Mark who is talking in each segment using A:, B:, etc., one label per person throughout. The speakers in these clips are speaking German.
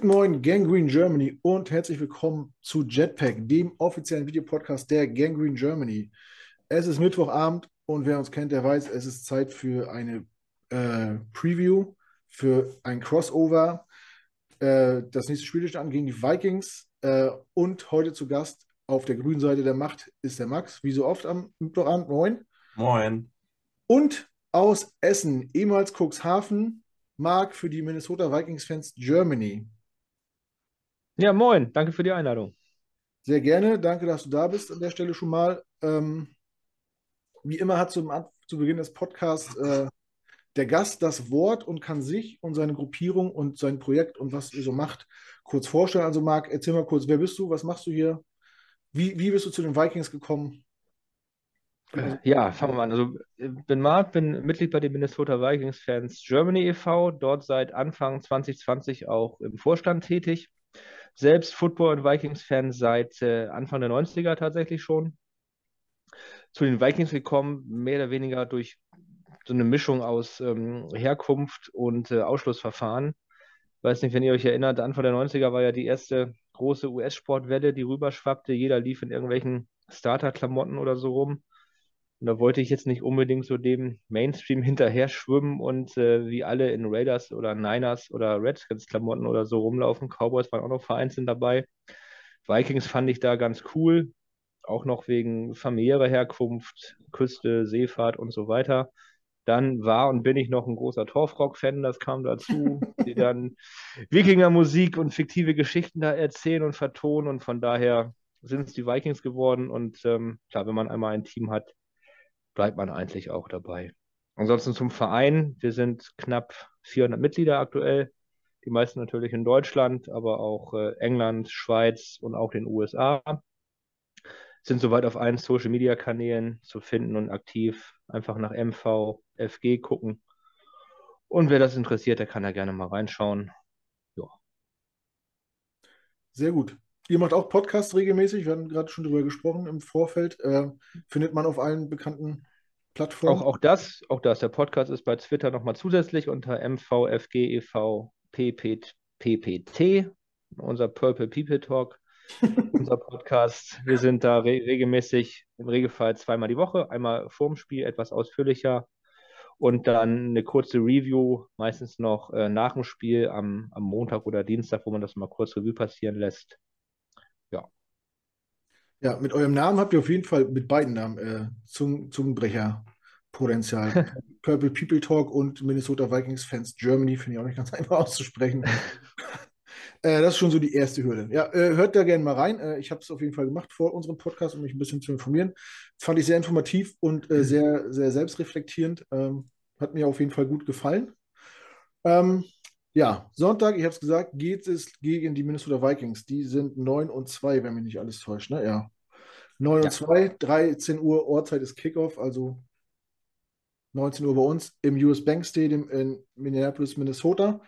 A: Guten Morgen, Gangrene Germany und herzlich willkommen zu Jetpack, dem offiziellen Videopodcast der Gangrene Germany. Es ist Mittwochabend und wer uns kennt, der weiß, es ist Zeit für eine äh, Preview, für ein Crossover. Äh, das nächste Spiel steht an gegen die Vikings äh, und heute zu Gast auf der grünen Seite der Macht ist der Max, wie so oft am Mittwochabend. Moin.
B: Moin.
A: Und aus Essen, ehemals Cuxhaven, Marc für die Minnesota Vikings-Fans Germany.
C: Ja, moin, danke für die Einladung.
A: Sehr gerne, danke, dass du da bist an der Stelle schon mal. Ähm, wie immer hat zum, zu Beginn des Podcasts äh, der Gast das Wort und kann sich und seine Gruppierung und sein Projekt und was ihr so macht kurz vorstellen. Also Marc, erzähl mal kurz, wer bist du, was machst du hier? Wie, wie bist du zu den Vikings gekommen?
C: Ja, fangen wir mal an. Also, ich bin Marc, bin Mitglied bei den Minnesota Vikings Fans Germany e.V., dort seit Anfang 2020 auch im Vorstand tätig selbst Football- und Vikings-Fan seit äh, Anfang der 90er tatsächlich schon. Zu den Vikings gekommen, mehr oder weniger durch so eine Mischung aus ähm, Herkunft und äh, Ausschlussverfahren. Weiß nicht, wenn ihr euch erinnert, Anfang der 90er war ja die erste große US-Sportwelle, die rüberschwappte. Jeder lief in irgendwelchen Starter-Klamotten oder so rum. Und da wollte ich jetzt nicht unbedingt so dem Mainstream hinterher schwimmen und äh, wie alle in Raiders oder Niners oder Redskins-Klamotten oder so rumlaufen. Cowboys waren auch noch vereinzelt dabei. Vikings fand ich da ganz cool, auch noch wegen familiärer Herkunft, Küste, Seefahrt und so weiter. Dann war und bin ich noch ein großer Torfrock-Fan, das kam dazu, die dann Wikinger-Musik und fiktive Geschichten da erzählen und vertonen und von daher sind es die Vikings geworden und ähm, klar, wenn man einmal ein Team hat, bleibt man eigentlich auch dabei. Ansonsten zum Verein. Wir sind knapp 400 Mitglieder aktuell. Die meisten natürlich in Deutschland, aber auch äh, England, Schweiz und auch den USA. Sind soweit auf allen Social Media Kanälen zu finden und aktiv. Einfach nach MVFG gucken. Und wer das interessiert, der kann da gerne mal reinschauen. Ja.
A: Sehr gut. Ihr macht auch Podcasts regelmäßig, wir hatten gerade schon drüber gesprochen im Vorfeld. Äh, findet man auf allen bekannten Plattformen?
C: Auch, auch das, auch das. Der Podcast ist bei Twitter nochmal zusätzlich unter MVFGEVPPT, unser Purple People Talk, unser Podcast. Wir sind da re regelmäßig, im Regelfall zweimal die Woche, einmal vorm Spiel etwas ausführlicher und dann eine kurze Review, meistens noch äh, nach dem Spiel am, am Montag oder Dienstag, wo man das mal kurz Revue passieren lässt.
A: Ja, mit eurem Namen habt ihr auf jeden Fall mit beiden Namen äh, Zung Zungenbrecher-Potenzial. Purple People Talk und Minnesota Vikings Fans Germany finde ich auch nicht ganz einfach auszusprechen. äh, das ist schon so die erste Hürde. Ja, äh, hört da gerne mal rein. Äh, ich habe es auf jeden Fall gemacht vor unserem Podcast, um mich ein bisschen zu informieren. Fand ich sehr informativ und äh, mhm. sehr, sehr selbstreflektierend. Ähm, hat mir auf jeden Fall gut gefallen. Ähm, ja, Sonntag, ich habe es gesagt, geht es gegen die Minnesota Vikings. Die sind 9 und 2, wenn mich nicht alles täuscht. Ne? Ja. 9 ja. und 2, 13 Uhr Ortszeit ist Kickoff, also 19 Uhr bei uns im US Bank Stadium in Minneapolis, Minnesota.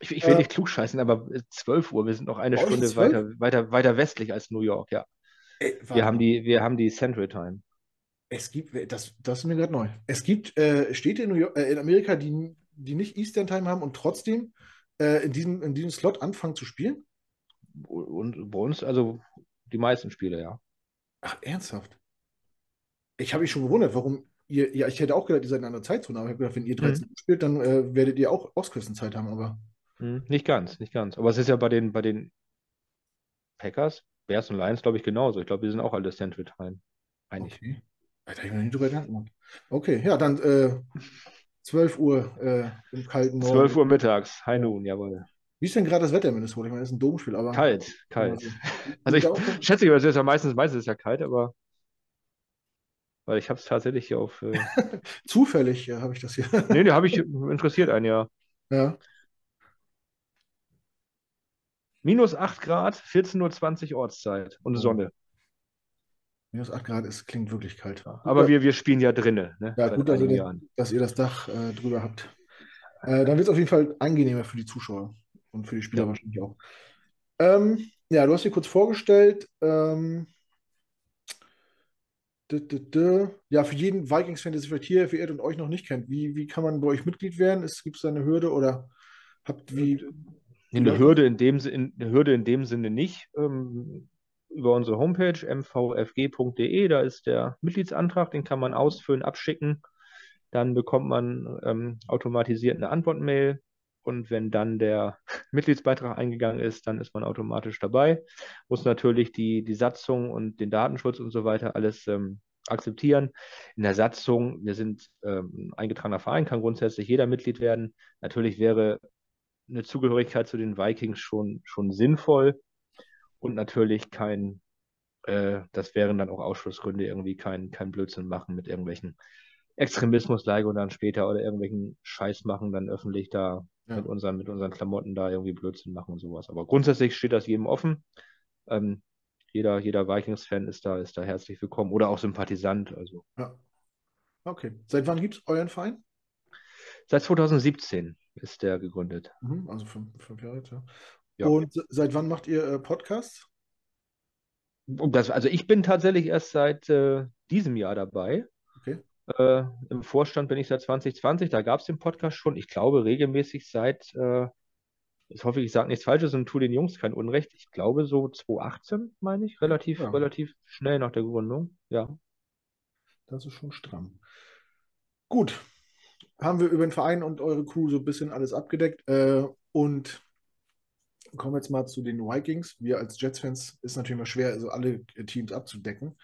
C: Ich, ich will äh, nicht klugscheißen, aber 12 Uhr, wir sind noch eine Stunde weiter, weiter, weiter westlich als New York, ja. Ey, wir, haben die, wir haben die Central Time.
A: Es gibt, das, das ist mir gerade neu. Es gibt äh, Städte in, New York, äh, in Amerika, die die nicht Eastern Time haben und trotzdem äh, in, diesem, in diesem Slot anfangen zu spielen?
C: Und bei uns, also die meisten Spiele, ja.
A: Ach, ernsthaft? Ich habe mich schon gewundert, warum ihr, ja, ich hätte auch gedacht, ihr seid in einer Zeitzone, aber ich habe gedacht, wenn ihr 13 mhm. spielt, dann äh, werdet ihr auch Ostküstenzeit haben, aber.
C: Mhm. Nicht ganz, nicht ganz. Aber es ist ja bei den, bei den Packers, Bears und Lions, glaube ich, genauso. Ich glaube, die sind auch alle Central Time. Eigentlich.
A: Okay. Da habe ich mir nicht drüber gedacht. Okay, ja, dann äh, 12 Uhr äh, im kalten
C: Norden. 12 Uhr mittags, High Noon, jawohl.
A: Wie ist denn gerade das Wetter in Minnesota? Ich meine, das ist ein Domspiel, aber.
C: Kalt, kalt. Also ich schätze, es ist ja meistens, meistens ist ja kalt, aber. Weil ich habe es tatsächlich hier auf. Äh...
A: Zufällig ja, habe ich das hier.
C: nee, nee, habe ich interessiert ein Jahr.
A: Ja.
C: Minus 8 Grad, 14.20 Uhr Ortszeit und. Sonne.
A: Minus 8 Grad ist, klingt wirklich kalt.
C: Aber wir, wir spielen ja drinnen. Ne?
A: Ja, gut, also, dass ihr das Dach äh, drüber habt. Äh, dann wird es auf jeden Fall angenehmer für die Zuschauer und für die Spieler ja. wahrscheinlich auch. Ähm, ja, du hast dir kurz vorgestellt. Ähm, ja, für jeden Vikings-Fan, der sich vielleicht hier verehrt und euch noch nicht kennt, wie, wie kann man bei euch Mitglied werden? Gibt es da eine Hürde oder habt wie.
C: Eine Hürde in dem, eine Hürde in dem Sinne nicht. Ähm, über unsere Homepage mvfg.de, da ist der Mitgliedsantrag, den kann man ausfüllen, abschicken. Dann bekommt man ähm, automatisiert eine Antwortmail und wenn dann der Mitgliedsbeitrag eingegangen ist, dann ist man automatisch dabei. Muss natürlich die, die Satzung und den Datenschutz und so weiter alles ähm, akzeptieren. In der Satzung, wir sind ähm, eingetragener Verein, kann grundsätzlich jeder Mitglied werden. Natürlich wäre eine Zugehörigkeit zu den Vikings schon, schon sinnvoll und natürlich kein, äh, das wären dann auch Ausschlussgründe, irgendwie kein, kein Blödsinn machen mit irgendwelchen Extremismus und dann später oder irgendwelchen Scheiß machen, dann öffentlich da ja. mit, unseren, mit unseren Klamotten da irgendwie Blödsinn machen und sowas. Aber grundsätzlich steht das jedem offen. Ähm, jeder, jeder Vikings-Fan ist da, ist da herzlich willkommen oder auch Sympathisant. Also.
A: Ja. Okay. Seit wann gibt es euren Verein?
C: Seit 2017 ist der gegründet.
A: Mhm, also fünf, fünf Jahre, ja. Ja. Und seit wann macht ihr äh, Podcasts?
C: Das, also ich bin tatsächlich erst seit äh, diesem Jahr dabei.
A: Okay.
C: Äh, Im Vorstand bin ich seit 2020, da gab es den Podcast schon, ich glaube, regelmäßig seit, äh, ich hoffe, ich sage nichts Falsches und tue den Jungs kein Unrecht. Ich glaube, so 2018, meine ich, relativ, ja. relativ schnell nach der Gründung. Ja.
A: Das ist schon stramm. Gut, haben wir über den Verein und eure Crew so ein bisschen alles abgedeckt. Äh, und kommen wir jetzt mal zu den Vikings. Wir als Jets-Fans ist natürlich immer schwer, also alle Teams abzudecken.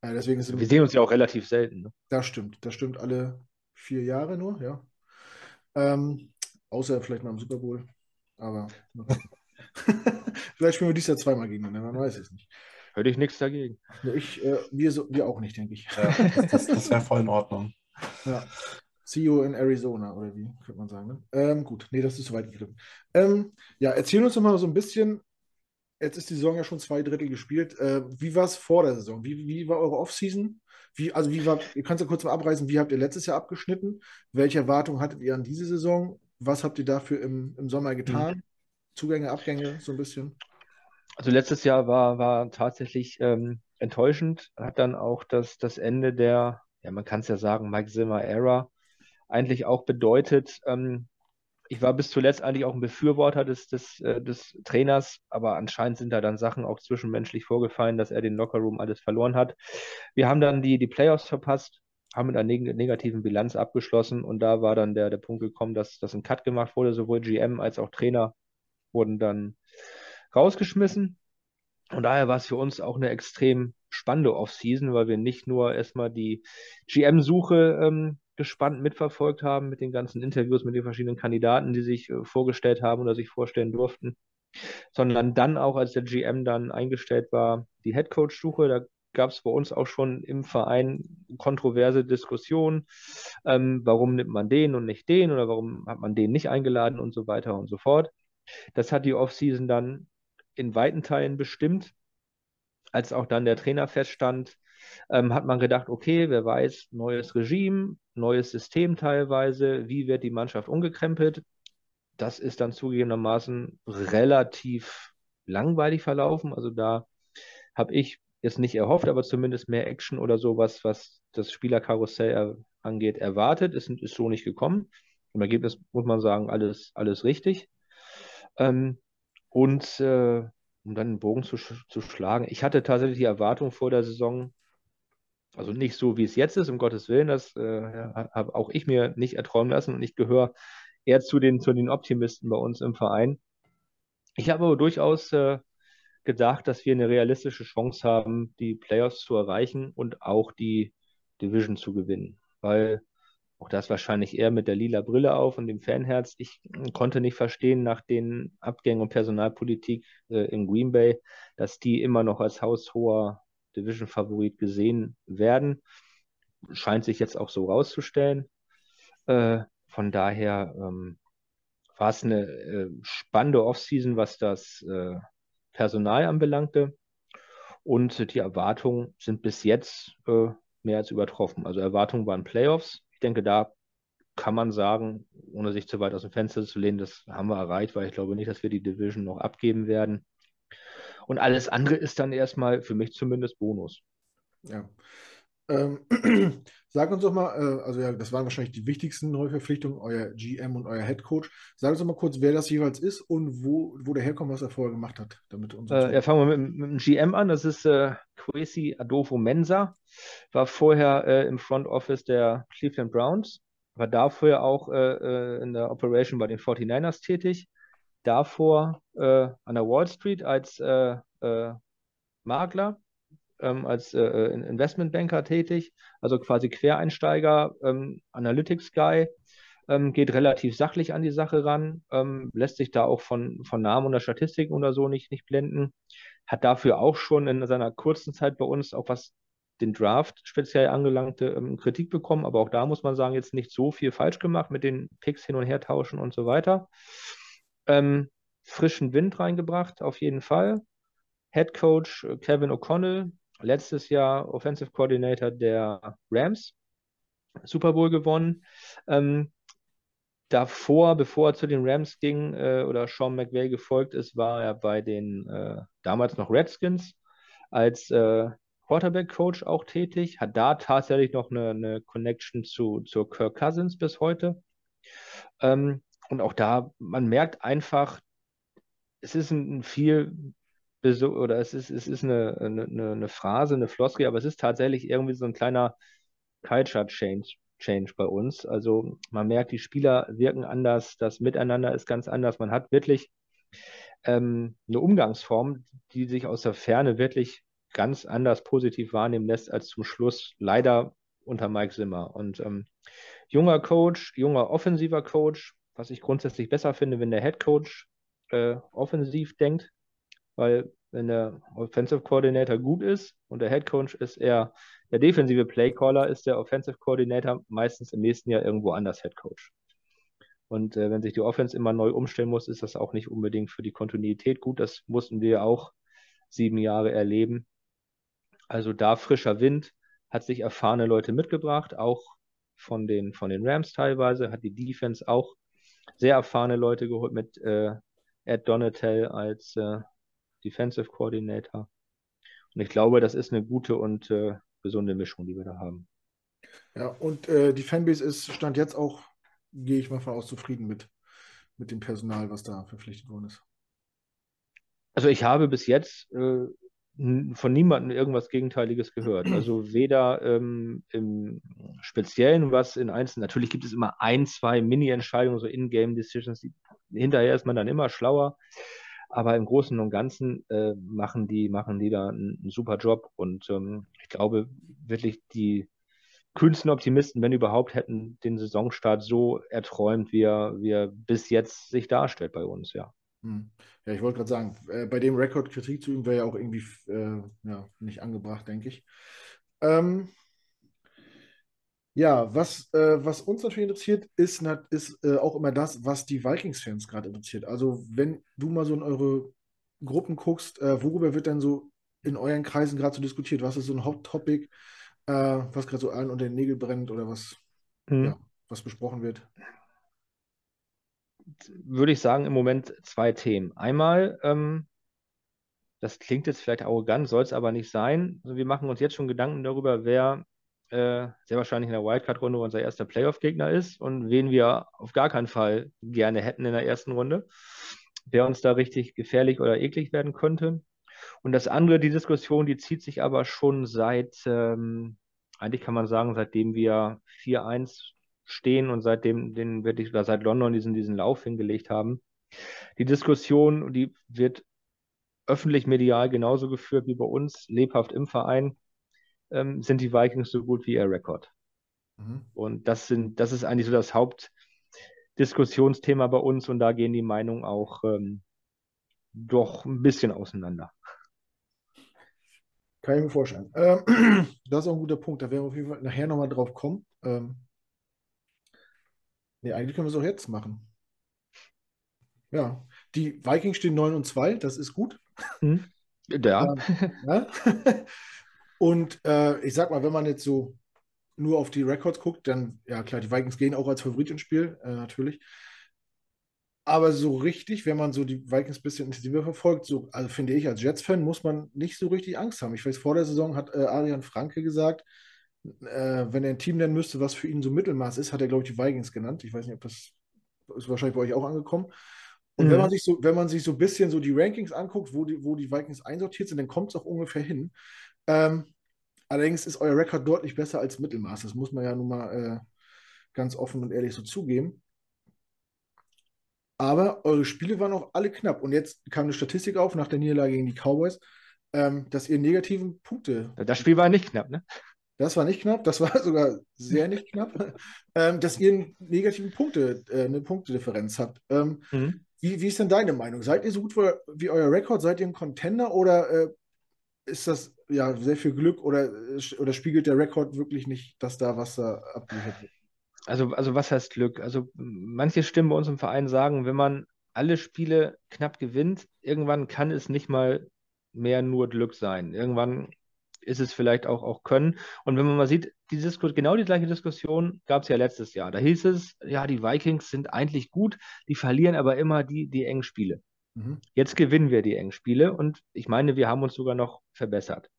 C: Äh, deswegen ist Wir sehen uns ja auch relativ selten. Ne?
A: Das stimmt. Das stimmt alle vier Jahre nur, ja. Ähm, außer vielleicht mal im Super Bowl. Aber vielleicht spielen wir dieses Jahr zweimal gegeneinander, man weiß es nicht.
C: Hätte ich nichts dagegen.
A: Ich, äh, wir, so, wir auch nicht, denke ich.
B: Ja, das, das, das wäre voll in Ordnung.
A: Ja. You in Arizona, oder wie, könnte man sagen. Ne? Ähm, gut, nee, das ist soweit gegriffen. Ähm, ja, erzähl uns doch mal so ein bisschen, Jetzt ist die Saison ja schon zwei Drittel gespielt. Äh, wie war es vor der Saison? Wie, wie war eure Offseason? Wie, also wie war, ihr kannst ja kurz mal abreißen, wie habt ihr letztes Jahr abgeschnitten? Welche Erwartungen hattet ihr an diese Saison? Was habt ihr dafür im, im Sommer getan? Mhm. Zugänge, Abgänge, so ein bisschen?
C: Also letztes Jahr war, war tatsächlich ähm, enttäuschend. Hat dann auch das, das Ende der, ja, man kann es ja sagen, Mike Zimmer Era eigentlich auch bedeutet, ähm, ich war bis zuletzt eigentlich auch ein Befürworter des, des, äh, des Trainers, aber anscheinend sind da dann Sachen auch zwischenmenschlich vorgefallen, dass er den Lockerroom alles verloren hat. Wir haben dann die, die Playoffs verpasst, haben mit einer neg negativen Bilanz abgeschlossen und da war dann der, der Punkt gekommen, dass, dass ein Cut gemacht wurde. Sowohl GM als auch Trainer wurden dann rausgeschmissen. Und daher war es für uns auch eine extrem spannende Offseason, weil wir nicht nur erstmal die GM-Suche ähm, gespannt mitverfolgt haben mit den ganzen Interviews mit den verschiedenen Kandidaten, die sich äh, vorgestellt haben oder sich vorstellen durften, sondern dann auch, als der GM dann eingestellt war, die Headcoach-Suche. Da gab es bei uns auch schon im Verein kontroverse Diskussionen. Ähm, warum nimmt man den und nicht den oder warum hat man den nicht eingeladen und so weiter und so fort. Das hat die Offseason dann in weiten Teilen bestimmt. Als auch dann der Trainer feststand, ähm, hat man gedacht, okay, wer weiß, neues Regime, neues System teilweise, wie wird die Mannschaft umgekrempelt. Das ist dann zugegebenermaßen relativ langweilig verlaufen. Also da habe ich jetzt nicht erhofft, aber zumindest mehr Action oder sowas, was das Spielerkarussell angeht, erwartet. Ist, ist so nicht gekommen. Im Ergebnis muss man sagen, alles, alles richtig. Ähm, und äh, um dann den Bogen zu, zu schlagen, ich hatte tatsächlich die Erwartung vor der Saison, also nicht so, wie es jetzt ist, um Gottes Willen, das äh, habe auch ich mir nicht erträumen lassen und ich gehöre eher zu den, zu den Optimisten bei uns im Verein. Ich habe aber durchaus äh, gedacht, dass wir eine realistische Chance haben, die Playoffs zu erreichen und auch die Division zu gewinnen. Weil auch das wahrscheinlich eher mit der lila Brille auf und dem Fanherz. Ich konnte nicht verstehen nach den Abgängen und Personalpolitik äh, in Green Bay, dass die immer noch als haushoher Division-Favorit gesehen werden. Scheint sich jetzt auch so rauszustellen. Äh, von daher ähm, war es eine äh, spannende Offseason, was das äh, Personal anbelangte. Und die Erwartungen sind bis jetzt äh, mehr als übertroffen. Also Erwartungen waren Playoffs. Ich denke, da kann man sagen, ohne sich zu weit aus dem Fenster zu lehnen, das haben wir erreicht, weil ich glaube nicht, dass wir die Division noch abgeben werden. Und alles andere ist dann erstmal für mich zumindest Bonus.
A: Ja. Ähm, sag uns doch mal, äh, also ja, das waren wahrscheinlich die wichtigsten Neuverpflichtungen, euer GM und euer Head Coach. Sag uns doch mal kurz, wer das jeweils ist und wo, wo der herkommt, was er vorher gemacht hat. Damit
C: äh, ja, fangen wir mit, mit, dem GM an. Das ist äh, Kwesi Adolfo Mensa. War vorher äh, im Front Office der Cleveland Browns. War dafür auch äh, äh, in der Operation bei den 49ers tätig. Davor an der Wall Street als Makler ähm, als äh, äh Investmentbanker tätig, also quasi Quereinsteiger, ähm, Analytics Guy, ähm, geht relativ sachlich an die Sache ran, ähm, lässt sich da auch von, von Namen oder Statistiken oder so nicht, nicht blenden, hat dafür auch schon in seiner kurzen Zeit bei uns, auch was den Draft speziell angelangte, ähm, Kritik bekommen, aber auch da muss man sagen, jetzt nicht so viel falsch gemacht mit den Picks hin und her tauschen und so weiter. Ähm, frischen Wind reingebracht, auf jeden Fall. Head Coach äh, Kevin O'Connell, letztes Jahr Offensive Coordinator der Rams, Super Bowl gewonnen. Ähm, davor, bevor er zu den Rams ging äh, oder Sean McVay gefolgt ist, war er bei den äh, damals noch Redskins als äh, Quarterback-Coach auch tätig, hat da tatsächlich noch eine, eine Connection zu, zu Kirk Cousins bis heute. Ähm, und auch da, man merkt einfach, es ist ein, viel oder es ist, es ist eine, eine, eine Phrase, eine Floskel, aber es ist tatsächlich irgendwie so ein kleiner Culture Change, Change bei uns. Also man merkt, die Spieler wirken anders, das Miteinander ist ganz anders. Man hat wirklich ähm, eine Umgangsform, die sich aus der Ferne wirklich ganz anders positiv wahrnehmen lässt als zum Schluss leider unter Mike Zimmer. Und ähm, junger Coach, junger offensiver Coach, was ich grundsätzlich besser finde, wenn der Head Coach äh, offensiv denkt, weil wenn der Offensive Coordinator gut ist und der Head Coach ist eher der defensive Playcaller, ist der Offensive Coordinator meistens im nächsten Jahr irgendwo anders Head Coach. Und äh, wenn sich die Offense immer neu umstellen muss, ist das auch nicht unbedingt für die Kontinuität gut. Das mussten wir auch sieben Jahre erleben. Also da frischer Wind hat sich erfahrene Leute mitgebracht, auch von den, von den Rams teilweise, hat die Defense auch sehr erfahrene Leute geholt mit äh, Ed Donatel als äh, Defensive Coordinator. Und ich glaube, das ist eine gute und äh, gesunde Mischung, die wir da haben.
A: Ja, und äh, die Fanbase ist, stand jetzt auch, gehe ich mal von aus, zufrieden mit, mit dem Personal, was da verpflichtet worden ist.
C: Also ich habe bis jetzt äh, von niemandem irgendwas Gegenteiliges gehört. Also weder ähm, im Speziellen was in Einzelnen. Natürlich gibt es immer ein, zwei Mini-Entscheidungen, so In-Game-Decisions. Hinterher ist man dann immer schlauer. Aber im Großen und Ganzen äh, machen, die, machen die da einen, einen super Job. Und ähm, ich glaube wirklich, die kühnsten Optimisten, wenn überhaupt, hätten den Saisonstart so erträumt, wie er, wie er bis jetzt sich darstellt bei uns, ja.
A: Hm. Ja, ich wollte gerade sagen, äh, bei dem Rekord Kritik zu üben wäre ja auch irgendwie äh, ja, nicht angebracht, denke ich. Ähm, ja, was, äh, was uns natürlich interessiert, ist, ist äh, auch immer das, was die Vikings-Fans gerade interessiert. Also, wenn du mal so in eure Gruppen guckst, äh, worüber wird denn so in euren Kreisen gerade so diskutiert? Was ist so ein Haupttopic, äh, was gerade so allen unter den Nägeln brennt oder was, mhm. ja, was besprochen wird?
C: Würde ich sagen, im Moment zwei Themen. Einmal, ähm, das klingt jetzt vielleicht arrogant, soll es aber nicht sein. Also wir machen uns jetzt schon Gedanken darüber, wer äh, sehr wahrscheinlich in der Wildcard-Runde unser erster Playoff-Gegner ist und wen wir auf gar keinen Fall gerne hätten in der ersten Runde, wer uns da richtig gefährlich oder eklig werden könnte. Und das andere, die Diskussion, die zieht sich aber schon seit, ähm, eigentlich kann man sagen, seitdem wir 4-1 stehen und seitdem den wirklich, oder seit London diesen, diesen Lauf hingelegt haben. Die Diskussion, die wird öffentlich medial genauso geführt wie bei uns, lebhaft im Verein ähm, sind die Vikings so gut wie ihr Rekord. Mhm. Und das sind, das ist eigentlich so das Hauptdiskussionsthema bei uns und da gehen die Meinungen auch ähm, doch ein bisschen auseinander.
A: Kann ich mir vorstellen. Ähm, das ist auch ein guter Punkt. Da werden wir auf jeden Fall nachher nochmal drauf kommen. Ähm, nee, eigentlich können wir es auch jetzt machen. Ja, die Vikings stehen 9 und 2, das ist gut.
C: Hm. Ja.
A: Ähm, ja. Und äh, ich sag mal, wenn man jetzt so nur auf die Records guckt, dann, ja klar, die Vikings gehen auch als Favorit ins Spiel, äh, natürlich. Aber so richtig, wenn man so die Vikings ein bisschen intensiver verfolgt, so, also finde ich, als Jets-Fan muss man nicht so richtig Angst haben. Ich weiß, vor der Saison hat äh, Adrian Franke gesagt, äh, wenn er ein Team nennen müsste, was für ihn so Mittelmaß ist, hat er, glaube ich, die Vikings genannt. Ich weiß nicht, ob das ist wahrscheinlich bei euch auch angekommen. Und mhm. wenn man sich so, wenn man sich so ein bisschen so die Rankings anguckt, wo die, wo die Vikings einsortiert sind, dann kommt es auch ungefähr hin. Ähm, allerdings ist euer Rekord deutlich besser als Mittelmaß. Das muss man ja nun mal äh, ganz offen und ehrlich so zugeben. Aber eure Spiele waren auch alle knapp. Und jetzt kam eine Statistik auf nach der Niederlage gegen die Cowboys, ähm, dass ihr negativen Punkte.
C: Das Spiel war nicht knapp, ne?
A: Das war nicht knapp, das war sogar sehr nicht knapp, ähm, dass ihr einen negativen Punkte, äh, eine Punktedifferenz habt. Ähm, mhm. wie, wie ist denn deine Meinung? Seid ihr so gut wie euer Rekord? Seid ihr ein Contender oder äh, ist das ja sehr viel Glück oder, oder spiegelt der Rekord wirklich nicht das da, was da abgeliefert wird?
C: Also, also was heißt Glück? Also manche Stimmen bei uns im Verein sagen, wenn man alle Spiele knapp gewinnt, irgendwann kann es nicht mal mehr nur Glück sein. Irgendwann ist es vielleicht auch, auch Können. Und wenn man mal sieht, die Diskus genau die gleiche Diskussion gab es ja letztes Jahr. Da hieß es, ja, die Vikings sind eigentlich gut, die verlieren aber immer die, die engen Spiele. Mhm. Jetzt gewinnen wir die engen Spiele und ich meine, wir haben uns sogar noch verbessert.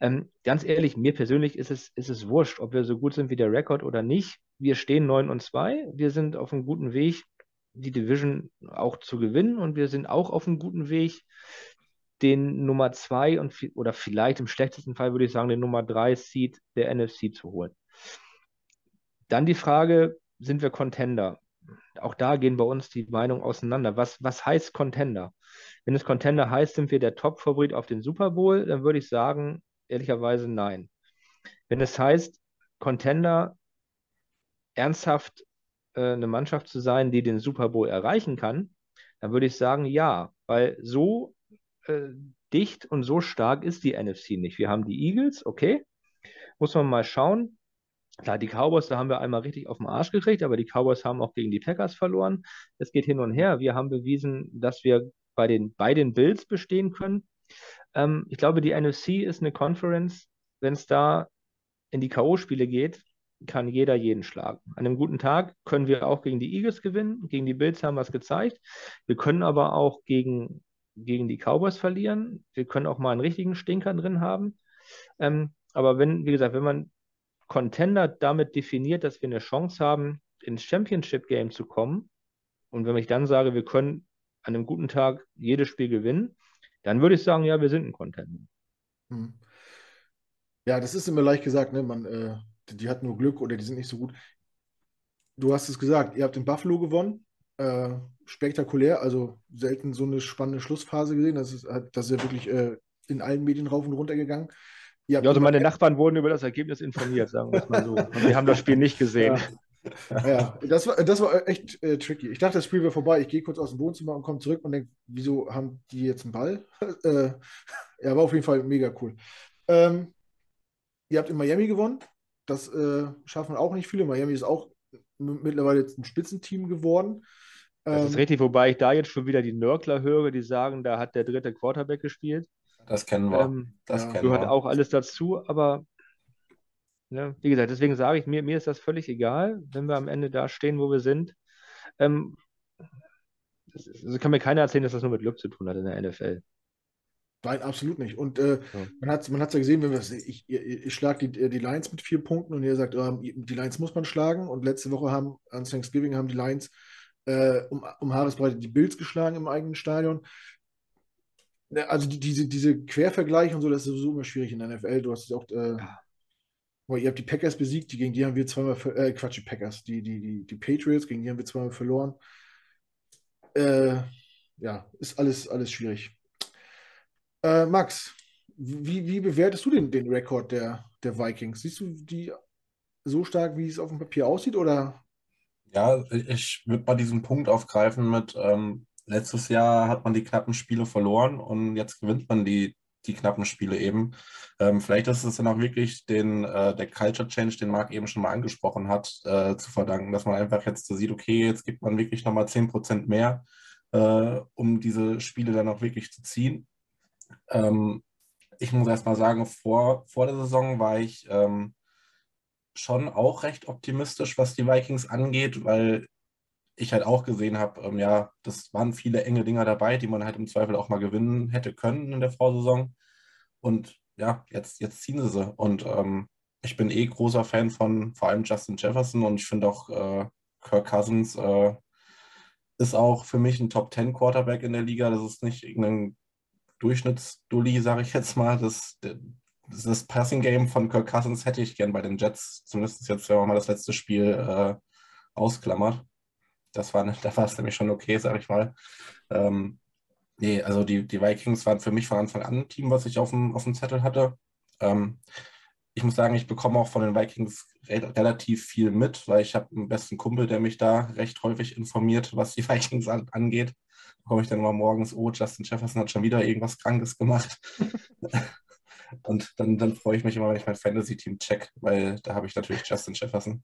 C: Ähm, ganz ehrlich, mir persönlich ist es, ist es wurscht, ob wir so gut sind wie der Rekord oder nicht. Wir stehen 9 und 2. Wir sind auf einem guten Weg, die Division auch zu gewinnen und wir sind auch auf einem guten Weg, den Nummer 2 und oder vielleicht im schlechtesten Fall würde ich sagen, den Nummer 3 Seed der NFC zu holen. Dann die Frage, sind wir Contender? Auch da gehen bei uns die Meinungen auseinander. Was, was heißt Contender? Wenn es Contender heißt, sind wir der Top-Favorit auf den Super Bowl, dann würde ich sagen, ehrlicherweise nein. Wenn es heißt, Contender ernsthaft äh, eine Mannschaft zu sein, die den Super Bowl erreichen kann, dann würde ich sagen, ja, weil so äh, dicht und so stark ist die NFC nicht. Wir haben die Eagles, okay, muss man mal schauen. Klar, die Cowboys, da haben wir einmal richtig auf den Arsch gekriegt, aber die Cowboys haben auch gegen die Packers verloren. Es geht hin und her. Wir haben bewiesen, dass wir bei den, bei Bills bestehen können. Ähm, ich glaube, die NFC ist eine Conference, wenn es da in die K.O.-Spiele geht, kann jeder jeden schlagen. An einem guten Tag können wir auch gegen die Eagles gewinnen. Gegen die Bills haben wir es gezeigt. Wir können aber auch gegen, gegen die Cowboys verlieren. Wir können auch mal einen richtigen Stinker drin haben. Ähm, aber wenn, wie gesagt, wenn man Contender damit definiert, dass wir eine Chance haben, ins Championship Game zu kommen. Und wenn ich dann sage, wir können an einem guten Tag jedes Spiel gewinnen, dann würde ich sagen, ja, wir sind ein Contender. Hm.
A: Ja, das ist immer leicht gesagt, ne? Man, äh, die hat nur Glück oder die sind nicht so gut. Du hast es gesagt, ihr habt in Buffalo gewonnen. Äh, spektakulär, also selten so eine spannende Schlussphase gesehen. Das ist, das ist ja wirklich äh, in allen Medien rauf und runter gegangen.
C: Ja, also meine Nachbarn wurden über das Ergebnis informiert, sagen wir es mal so. Und wir haben das Spiel nicht gesehen.
A: Ja, ja das, war, das war echt äh, tricky. Ich dachte, das Spiel wäre vorbei. Ich gehe kurz aus dem Wohnzimmer und komme zurück und denke, wieso haben die jetzt einen Ball? äh, ja, war auf jeden Fall mega cool. Ähm, ihr habt in Miami gewonnen. Das äh, schaffen auch nicht viele. Miami ist auch mittlerweile jetzt ein Spitzenteam geworden.
C: Das ist ähm, richtig, wobei ich da jetzt schon wieder die Nörgler höre, die sagen, da hat der dritte Quarterback gespielt.
B: Das kennen wir. Ähm, das
C: ja. gehört wir. auch alles dazu, aber ne, wie gesagt, deswegen sage ich mir, mir ist das völlig egal, wenn wir am Ende da stehen, wo wir sind. Ähm, das, das kann mir keiner erzählen, dass das nur mit Glück zu tun hat in der NFL.
A: Nein, absolut nicht. Und äh, ja. man hat es man ja gesehen, wenn wir ich, ich, ich schlage die, die Lions mit vier Punkten und ihr sagt, äh, die Lions muss man schlagen. Und letzte Woche haben an Thanksgiving haben die Lions äh, um, um Haaresbreite die Bills geschlagen im eigenen Stadion. Ne, also die, diese, diese Quervergleiche und so, das ist sowieso immer schwierig in der NFL. Du hast auch, äh, ihr habt die Packers besiegt, die, gegen die haben wir zweimal, äh, Quatsch, die Packers, die, die, die, die Patriots, gegen die haben wir zweimal verloren. Äh, ja, ist alles, alles schwierig. Äh, Max, wie, wie bewertest du den, den Rekord der, der Vikings? Siehst du die so stark, wie es auf dem Papier aussieht, oder?
B: Ja, ich würde mal diesen Punkt aufgreifen mit, ähm, letztes Jahr hat man die knappen Spiele verloren und jetzt gewinnt man die, die knappen Spiele eben. Ähm, vielleicht ist es dann auch wirklich den, äh, der Culture Change, den Marc eben schon mal angesprochen hat, äh, zu verdanken, dass man einfach jetzt so sieht, okay, jetzt gibt man wirklich nochmal 10% mehr, äh, um diese Spiele dann auch wirklich zu ziehen. Ähm, ich muss erst mal sagen, vor, vor der Saison war ich ähm, schon auch recht optimistisch, was die Vikings angeht, weil ich halt auch gesehen habe, ähm, ja, das waren viele enge Dinger dabei, die man halt im Zweifel auch mal gewinnen hätte können in der Vorsaison. Und ja, jetzt, jetzt ziehen sie sie. Und ähm, ich bin eh großer Fan von vor allem Justin Jefferson und ich finde auch äh, Kirk Cousins äh, ist auch für mich ein Top 10 Quarterback in der Liga. Das ist nicht irgendein Durchschnittsdulli, sage ich jetzt mal. Das, das Passing Game von Kirk Cousins hätte ich gern bei den Jets, zumindest jetzt, wenn man mal das letzte Spiel äh, ausklammert. Das war, da war es nämlich schon okay, sage ich mal. Ähm, nee, also die, die Vikings waren für mich von Anfang an ein Team, was ich auf dem, auf dem Zettel hatte. Ähm, ich muss sagen, ich bekomme auch von den Vikings re relativ viel mit, weil ich habe einen besten Kumpel, der mich da recht häufig informiert, was die Vikings an angeht. Da komme ich dann immer morgens, oh, Justin Jefferson hat schon wieder irgendwas Krankes gemacht. Und dann, dann freue ich mich immer, wenn ich mein Fantasy-Team check, weil da habe ich natürlich Justin Jefferson.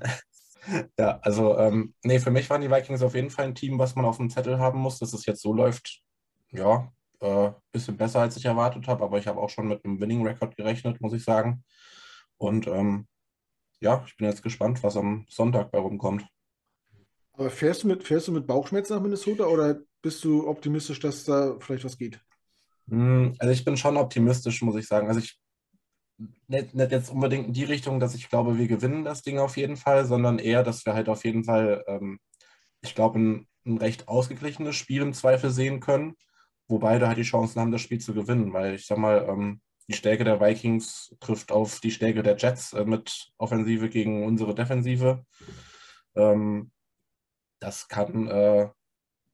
B: ja, also, ähm, nee, für mich waren die Vikings auf jeden Fall ein Team, was man auf dem Zettel haben muss, dass es jetzt so läuft. Ja, äh, bisschen besser, als ich erwartet habe, aber ich habe auch schon mit einem Winning-Record gerechnet, muss ich sagen. Und ähm, ja, ich bin jetzt gespannt, was am Sonntag bei rumkommt.
A: Aber fährst du mit, fährst du mit Bauchschmerzen nach Minnesota oder bist du optimistisch, dass da vielleicht was geht?
B: Hm, also ich bin schon optimistisch, muss ich sagen. Also ich nicht, nicht jetzt unbedingt in die Richtung, dass ich glaube, wir gewinnen das Ding auf jeden Fall, sondern eher, dass wir halt auf jeden Fall, ähm, ich glaube, ein, ein recht ausgeglichenes Spiel im Zweifel sehen können wo beide halt die Chancen haben, das Spiel zu gewinnen. Weil ich sag mal, ähm, die Stärke der Vikings trifft auf die Stärke der Jets äh, mit Offensive gegen unsere Defensive. Ähm, das kann äh,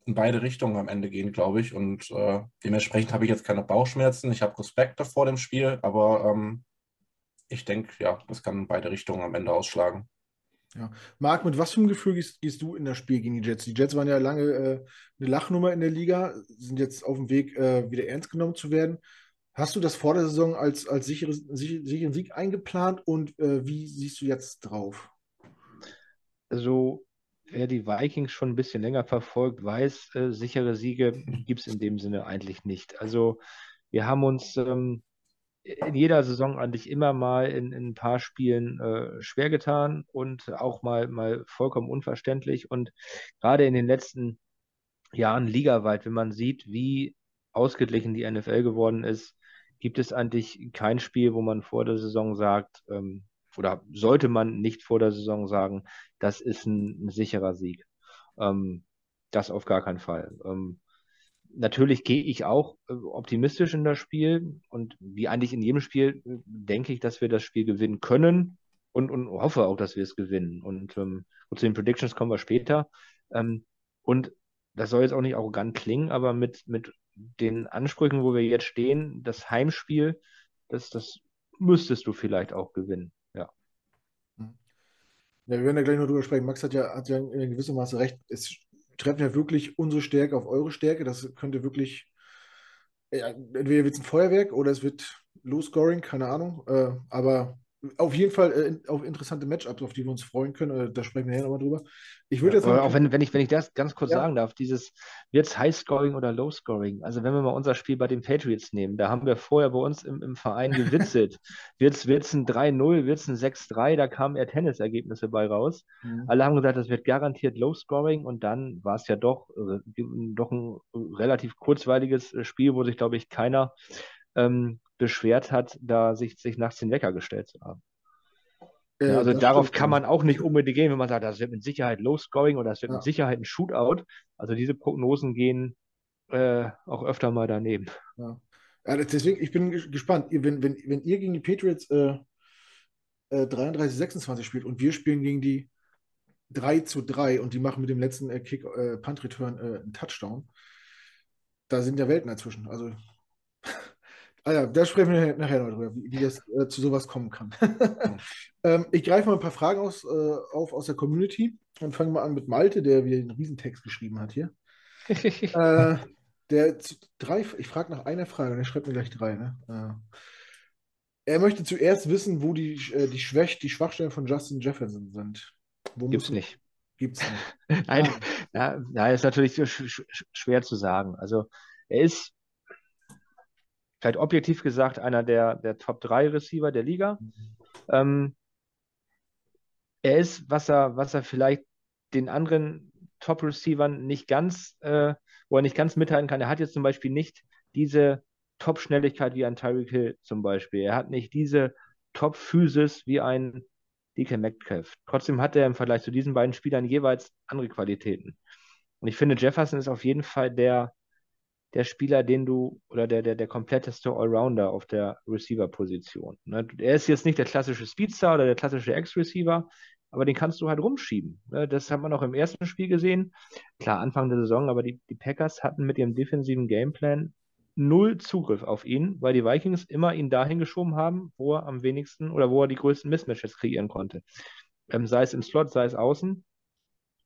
B: in beide Richtungen am Ende gehen, glaube ich. Und äh, dementsprechend habe ich jetzt keine Bauchschmerzen. Ich habe Respekt davor dem Spiel, aber ähm, ich denke, ja, das kann in beide Richtungen am Ende ausschlagen.
A: Ja. Marc, mit was für einem Gefühl gehst, gehst, du in das Spiel gegen die Jets? Die Jets waren ja lange äh, eine Lachnummer in der Liga, sind jetzt auf dem Weg, äh, wieder ernst genommen zu werden. Hast du das vor der Saison als, als sicheres, sicheren Sieg eingeplant und äh, wie siehst du jetzt drauf?
C: Also, wer die Vikings schon ein bisschen länger verfolgt, weiß, äh, sichere Siege gibt es in dem Sinne eigentlich nicht. Also, wir haben uns ähm, in jeder Saison eigentlich immer mal in, in ein paar Spielen äh, schwer getan und auch mal, mal vollkommen unverständlich. Und gerade in den letzten Jahren ligaweit, wenn man sieht, wie ausgeglichen die NFL geworden ist, gibt es eigentlich kein Spiel, wo man vor der Saison sagt, ähm, oder sollte man nicht vor der Saison sagen, das ist ein, ein sicherer Sieg. Ähm, das auf gar keinen Fall. Ähm, natürlich gehe ich auch äh, optimistisch in das Spiel und wie eigentlich in jedem Spiel äh, denke ich, dass wir das Spiel gewinnen können und, und hoffe auch, dass wir es gewinnen. Und ähm, zu den Predictions kommen wir später. Ähm, und das soll jetzt auch nicht arrogant klingen, aber mit, mit den Ansprüchen, wo wir jetzt stehen, das Heimspiel, das, das müsstest du vielleicht auch gewinnen. Ja.
A: Wir werden ja gleich noch drüber sprechen. Max hat ja, hat ja in gewissem Maße recht. Es treffen ja wirklich unsere Stärke auf eure Stärke. Das könnte wirklich, ja, entweder wird es ein Feuerwerk oder es wird Low Scoring, keine Ahnung. Äh, aber auf jeden Fall äh, auch interessante Matchups, auf die wir uns freuen können. Äh, da sprechen wir ja nochmal drüber.
C: Ich würde jetzt. auch wenn, wenn, ich, wenn ich das ganz kurz ja. sagen darf, dieses wird es High Scoring oder Low Scoring? Also, wenn wir mal unser Spiel bei den Patriots nehmen, da haben wir vorher bei uns im, im Verein gewitzelt. wird es ein 3-0, wird es ein 6-3? Da kamen eher Tennisergebnisse bei raus. Mhm. Alle haben gesagt, das wird garantiert Low Scoring und dann war es ja doch, äh, doch ein relativ kurzweiliges äh, Spiel, wo sich, glaube ich, keiner ähm, beschwert hat, da sich, sich nachts den Wecker gestellt zu haben. Äh, ja, also darauf kann man auch nicht unbedingt gehen, wenn man sagt, das wird mit Sicherheit Low-Scoring oder das wird ja. mit Sicherheit ein Shootout. Also diese Prognosen gehen äh, auch öfter mal daneben.
A: Ja. deswegen, ich bin gespannt. Wenn, wenn, wenn ihr gegen die Patriots äh, äh, 33, 26 spielt und wir spielen gegen die 3 zu 3 und die machen mit dem letzten äh, Kick, äh, Punt Return äh, einen Touchdown, da sind ja Welten dazwischen. Also Ah ja, da sprechen wir nachher noch drüber, wie, wie das äh, zu sowas kommen kann. ähm, ich greife mal ein paar Fragen aus, äh, auf aus der Community und fange mal an mit Malte, der wieder einen Riesentext geschrieben hat hier. äh, der drei, ich frage nach einer Frage, der schreibt mir gleich drei. Ne? Äh, er möchte zuerst wissen, wo die, äh, die, Schwäch, die Schwachstellen von Justin Jefferson sind.
C: Wo Gibt's nicht.
A: Gibt's
C: nicht. Nein, ja, ja, ist natürlich sch schwer zu sagen. Also er ist vielleicht objektiv gesagt einer der, der Top 3 Receiver der Liga. Mhm. Ähm, er ist, was er, was er vielleicht den anderen Top-Receivern nicht ganz, äh, wo er nicht ganz mithalten kann. Er hat jetzt zum Beispiel nicht diese Top-Schnelligkeit wie ein Tyreek Hill zum Beispiel. Er hat nicht diese Top-Physis wie ein DK Metcalf. Trotzdem hat er im Vergleich zu diesen beiden Spielern jeweils andere Qualitäten. Und ich finde, Jefferson ist auf jeden Fall der, der Spieler, den du, oder der, der, der kompletteste Allrounder auf der Receiver-Position. Ne? Er ist jetzt nicht der klassische Speedstar oder der klassische Ex-Receiver, aber den kannst du halt rumschieben. Ne? Das hat man auch im ersten Spiel gesehen. Klar, Anfang der Saison, aber die, die Packers hatten mit ihrem defensiven Gameplan null Zugriff auf ihn, weil die Vikings immer ihn dahin geschoben haben, wo er am wenigsten oder wo er die größten Mismatches kreieren konnte. Ähm, sei es im Slot, sei es außen.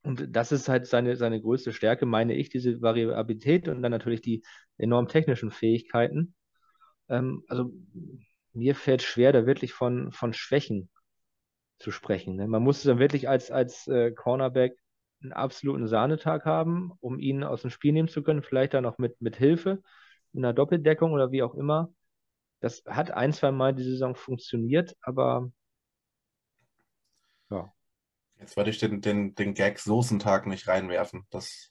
C: Und das ist halt seine, seine größte Stärke, meine ich, diese Variabilität und dann natürlich die enorm technischen Fähigkeiten. Ähm, also mir fällt schwer, da wirklich von, von Schwächen zu sprechen. Ne? Man muss dann wirklich als, als äh, Cornerback einen absoluten Sahnetag haben, um ihn aus dem Spiel nehmen zu können, vielleicht dann auch mit, mit Hilfe, in einer Doppeldeckung oder wie auch immer. Das hat ein, zwei Mal die Saison funktioniert, aber ja.
B: Jetzt werde ich den, den, den Gag Soßentag nicht reinwerfen. Das.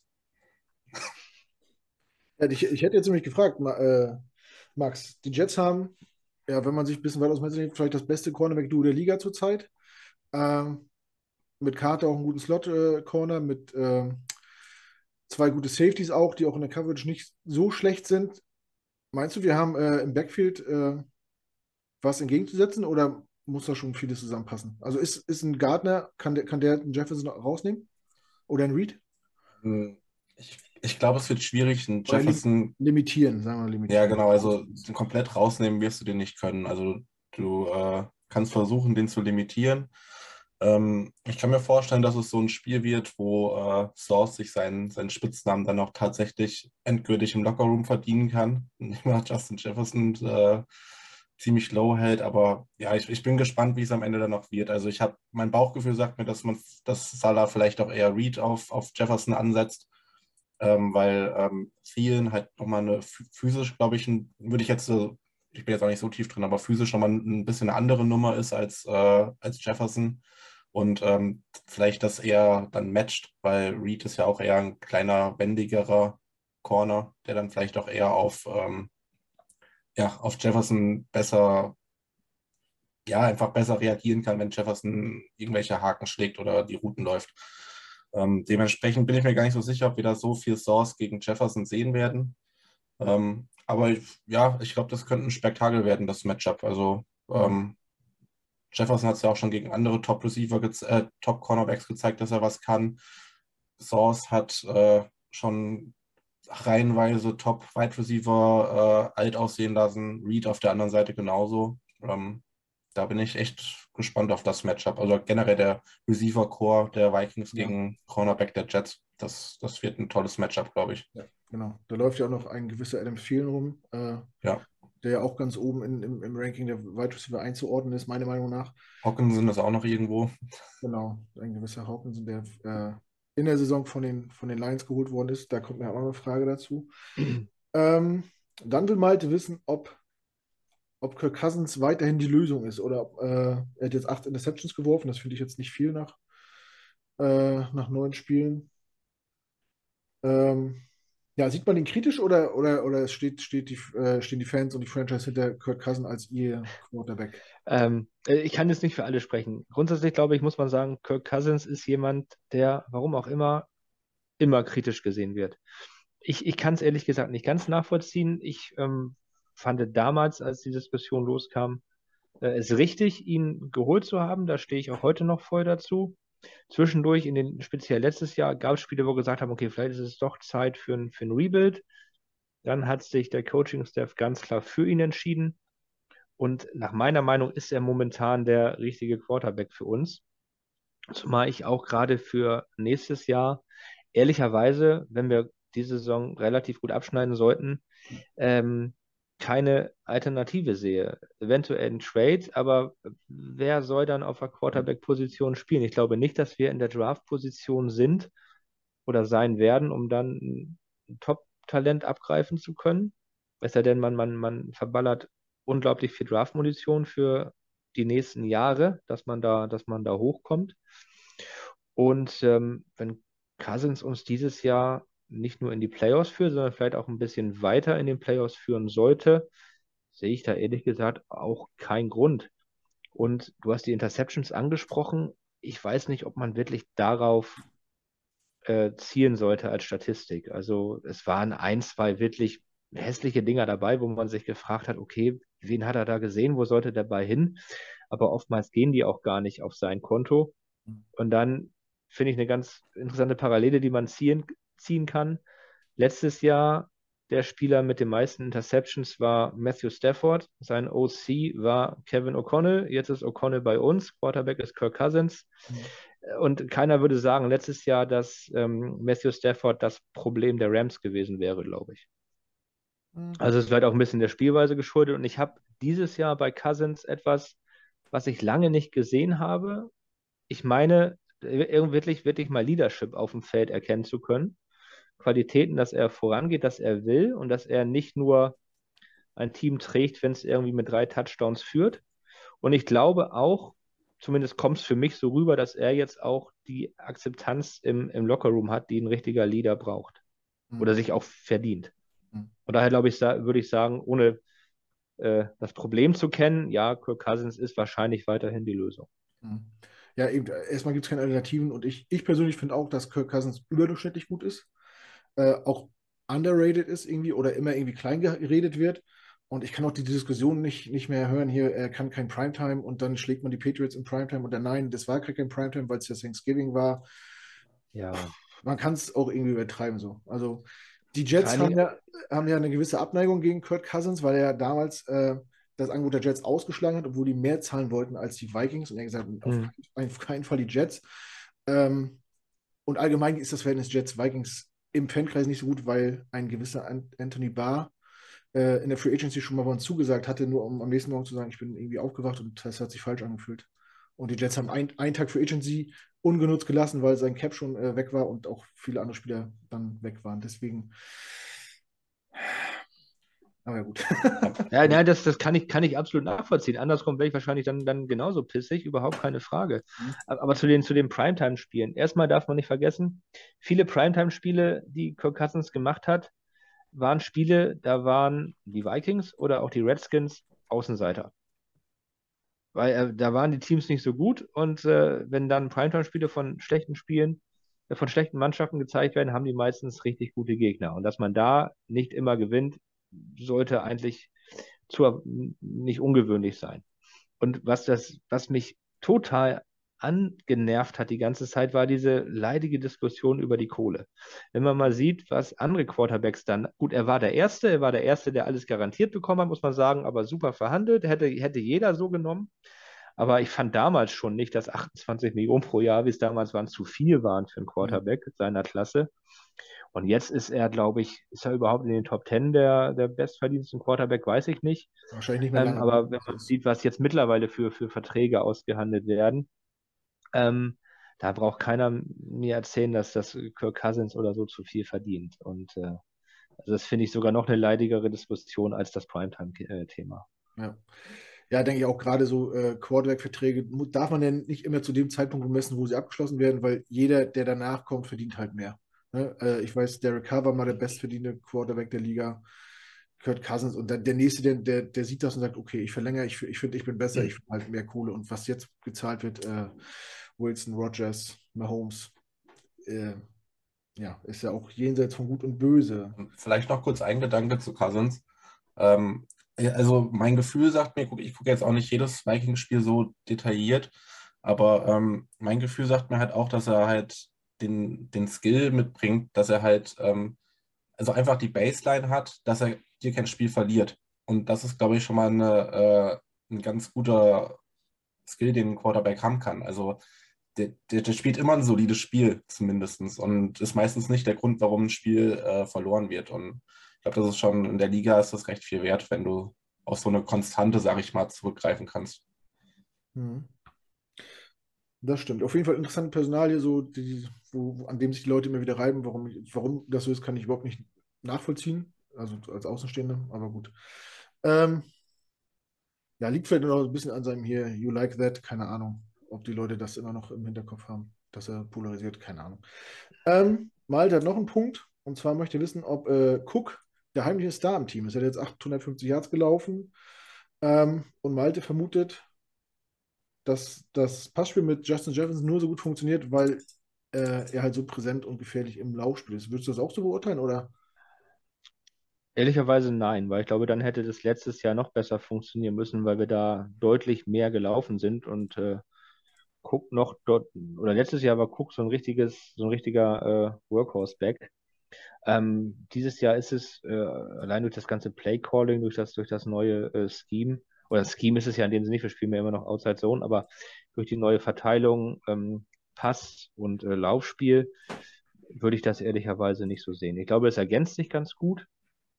A: Ich, ich hätte jetzt nämlich gefragt, äh, Max, die Jets haben, ja, wenn man sich ein bisschen weiter ausmessen vielleicht das beste Cornerback-Duo der Liga zurzeit. Ähm, mit Carter auch einen guten Slot-Corner, mit äh, zwei gute Safeties auch, die auch in der Coverage nicht so schlecht sind. Meinst du, wir haben äh, im Backfield äh, was entgegenzusetzen oder muss da schon vieles zusammenpassen? Also ist, ist ein Gardner, kann der, kann der einen Jefferson rausnehmen? Oder ein Reed?
B: Hm, ich, ich glaube, es wird schwierig, einen Jefferson.
A: Limitieren, sagen wir limitieren.
B: Ja, genau, also komplett rausnehmen wirst du den nicht können. Also du äh, kannst versuchen, den zu limitieren. Ähm, ich kann mir vorstellen, dass es so ein Spiel wird, wo äh, Source sich seinen, seinen Spitznamen dann auch tatsächlich endgültig im Lockerroom verdienen kann, indem er Justin Jefferson äh, ziemlich low hält. Aber ja, ich, ich bin gespannt, wie es am Ende dann noch wird. Also ich habe, mein Bauchgefühl sagt mir, dass man, dass Salah vielleicht auch eher Reed auf, auf Jefferson ansetzt. Ähm, weil ähm, Thielen halt nochmal eine physisch, glaube ich, würde ich jetzt ich bin jetzt auch nicht so tief drin, aber physisch nochmal ein bisschen eine andere Nummer ist als, äh, als Jefferson und ähm, vielleicht das eher dann matcht, weil Reed ist ja auch eher ein kleiner, wendigerer Corner, der dann vielleicht auch eher auf, ähm, ja, auf Jefferson besser, ja, einfach besser reagieren kann, wenn Jefferson irgendwelche Haken schlägt oder die Routen läuft. Ähm, dementsprechend bin ich mir gar nicht so sicher, ob wir da so viel Source gegen Jefferson sehen werden. Ähm, aber ja, ich glaube, das könnte ein Spektakel werden, das Matchup. Also ähm, Jefferson hat es ja auch schon gegen andere Top-Receiver, äh, Top-Cornerbacks gezeigt, dass er was kann. Source hat äh, schon reihenweise Top-Wide Receiver äh, alt aussehen lassen. Reed auf der anderen Seite genauso. Ähm, da bin ich echt gespannt auf das Matchup. Also generell der Receiver-Core der Vikings ja. gegen Cornerback der Jets. Das, das wird ein tolles Matchup, glaube ich.
A: Ja, genau. Da läuft ja auch noch ein gewisser Adam Thielen rum. Äh, ja der ja auch ganz oben in, im, im, Ranking der Wide Receiver einzuordnen ist, meiner Meinung nach.
B: Hawkinson ist auch noch irgendwo.
A: Genau, ein gewisser Hawkinson, der äh, in der Saison von den, von den Lions geholt worden ist. Da kommt mir auch noch eine Frage dazu. ähm, dann will Malte wissen, ob, ob Kirk Cousins weiterhin die Lösung ist oder ob, äh, er hat jetzt acht Interceptions geworfen. Das finde ich jetzt nicht viel nach, äh, nach neun Spielen. Ähm, ja, sieht man ihn kritisch oder, oder, oder steht, steht die, äh, stehen die Fans und die Franchise hinter Kurt Cousin als ihr Quarterback?
C: Ähm, äh, ich kann jetzt nicht für alle sprechen. Grundsätzlich glaube ich, muss man sagen, Kirk Cousins ist jemand, der, warum auch immer, immer kritisch gesehen wird. Ich, ich kann es ehrlich gesagt nicht ganz nachvollziehen. Ich ähm, fand damals, als die Diskussion loskam, äh, es richtig, ihn geholt zu haben. Da stehe ich auch heute noch voll dazu. Zwischendurch, in den, speziell letztes Jahr, gab es Spiele, wo gesagt haben, okay, vielleicht ist es doch Zeit für ein, für ein Rebuild. Dann hat sich der Coaching-Staff ganz klar für ihn entschieden. Und nach meiner Meinung ist er momentan der richtige Quarterback für uns. Zumal ich auch gerade für nächstes Jahr, ehrlicherweise, wenn wir diese Saison relativ gut abschneiden sollten, ähm, keine Alternative sehe. Eventuell ein Trade, aber wer soll dann auf der Quarterback-Position spielen? Ich glaube nicht, dass wir in der Draft-Position sind oder sein werden, um dann ein Top-Talent abgreifen zu können. Es sei denn, man, man, man verballert unglaublich viel Draft-Munition für die nächsten Jahre, dass man da, dass man da hochkommt. Und ähm, wenn Cousins uns dieses Jahr nicht nur in die Playoffs führt, sondern vielleicht auch ein bisschen weiter in den Playoffs führen sollte, sehe ich da ehrlich gesagt auch keinen Grund. Und du hast die Interceptions angesprochen. Ich weiß nicht, ob man wirklich darauf äh, zielen sollte als Statistik. Also es waren ein, zwei wirklich hässliche Dinger dabei, wo man sich gefragt hat, okay, wen hat er da gesehen, wo sollte der Ball hin? Aber oftmals gehen die auch gar nicht auf sein Konto. Und dann finde ich eine ganz interessante Parallele, die man ziehen, ziehen kann. Letztes Jahr der Spieler mit den meisten Interceptions war Matthew Stafford. Sein OC war Kevin O'Connell. Jetzt ist O'Connell bei uns. Quarterback ist Kirk Cousins. Mhm. Und keiner würde sagen, letztes Jahr, dass ähm, Matthew Stafford das Problem der Rams gewesen wäre, glaube ich. Mhm. Also es wird auch ein bisschen der Spielweise geschuldet. Und ich habe dieses Jahr bei Cousins etwas, was ich lange nicht gesehen habe. Ich meine, wirklich, wirklich mal Leadership auf dem Feld erkennen zu können. Qualitäten, dass er vorangeht, dass er will und dass er nicht nur ein Team trägt, wenn es irgendwie mit drei Touchdowns führt. Und ich glaube auch, zumindest kommt es für mich so rüber, dass er jetzt auch die Akzeptanz im, im Lockerroom hat, die ein richtiger Leader braucht mhm. oder sich auch verdient. Mhm. Und daher glaube ich, würde ich sagen, ohne äh, das Problem zu kennen, ja, Kirk Cousins ist wahrscheinlich weiterhin die Lösung.
A: Mhm. Ja, eben, erstmal gibt es keine Alternativen und ich, ich persönlich finde auch, dass Kirk Cousins überdurchschnittlich gut ist. Äh, auch underrated ist irgendwie oder immer irgendwie klein geredet wird. Und ich kann auch die Diskussion nicht, nicht mehr hören, hier, er kann kein Primetime und dann schlägt man die Patriots in Primetime und dann nein, das war kein Primetime, weil es ja Thanksgiving war. Ja. Man kann es auch irgendwie übertreiben so. Also die Jets haben ja, haben ja, eine gewisse Abneigung gegen Kurt Cousins, weil er damals äh, das Angebot der Jets ausgeschlagen hat, obwohl die mehr zahlen wollten als die Vikings. Und er gesagt hat, mhm. auf, keinen Fall die Jets. Ähm, und allgemein ist das Verhältnis Jets-Vikings im Fankreis nicht so gut, weil ein gewisser Anthony Barr äh, in der Free Agency schon mal bei uns zugesagt hatte, nur um am nächsten Morgen zu sagen, ich bin irgendwie aufgewacht und das hat sich falsch angefühlt. Und die Jets haben ein, einen Tag Free Agency ungenutzt gelassen, weil sein Cap schon äh, weg war und auch viele andere Spieler dann weg waren. Deswegen.
C: Aber gut. ja, nein, das, das kann, ich, kann ich absolut nachvollziehen. Andersrum wäre ich wahrscheinlich dann, dann genauso pissig, überhaupt keine Frage. Mhm. Aber zu den, zu den Primetime-Spielen. Erstmal darf man nicht vergessen, viele Primetime-Spiele, die Kirk Cousins gemacht hat, waren Spiele, da waren die Vikings oder auch die Redskins Außenseiter. Weil äh, da waren die Teams nicht so gut und äh, wenn dann Primetime-Spiele von schlechten Spielen, äh, von schlechten Mannschaften gezeigt werden, haben die meistens richtig gute Gegner. Und dass man da nicht immer gewinnt, sollte eigentlich zu, nicht ungewöhnlich sein. Und was das, was mich total angenervt hat die ganze Zeit, war diese leidige Diskussion über die Kohle. Wenn man mal sieht, was andere Quarterbacks dann, gut, er war der Erste, er war der Erste, der alles garantiert bekommen hat, muss man sagen, aber super verhandelt, hätte, hätte jeder so genommen. Aber ich fand damals schon nicht, dass 28 Millionen pro Jahr, wie es damals waren, zu viel waren für einen Quarterback mhm. seiner Klasse. Und jetzt ist er, glaube ich, ist er überhaupt in den Top 10 der, der bestverdiensten Quarterback, weiß ich nicht.
A: Wahrscheinlich nicht mehr.
C: Ähm, aber wenn man sieht, was jetzt mittlerweile für, für Verträge ausgehandelt werden, ähm, da braucht keiner mir erzählen, dass das Kirk Cousins oder so zu viel verdient. Und äh, also das finde ich sogar noch eine leidigere Diskussion als das Primetime-Thema.
A: Ja. Ja, denke ich auch gerade so äh, Quarterback-Verträge darf man denn nicht immer zu dem Zeitpunkt bemessen, wo sie abgeschlossen werden, weil jeder, der danach kommt, verdient halt mehr. Ne? Äh, ich weiß, Derek Carr war mal der bestverdiente Quarterback der Liga. Kurt Cousins und dann der nächste, der, der, der sieht das und sagt, okay, ich verlängere, ich, ich finde, ich bin besser, ich will halt mehr Kohle. Und was jetzt gezahlt wird, äh, Wilson, Rogers, Mahomes, äh, ja, ist ja auch jenseits von Gut und Böse.
B: Vielleicht noch kurz ein Gedanke zu Cousins. Ähm, also mein Gefühl sagt mir, ich gucke jetzt auch nicht jedes Vikings-Spiel so detailliert, aber ähm, mein Gefühl sagt mir halt auch, dass er halt den, den Skill mitbringt, dass er halt ähm, also einfach die Baseline hat, dass er dir kein Spiel verliert. Und das ist, glaube ich, schon mal eine, äh, ein ganz guter Skill, den ein Quarterback haben kann. Also der, der, der, spielt immer ein solides Spiel zumindest und ist meistens nicht der Grund, warum ein Spiel äh, verloren wird. Und ich glaube, das ist schon in der Liga ist das recht viel wert, wenn du auf so eine Konstante, sage ich mal, zurückgreifen kannst.
A: Mhm. Das stimmt. Auf jeden Fall interessante Personalie, so die, wo, an dem sich die Leute immer wieder reiben. Warum, warum das so ist, kann ich überhaupt nicht nachvollziehen. Also als Außenstehender, aber gut. Ähm, ja, liegt vielleicht noch ein bisschen an seinem hier, You Like That, keine Ahnung, ob die Leute das immer noch im Hinterkopf haben, dass er polarisiert, keine Ahnung. Ähm, Malte hat noch einen Punkt, und zwar möchte wissen, ob äh, Cook der heimliche Star im Team ist. Er hat jetzt 850 Yards gelaufen ähm, und Malte vermutet, dass das Passspiel mit Justin Jefferson nur so gut funktioniert, weil äh, er halt so präsent und gefährlich im Laufspiel ist. Würdest du das auch so beurteilen, oder?
C: Ehrlicherweise nein, weil ich glaube, dann hätte das letztes Jahr noch besser funktionieren müssen, weil wir da deutlich mehr gelaufen sind und äh, Cook noch dort, oder letztes Jahr war Cook so ein richtiges, so ein richtiger äh, Workhorse-Back. Ähm, dieses Jahr ist es äh, allein durch das ganze Play-Calling, durch das, durch das neue äh, Scheme, oder Scheme ist es ja in dem Sinne nicht, wir spielen ja immer noch Outside Zone, aber durch die neue Verteilung, ähm, Pass und äh, Laufspiel, würde ich das ehrlicherweise nicht so sehen. Ich glaube, es ergänzt sich ganz gut.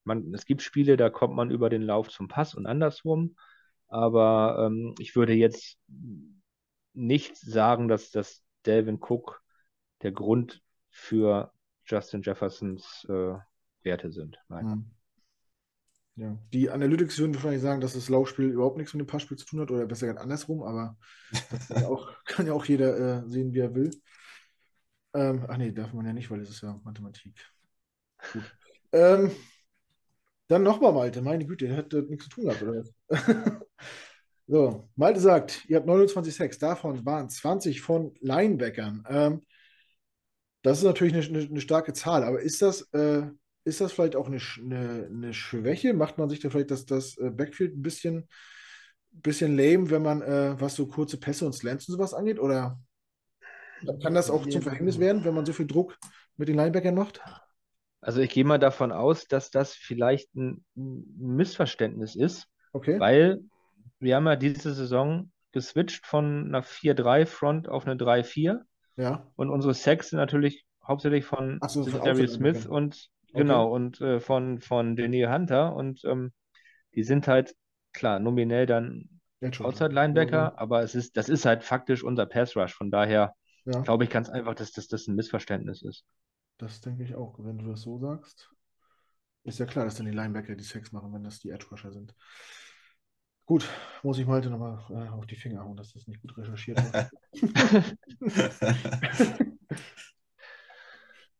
C: Man, es gibt Spiele, da kommt man über den Lauf zum Pass und andersrum. Aber ähm, ich würde jetzt nicht sagen, dass, dass Delvin Cook der Grund für Justin Jeffersons äh, Werte sind. Nein.
A: Ja. Die Analytics würden wahrscheinlich sagen, dass das Laufspiel überhaupt nichts mit dem Passspiel zu tun hat oder besser gesagt andersrum, aber das kann ja auch, kann ja auch jeder äh, sehen, wie er will. Ähm, ach nee, darf man ja nicht, weil es ist ja Mathematik. Gut. Ähm, dann nochmal Malte, meine Güte, der hat äh, nichts zu tun gehabt, oder was? so, Malte sagt, ihr habt 29 Sex, davon waren 20 von Linebackern. Ähm, das ist natürlich eine, eine, eine, starke Zahl, aber ist das, äh, ist das vielleicht auch eine, eine, Schwäche? Macht man sich da vielleicht das, das äh, Backfield ein bisschen, bisschen lame, wenn man, äh, was so kurze Pässe und Slants und sowas angeht? Oder kann das auch zum Verhängnis werden, wenn man so viel Druck mit den Linebackern macht?
C: Also ich gehe mal davon aus, dass das vielleicht ein Missverständnis ist,
A: okay.
C: weil wir haben ja diese Saison geswitcht von einer 4-3-Front auf eine 3-4.
A: Ja.
C: Und unsere Sacks sind natürlich hauptsächlich von
A: so,
C: Darius Smith und okay. genau und äh, von, von Daniel Hunter. Und ähm, die sind halt, klar, nominell dann Outside Linebacker, okay. aber es ist, das ist halt faktisch unser Pass Rush. Von daher ja. glaube ich ganz einfach, dass das, das ein Missverständnis ist.
A: Das denke ich auch, wenn du das so sagst. Ist ja klar, dass dann die Linebacker die Sex machen, wenn das die Edge Rusher sind. Gut, muss ich Malte nochmal äh, auf die Finger hauen, dass das nicht gut recherchiert wird.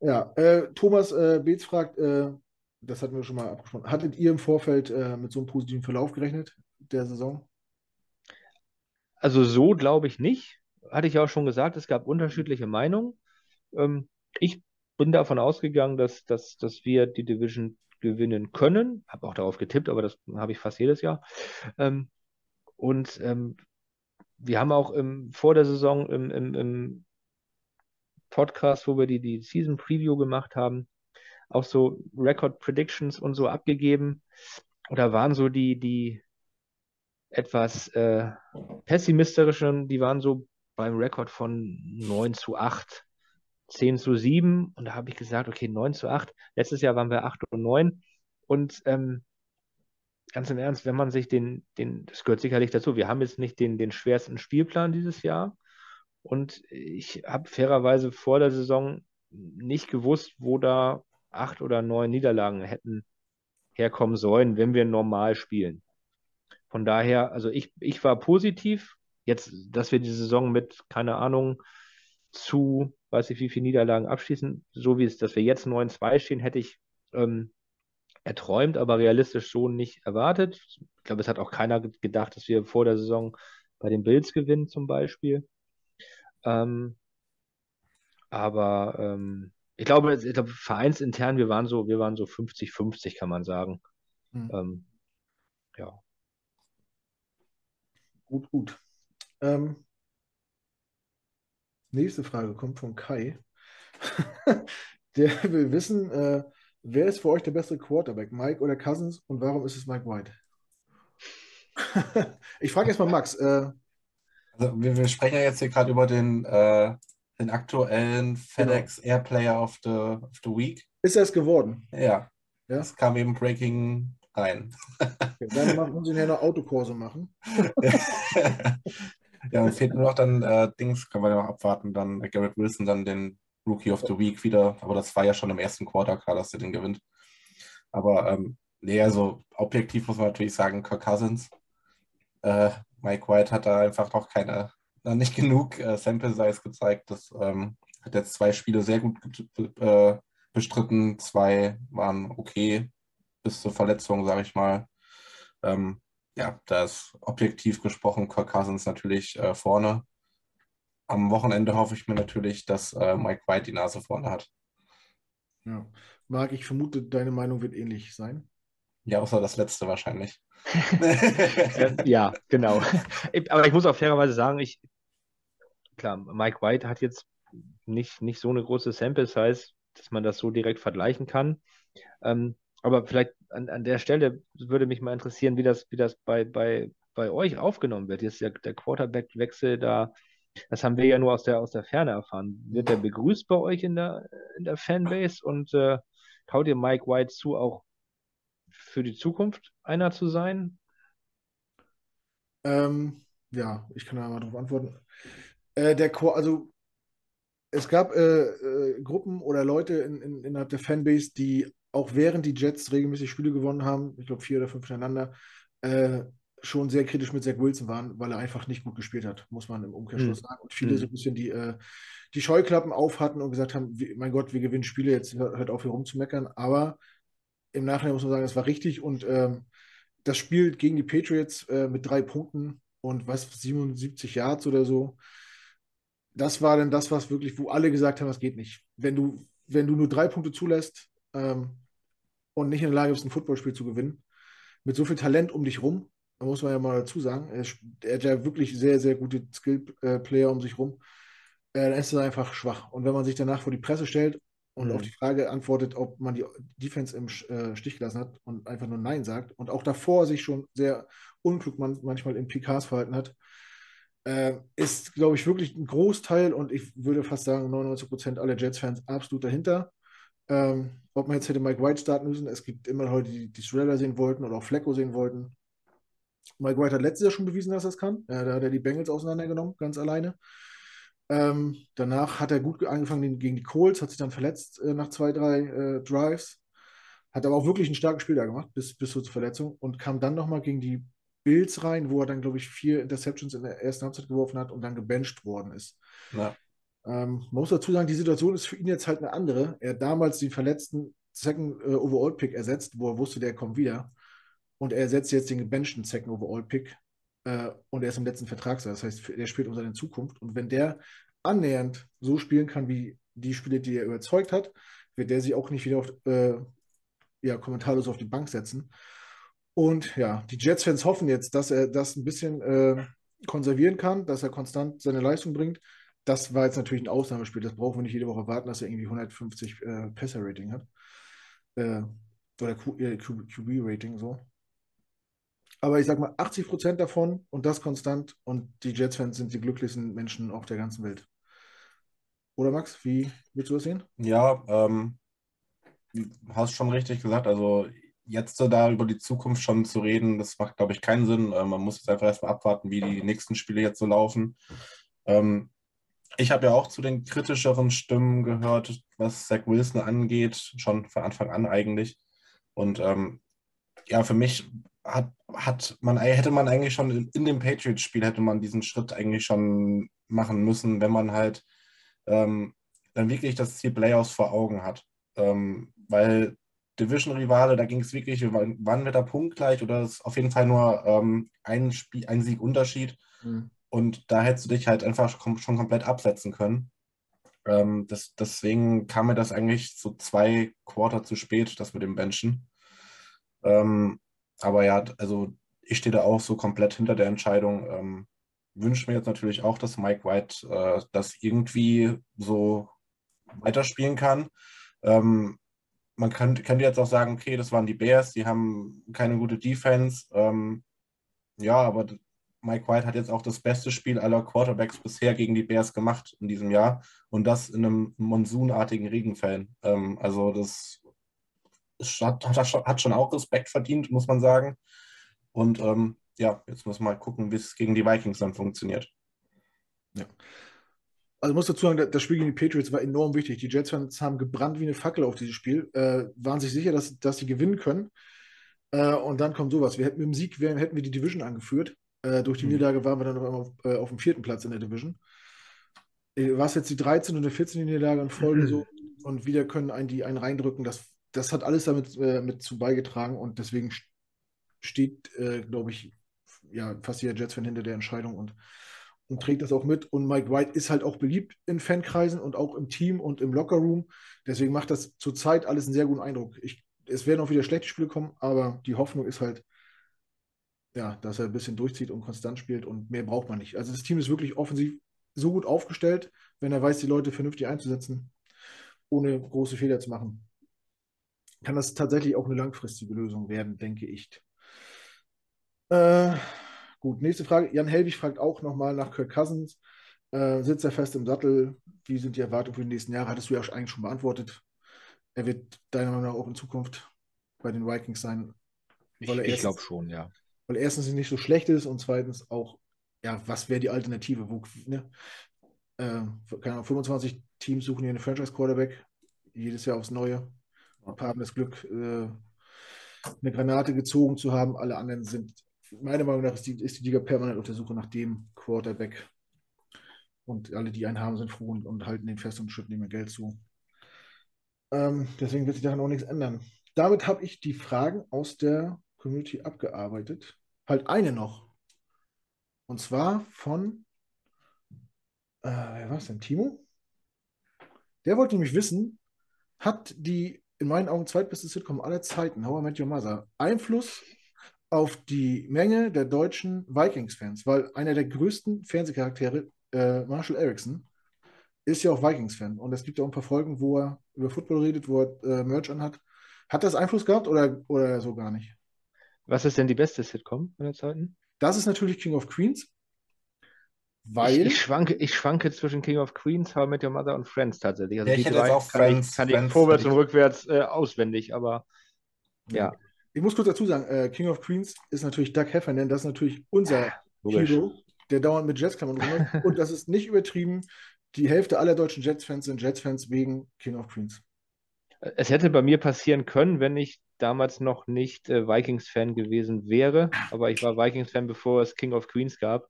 A: ja, äh, Thomas äh, Beetz fragt, äh, das hatten wir schon mal abgesprochen, hattet ihr im Vorfeld äh, mit so einem positiven Verlauf gerechnet der Saison?
C: Also so glaube ich nicht. Hatte ich auch schon gesagt, es gab unterschiedliche Meinungen. Ähm, ich bin davon ausgegangen, dass, dass, dass wir die Division gewinnen können. Habe auch darauf getippt, aber das habe ich fast jedes Jahr. Ähm, und ähm, wir haben auch im, vor der Saison im, im, im Podcast, wo wir die, die Season Preview gemacht haben, auch so Record Predictions und so abgegeben. Oder waren so die, die etwas äh, pessimistischen, die waren so beim Rekord von 9 zu 8 10 zu 7 und da habe ich gesagt, okay, 9 zu 8. Letztes Jahr waren wir 8 und 9 und ähm, ganz im Ernst, wenn man sich den, den, das gehört sicherlich dazu, wir haben jetzt nicht den, den schwersten Spielplan dieses Jahr und ich habe fairerweise vor der Saison nicht gewusst, wo da acht oder neun Niederlagen hätten herkommen sollen, wenn wir normal spielen. Von daher, also ich, ich war positiv. Jetzt, dass wir die Saison mit, keine Ahnung, zu, weiß ich wie viele Niederlagen abschließen. So wie es, dass wir jetzt 9-2 stehen, hätte ich ähm, erträumt, aber realistisch so nicht erwartet. Ich glaube, es hat auch keiner gedacht, dass wir vor der Saison bei den Bills gewinnen, zum Beispiel. Ähm, aber ähm, ich glaube, ich glaube, vereinsintern, wir waren so, wir waren so 50-50, kann man sagen. Hm. Ähm, ja.
A: Gut, gut. Ähm, Nächste Frage kommt von Kai. Der will wissen, äh, wer ist für euch der bessere Quarterback, Mike oder Cousins und warum ist es Mike White? ich frage erstmal Max. Äh,
B: also wir, wir, sprechen ja jetzt hier gerade über den, äh, den aktuellen FedEx genau. Airplayer of the, of the Week.
A: Ist er es geworden?
B: Ja. ja. Es kam eben Breaking rein.
A: Okay, dann machen sie eine Autokurse machen.
B: Ja, und fehlt nur noch dann äh, Dings, können wir ja noch abwarten, dann äh, Garrett Wilson dann den Rookie of the Week wieder. Aber das war ja schon im ersten Quarter klar, dass er den gewinnt. Aber ähm, nee, also objektiv muss man natürlich sagen, Kirk Cousins. Äh, Mike White hat da einfach noch keine, noch nicht genug äh, Sample Size gezeigt. Das ähm, hat jetzt zwei Spiele sehr gut äh, bestritten. Zwei waren okay bis zur Verletzung, sage ich mal. Ähm, ja, da ist objektiv gesprochen Kirk Cousins natürlich äh, vorne. Am Wochenende hoffe ich mir natürlich, dass äh, Mike White die Nase vorne hat.
A: Ja. Marc, ich vermute, deine Meinung wird ähnlich sein.
B: Ja, außer das letzte wahrscheinlich.
C: ja, genau. Aber ich muss auch fairerweise sagen, ich, klar, Mike White hat jetzt nicht, nicht so eine große Sample Size, dass man das so direkt vergleichen kann. Ähm, aber vielleicht an, an der Stelle würde mich mal interessieren, wie das, wie das bei, bei, bei euch aufgenommen wird. Jetzt der, der Quarterback-Wechsel da, das haben wir ja nur aus der, aus der Ferne erfahren. Wird der begrüßt bei euch in der, in der Fanbase und äh, traut ihr Mike White zu, auch für die Zukunft einer zu sein?
A: Ähm, ja, ich kann da mal drauf antworten. Äh, der Chor, also es gab äh, äh, Gruppen oder Leute in, in, innerhalb der Fanbase, die auch während die Jets regelmäßig Spiele gewonnen haben, ich glaube vier oder fünf hintereinander, äh, schon sehr kritisch mit Zach Wilson waren, weil er einfach nicht gut gespielt hat, muss man im Umkehrschluss mhm. sagen. Und viele mhm. so ein bisschen die, äh, die Scheuklappen auf hatten und gesagt haben, wie, mein Gott, wir gewinnen Spiele, jetzt hört auf hier rumzumeckern. Aber im Nachhinein muss man sagen, es war richtig und ähm, das Spiel gegen die Patriots äh, mit drei Punkten und was, 77 Yards oder so, das war dann das, was wirklich, wo alle gesagt haben, das geht nicht. Wenn du, wenn du nur drei Punkte zulässt ähm, und nicht in der Lage bist, ein Footballspiel zu gewinnen, mit so viel Talent um dich rum, da muss man ja mal dazu sagen, er, er hat ja wirklich sehr, sehr gute Skill-Player um sich rum, äh, dann ist er einfach schwach. Und wenn man sich danach vor die Presse stellt und mhm. auf die Frage antwortet, ob man die Defense im äh, Stich gelassen hat und einfach nur Nein sagt und auch davor sich schon sehr unklug man, manchmal in PKs verhalten hat, äh, ist, glaube ich, wirklich ein Großteil und ich würde fast sagen 99 Prozent aller Jets-Fans absolut dahinter. Ähm, ob man jetzt hätte Mike White starten müssen, es gibt immer Leute, die, die Schreller sehen wollten oder auch Flecko sehen wollten. Mike White hat letztes Jahr schon bewiesen, dass er es kann. Ja, da hat er die Bengals auseinandergenommen, ganz alleine. Ähm, danach hat er gut angefangen gegen die Colts, hat sich dann verletzt äh, nach zwei, drei äh, Drives. Hat aber auch wirklich ein starkes Spiel da gemacht, bis, bis zur Verletzung und kam dann nochmal gegen die Bills rein, wo er dann, glaube ich, vier Interceptions in der ersten Halbzeit geworfen hat und dann gebencht worden ist. Ja. Ähm, man muss dazu sagen, die Situation ist für ihn jetzt halt eine andere. Er hat damals den verletzten Second äh, Overall Pick ersetzt, wo er wusste, der kommt wieder. Und er ersetzt jetzt den gebenchten Second Overall Pick äh, und er ist im letzten Vertragsjahr. Das heißt, er spielt um seine Zukunft. Und wenn der annähernd so spielen kann, wie die Spiele, die er überzeugt hat, wird der sich auch nicht wieder auf, äh, ja, kommentarlos auf die Bank setzen. Und ja, die Jets-Fans hoffen jetzt, dass er das ein bisschen äh, konservieren kann, dass er konstant seine Leistung bringt. Das war jetzt natürlich ein Ausnahmespiel. Das brauchen wir nicht jede Woche warten, dass er irgendwie 150 äh, Passer-Rating hat. Äh, oder QB-Rating äh, so. Aber ich sag mal, 80 Prozent davon und das konstant und die Jets-Fans sind die glücklichsten Menschen auf der ganzen Welt. Oder Max, wie willst du das sehen?
B: Ja, ähm, hast schon richtig gesagt. Also jetzt da über die Zukunft schon zu reden, das macht, glaube ich, keinen Sinn. Äh, man muss jetzt einfach erstmal abwarten, wie die nächsten Spiele jetzt so laufen. Ähm, ich habe ja auch zu den kritischeren Stimmen gehört, was Zach Wilson angeht, schon von Anfang an eigentlich. Und ähm, ja, für mich hat, hat man, hätte man eigentlich schon in, in dem Patriots-Spiel hätte man diesen Schritt eigentlich schon machen müssen, wenn man halt ähm, dann wirklich das Ziel Playoffs vor Augen hat. Ähm, weil Division-Rivale, da ging es wirklich, waren wir da punktgleich oder ist auf jeden Fall nur ähm, ein, Spiel, ein Sieg Unterschied. Mhm. Und da hättest du dich halt einfach schon komplett absetzen können. Ähm, das, deswegen kam mir das eigentlich so zwei Quarter zu spät, das mit dem Benchen. Ähm, aber ja, also ich stehe da auch so komplett hinter der Entscheidung. Ähm, wünsche mir jetzt natürlich auch, dass Mike White äh, das irgendwie so weiterspielen kann. Ähm, man kann, könnte jetzt auch sagen, okay, das waren die Bears, die haben keine gute Defense. Ähm, ja, aber Mike White hat jetzt auch das beste Spiel aller Quarterbacks bisher gegen die Bears gemacht in diesem Jahr und das in einem monsunartigen Regenfällen. Ähm, also das hat, hat, schon auch Respekt verdient, muss man sagen. Und ähm, ja, jetzt muss man mal gucken, wie es gegen die Vikings dann funktioniert.
A: Ja. Also ich muss dazu sagen, das Spiel gegen die Patriots war enorm wichtig. Die Jets-Fans haben gebrannt wie eine Fackel auf dieses Spiel, äh, waren sich sicher, dass, dass sie gewinnen können. Äh, und dann kommt sowas. Wir hätten mit dem Sieg wären, hätten wir die Division angeführt. Äh, durch die mhm. Niederlage waren wir dann auf, äh, auf, dem vierten Platz in der Division. Äh, war es jetzt die 13 und die 14 Niederlage in Folge mhm. so und wieder können einen die einen reindrücken. Das, das hat alles damit äh, mit zu beigetragen und deswegen steht, glaube ich, ja, fast jeder Jets-Fan hinter der Entscheidung und, und trägt das auch mit. Und Mike White ist halt auch beliebt in Fankreisen und auch im Team und im Lockerroom. Deswegen macht das zurzeit alles einen sehr guten Eindruck. Ich, es werden auch wieder schlechte Spiele kommen, aber die Hoffnung ist halt, ja, dass er ein bisschen durchzieht und konstant spielt und mehr braucht man nicht. Also das Team ist wirklich offensiv so gut aufgestellt, wenn er weiß, die Leute vernünftig einzusetzen, ohne große Fehler zu machen. Kann das tatsächlich auch eine langfristige Lösung werden, denke ich. Äh, gut, nächste Frage. Jan Helwig fragt auch nochmal nach Kirk Cousins. Äh, sitzt er fest im Sattel? Wie sind die Erwartungen für die nächsten Jahre? Hattest du ja eigentlich schon beantwortet. Er wird deiner Meinung nach auch in Zukunft bei den Vikings sein.
C: ich, ich glaube schon, ja.
A: Weil erstens nicht so schlecht ist und zweitens auch, ja, was wäre die Alternative? Wo, ne? äh, keine Ahnung, 25 Teams suchen hier einen Franchise-Quarterback, jedes Jahr aufs Neue. Haben das Glück, äh, eine Granate gezogen zu haben. Alle anderen sind, meiner Meinung nach, ist die, ist die Liga permanent auf der Suche nach dem Quarterback. Und alle, die einen haben, sind froh und, und halten den fest und schütten ihm Geld zu. Ähm, deswegen wird sich daran auch nichts ändern. Damit habe ich die Fragen aus der Community abgearbeitet. Halt eine noch. Und zwar von, äh, wer war es denn? Timo? Der wollte nämlich wissen, hat die in meinen Augen zweitbeste Sitcom aller Zeiten, How I Met Your Mother, Einfluss auf die Menge der deutschen Vikings-Fans? Weil einer der größten Fernsehcharaktere, äh, Marshall Erickson, ist ja auch Vikings-Fan. Und es gibt ja auch ein paar Folgen, wo er über Football redet, wo er äh, Merch anhat. Hat das Einfluss gehabt oder, oder so gar nicht?
C: Was ist denn die beste Sitcom aller Zeiten?
A: Das ist natürlich King of Queens.
C: Weil. Ich, ich, schwanke, ich schwanke zwischen King of Queens, How I Met Your Mother und Friends tatsächlich.
B: Also ja, ich hätte jetzt auch Friends.
C: Kann ich, kann ich vorwärts und rückwärts äh, auswendig, aber ja.
A: Ich muss kurz dazu sagen, äh, King of Queens ist natürlich Doug Heffernan, das ist natürlich unser ja, Hero, der dauernd mit Jets-Klammern rumläuft. und das ist nicht übertrieben. Die Hälfte aller deutschen Jets-Fans sind Jets-Fans wegen King of Queens.
C: Es hätte bei mir passieren können, wenn ich damals noch nicht äh, Vikings-Fan gewesen wäre, aber ich war Vikings-Fan, bevor es King of Queens gab.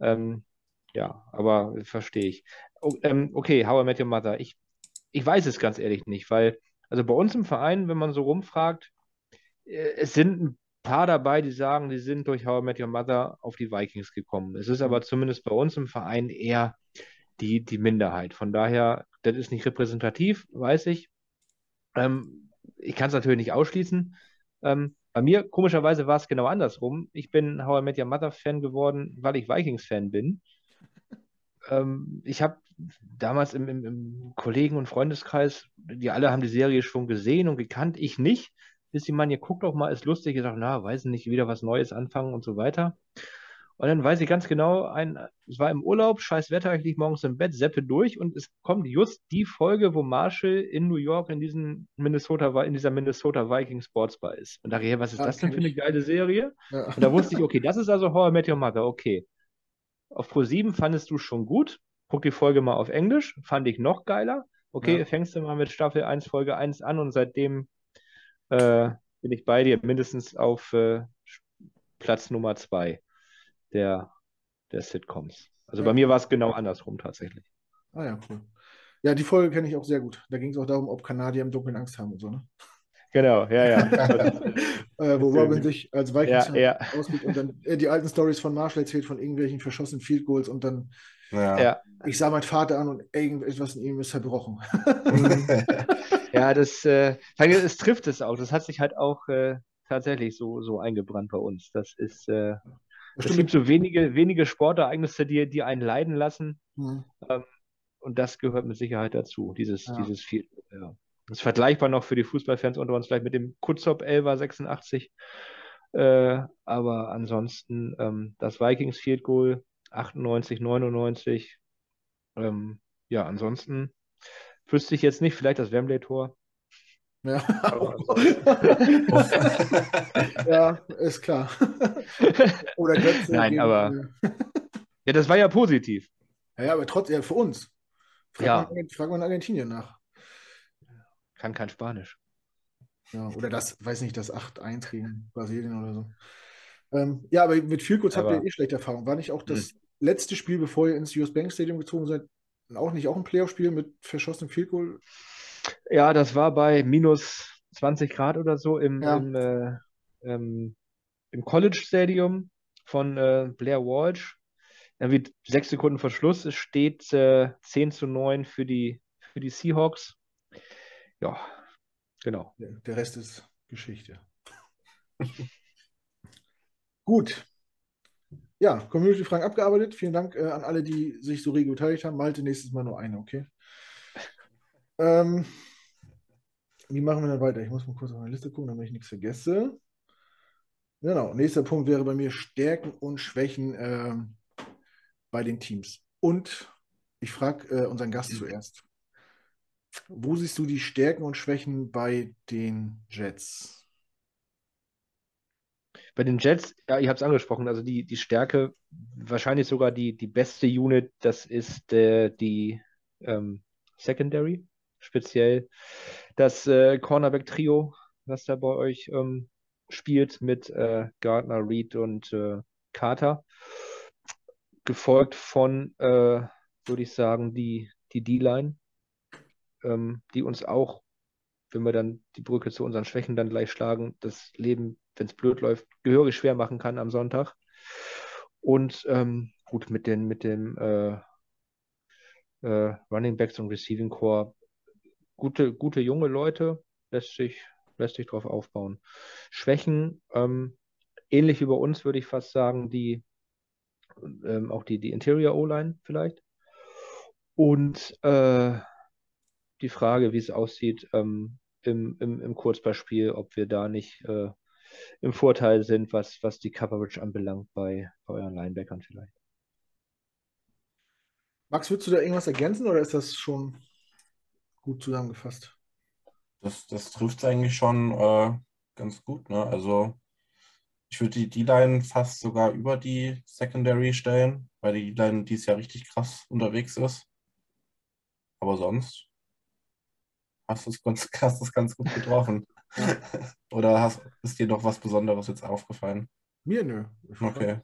C: Ähm, ja, aber verstehe ich. Oh, ähm, okay, How I Met Your Mother. Ich, ich weiß es ganz ehrlich nicht, weil, also bei uns im Verein, wenn man so rumfragt, äh, es sind ein paar dabei, die sagen, die sind durch How I Met Your Mother auf die Vikings gekommen. Es ist aber mhm. zumindest bei uns im Verein eher die, die Minderheit. Von daher, das ist nicht repräsentativ, weiß ich. Ähm, ich kann es natürlich nicht ausschließen. Ähm, bei mir, komischerweise, war es genau andersrum. Ich bin How I Met Your Mother Fan geworden, weil ich Vikings-Fan bin ähm, ich habe damals im, im, im, Kollegen- und Freundeskreis, die alle haben die Serie schon gesehen und gekannt, ich nicht. Bis die man, ihr guckt doch mal, ist lustig. Ich sage, na, weiß nicht, wieder was Neues anfangen und so weiter. Und dann weiß ich ganz genau, ein, es war im Urlaub, scheiß Wetter, ich liege morgens im Bett, seppe durch und es kommt just die Folge, wo Marshall in New York in diesem Minnesota, in dieser Minnesota Viking Sportsbar ist. Und dachte, hey, was ist ah, das denn für eine geile Serie? Ja. Und da wusste ich, okay, das ist also How I Met Your Mother, okay. Auf Pro 7 fandest du schon gut. Guck die Folge mal auf Englisch. Fand ich noch geiler. Okay, ja. fängst du mal mit Staffel 1, Folge 1 an und seitdem äh, bin ich bei dir mindestens auf äh, Platz Nummer 2 der, der Sitcoms. Also ja. bei mir war es genau andersrum tatsächlich.
A: Ah ja, cool. Ja, die Folge kenne ich auch sehr gut. Da ging es auch darum, ob Kanadier im Dunkeln Angst haben und so, ne?
C: Genau, ja, ja.
A: äh, wo Robin sich als Vikings
C: ja, ja.
A: ausgibt und dann äh, die alten Stories von Marshall erzählt, von irgendwelchen verschossenen Field Goals und dann
C: ja.
A: ich sah meinen Vater an und irgendetwas in ihm ist zerbrochen.
C: ja, das, äh, es trifft es auch. Das hat sich halt auch äh, tatsächlich so, so eingebrannt bei uns. Das ist, äh, es gibt so wenige, wenige Sportereignisse, die, die einen leiden lassen. Mhm. Ähm, und das gehört mit Sicherheit dazu, dieses, ja. dieses Field. Ja. Das ist vergleichbar noch für die Fußballfans unter uns vielleicht mit dem Kutzop Elva 86. Äh, aber ansonsten ähm, das Vikings Field Goal 98, 99. Ähm, ja, ansonsten wüsste ich jetzt nicht, vielleicht das Wembley-Tor.
A: Ja. ja, ist klar.
C: Oder Götze Nein, aber. ja, das war ja positiv.
A: Ja, ja aber trotzdem, ja, für uns. Frag,
C: ja.
A: man, frag man Argentinien nach
C: kann kein Spanisch.
A: Ja, oder das, weiß nicht, das 8-1 gegen Brasilien oder so. Ähm, ja, aber mit viel kurz habt ihr eh schlechte Erfahrungen. War nicht auch das mh. letzte Spiel, bevor ihr ins US Bank Stadium gezogen seid, auch nicht auch ein Playoff-Spiel mit verschossenem Field Goal?
C: Ja, das war bei minus 20 Grad oder so im, ja. im, äh, ähm, im College Stadium von äh, Blair Walsh. Irgendwie sechs Sekunden Verschluss. Es steht äh, 10 zu 9 für die, für die Seahawks. Ja, genau.
A: Der, Rest ist Geschichte. Gut. Ja, Community-Fragen abgearbeitet. Vielen Dank äh, an alle, die sich so rege beteiligt haben. Malte, nächstes Mal nur eine, okay? Ähm, wie machen wir dann weiter? Ich muss mal kurz auf meine Liste gucken, damit ich nichts vergesse. Genau, nächster Punkt wäre bei mir Stärken und Schwächen äh, bei den Teams. Und ich frage äh, unseren Gast zuerst. Wo siehst du die Stärken und Schwächen bei den Jets?
C: Bei den Jets, ja, ich habe es angesprochen, also die, die Stärke, wahrscheinlich sogar die, die beste Unit, das ist äh, die ähm, Secondary, speziell das äh, Cornerback-Trio, was da bei euch ähm, spielt mit äh, Gardner, Reed und äh, Carter. Gefolgt von, äh, würde ich sagen, die, die D-Line, ähm, die uns auch, wenn wir dann die Brücke zu unseren Schwächen dann gleich schlagen, das Leben, wenn es blöd läuft, gehörig schwer machen kann am Sonntag. Und ähm, gut, mit, den, mit dem äh, äh, Running Backs und Receiving Core, gute, gute junge Leute, lässt sich, lässt sich drauf aufbauen. Schwächen, ähm, ähnlich wie bei uns, würde ich fast sagen, die ähm, auch die, die Interior O-Line vielleicht. Und äh, die Frage, wie es aussieht ähm, im, im, im Kurzballspiel, ob wir da nicht äh, im Vorteil sind, was, was die Coverage anbelangt bei, bei euren Linebackern vielleicht.
A: Max, würdest du da irgendwas ergänzen oder ist das schon gut zusammengefasst?
B: Das, das trifft es eigentlich schon äh, ganz gut. Ne? Also ich würde die D-Line fast sogar über die Secondary stellen, weil die D-Line dieses Jahr richtig krass unterwegs ist. Aber sonst hast du es ganz, hast es ganz gut getroffen. Oder hast, ist dir noch was Besonderes jetzt aufgefallen?
A: Mir nö.
B: Okay.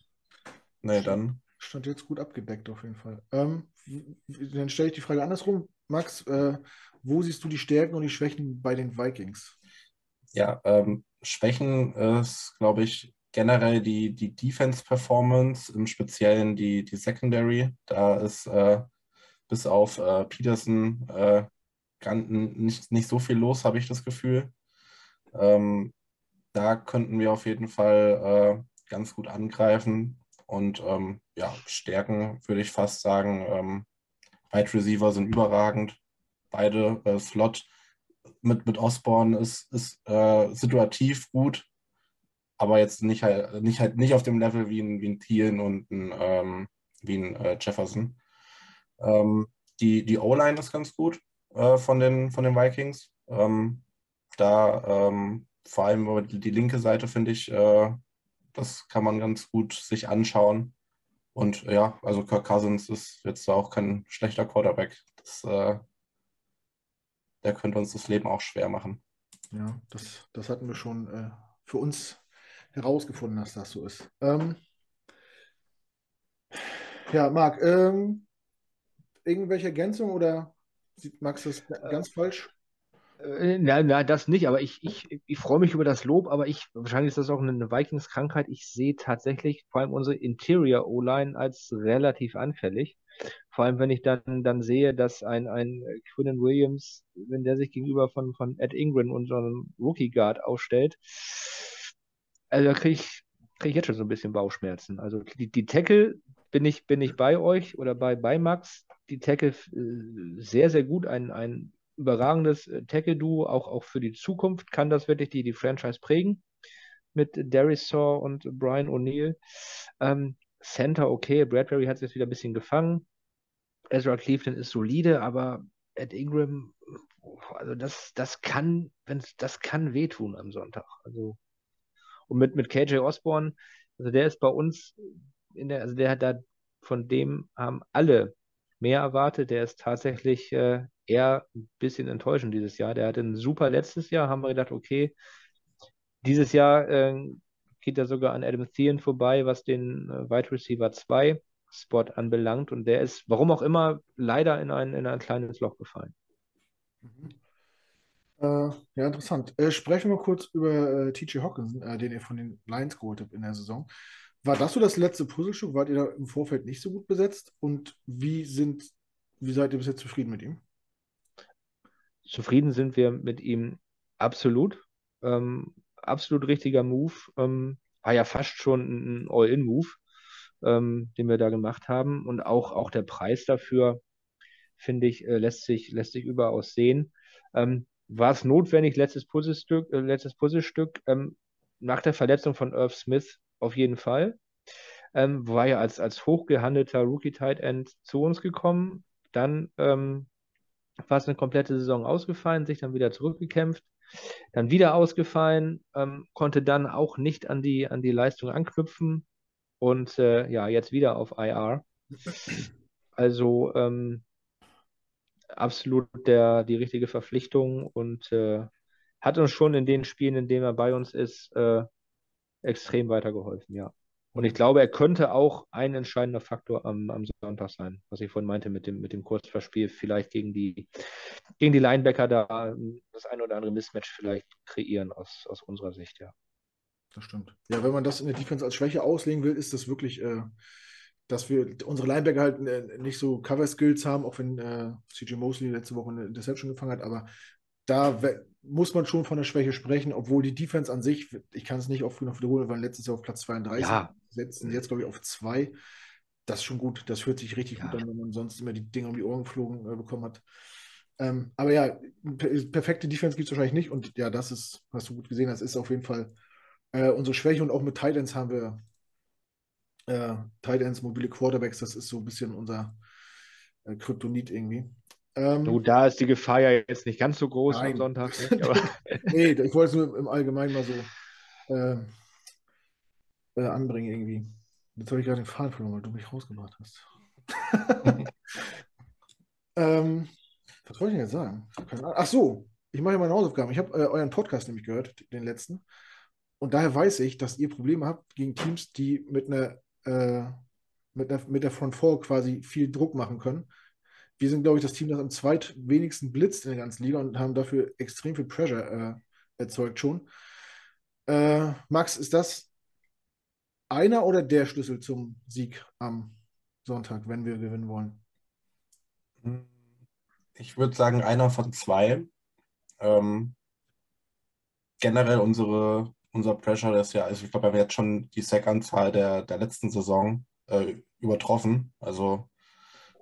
B: Nee, dann.
A: Stand jetzt gut abgedeckt auf jeden Fall. Ähm, dann stelle ich die Frage andersrum. Max, äh, wo siehst du die Stärken und die Schwächen bei den Vikings?
B: Ja, ähm, Schwächen ist, glaube ich, generell die, die Defense-Performance, im Speziellen die, die Secondary. Da ist äh, bis auf äh, Peterson äh, nicht, nicht so viel los, habe ich das Gefühl. Ähm, da könnten wir auf jeden Fall äh, ganz gut angreifen. Und ähm, ja, Stärken würde ich fast sagen. Ähm, Wide Receiver sind überragend. Beide äh, Slot mit, mit Osborne ist, ist äh, situativ gut, aber jetzt nicht halt, nicht halt nicht auf dem Level wie ein, wie ein Thielen und ein, ähm, wie ein äh, Jefferson. Ähm, die die O-Line ist ganz gut äh, von, den, von den Vikings. Ähm, da ähm, vor allem über die, linke Seite finde ich, äh, das kann man ganz gut sich anschauen. Und ja, also Kirk Cousins ist jetzt auch kein schlechter Quarterback. Das, äh, der könnte uns das Leben auch schwer machen.
A: Ja, das, das hatten wir schon äh, für uns herausgefunden, dass das so ist. Ähm, ja, Marc, ähm, irgendwelche Ergänzungen oder Max das ganz falsch?
C: Äh, na, na, das nicht, aber ich, ich, ich freue mich über das Lob, aber ich, wahrscheinlich ist das auch eine Vikings-Krankheit. Ich sehe tatsächlich vor allem unsere Interior O-Line als relativ anfällig. Vor allem, wenn ich dann, dann sehe, dass ein, ein Quinnen Williams, wenn der sich gegenüber von, von Ed Ingram, unserem Rookie Guard, aufstellt, also da kriege ich, krieg ich jetzt schon so ein bisschen Bauchschmerzen. Also die, die Tackle bin ich, bin ich bei euch oder bei, bei Max. Die Tackle äh, sehr, sehr gut. Ein, ein überragendes äh, Tackle-Duo, auch, auch für die Zukunft kann das wirklich die, die Franchise prägen. Mit Darius Saw und Brian O'Neill. Ähm, Center, okay, Bradbury hat es jetzt wieder ein bisschen gefangen. Ezra Cleveland ist solide, aber Ed Ingram, also das, das kann, wenn's, das kann wehtun am Sonntag. Also, und mit, mit KJ Osborne, also der ist bei uns in der, also der hat da, von dem haben alle mehr erwartet. Der ist tatsächlich äh, eher ein bisschen enttäuschend dieses Jahr. Der hatte ein super letztes Jahr, haben wir gedacht, okay, dieses Jahr äh, geht er sogar an Adam Thielen vorbei, was den äh, Wide Receiver 2 Spot anbelangt. Und der ist, warum auch immer, leider in ein, in ein kleines Loch gefallen.
A: Mhm. Äh, ja, interessant. Äh, sprechen wir kurz über äh, TJ Hawkinson, äh, den ihr von den Lions geholt habt in der Saison. War das so das letzte Puzzlestück? Wart ihr da im Vorfeld nicht so gut besetzt? Und wie sind, wie seid ihr bis jetzt zufrieden mit ihm?
C: Zufrieden sind wir mit ihm absolut. Ähm, absolut richtiger Move. Ähm, war ja fast schon ein All-In-Move, ähm, den wir da gemacht haben. Und auch, auch der Preis dafür, finde ich, äh, lässt sich, lässt sich überaus sehen. Ähm, war es notwendig, letztes Puzzlestück, äh, letztes Puzzlestück, ähm, nach der Verletzung von Irv Smith auf jeden Fall. Ähm, war ja als, als hochgehandelter Rookie-Tight End zu uns gekommen. Dann ähm, fast eine komplette Saison ausgefallen, sich dann wieder zurückgekämpft, dann wieder ausgefallen, ähm, konnte dann auch nicht an die, an die Leistung anknüpfen und äh, ja, jetzt wieder auf IR. Also ähm, absolut der, die richtige Verpflichtung und äh, hat uns schon in den Spielen, in denen er bei uns ist, äh, extrem weitergeholfen, ja. Und ich glaube, er könnte auch ein entscheidender Faktor am, am Sonntag sein, was ich vorhin meinte mit dem, mit dem Kurzverspiel, vielleicht gegen die, gegen die Linebacker da das ein oder andere Mismatch vielleicht kreieren aus, aus unserer Sicht, ja.
A: Das stimmt. Ja, wenn man das in der Defense als Schwäche auslegen will, ist das wirklich, äh, dass wir unsere Linebacker halt äh, nicht so Cover-Skills haben, auch wenn äh, CJ Mosley letzte Woche eine Interception gefangen hat, aber da muss man schon von der Schwäche sprechen, obwohl die Defense an sich, ich kann es nicht oft genug wiederholen, waren letztes Jahr auf Platz 32, ja. setzen jetzt, glaube ich, auf 2. Das ist schon gut, das hört sich richtig ja. gut an, wenn man sonst immer die Dinge um die Ohren geflogen äh, bekommen hat. Ähm, aber ja, per perfekte Defense gibt es wahrscheinlich nicht und ja, das ist, hast du gut gesehen, das ist auf jeden Fall äh, unsere Schwäche und auch mit Titans haben wir äh, Titans, mobile Quarterbacks, das ist so ein bisschen unser äh, Kryptonit irgendwie.
C: Ähm, du, da ist die Gefahr ja jetzt nicht ganz so groß nein. am Sonntag. Nicht,
A: nee, ich wollte es nur im Allgemeinen mal so äh, äh, anbringen irgendwie. Jetzt habe ich gerade den Faden verloren, weil du mich rausgebracht hast. ähm, was wollte ich denn jetzt sagen? Ach so, ich mache ja meine Hausaufgaben. Ich habe äh, euren Podcast nämlich gehört, den letzten. Und daher weiß ich, dass ihr Probleme habt gegen Teams, die mit einer, äh, mit, einer mit der Front 4 quasi viel Druck machen können wir sind, glaube ich, das Team, das am zweitwenigsten blitzt in der ganzen Liga und haben dafür extrem viel Pressure äh, erzeugt schon. Äh, Max, ist das einer oder der Schlüssel zum Sieg am Sonntag, wenn wir gewinnen wollen?
B: Ich würde sagen, einer von zwei. Ähm, generell unsere, unser Pressure ist ja, also ich glaube, wir haben jetzt schon die Sack-Anzahl der, der letzten Saison äh, übertroffen. Also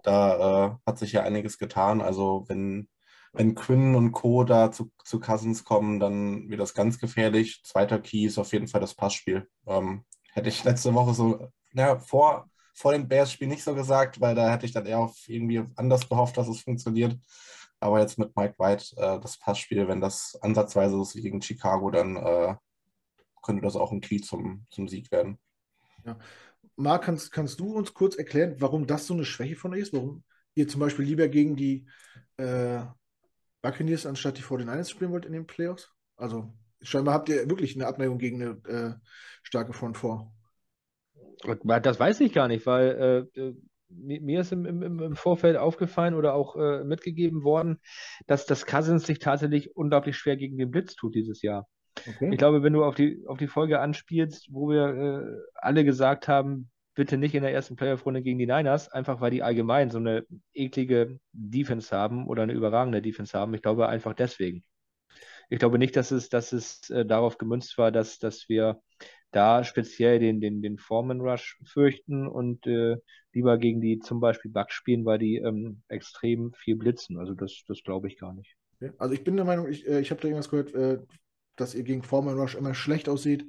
B: da äh, hat sich ja einiges getan. Also wenn, wenn Quinn und Co. da zu, zu Cousins kommen, dann wird das ganz gefährlich. Zweiter Key ist auf jeden Fall das Passspiel. Ähm, hätte ich letzte Woche so, ja, vor, vor dem Bears-Spiel nicht so gesagt, weil da hätte ich dann eher auf irgendwie anders gehofft, dass es funktioniert. Aber jetzt mit Mike White, äh, das Passspiel, wenn das ansatzweise ist wie gegen Chicago, dann äh, könnte das auch ein Key zum, zum Sieg werden.
A: Ja, Marc, kannst, kannst du uns kurz erklären, warum das so eine Schwäche von euch ist? Warum ihr zum Beispiel lieber gegen die äh, Buccaneers anstatt die 49ers spielen wollt in den Playoffs? Also scheinbar habt ihr wirklich eine Abneigung gegen eine äh, starke Front vor.
C: Das weiß ich gar nicht, weil äh, äh mir ist im, im, im, Vorfeld aufgefallen oder auch äh, mitgegeben worden, dass das Cousins sich tatsächlich unglaublich schwer gegen den Blitz tut dieses Jahr. Okay. Ich glaube, wenn du auf die, auf die Folge anspielst, wo wir äh, alle gesagt haben, bitte nicht in der ersten Playoff-Runde gegen die Niners, einfach weil die allgemein so eine eklige Defense haben oder eine überragende Defense haben. Ich glaube einfach deswegen. Ich glaube nicht, dass es, dass es äh, darauf gemünzt war, dass, dass wir da speziell den, den, den Foreman Rush fürchten und äh, lieber gegen die zum Beispiel Bugs spielen, weil die ähm, extrem viel blitzen. Also das, das glaube ich gar nicht.
A: Also ich bin der Meinung, ich, äh, ich habe da irgendwas gehört, äh, dass ihr gegen Foreman Rush immer schlecht aussieht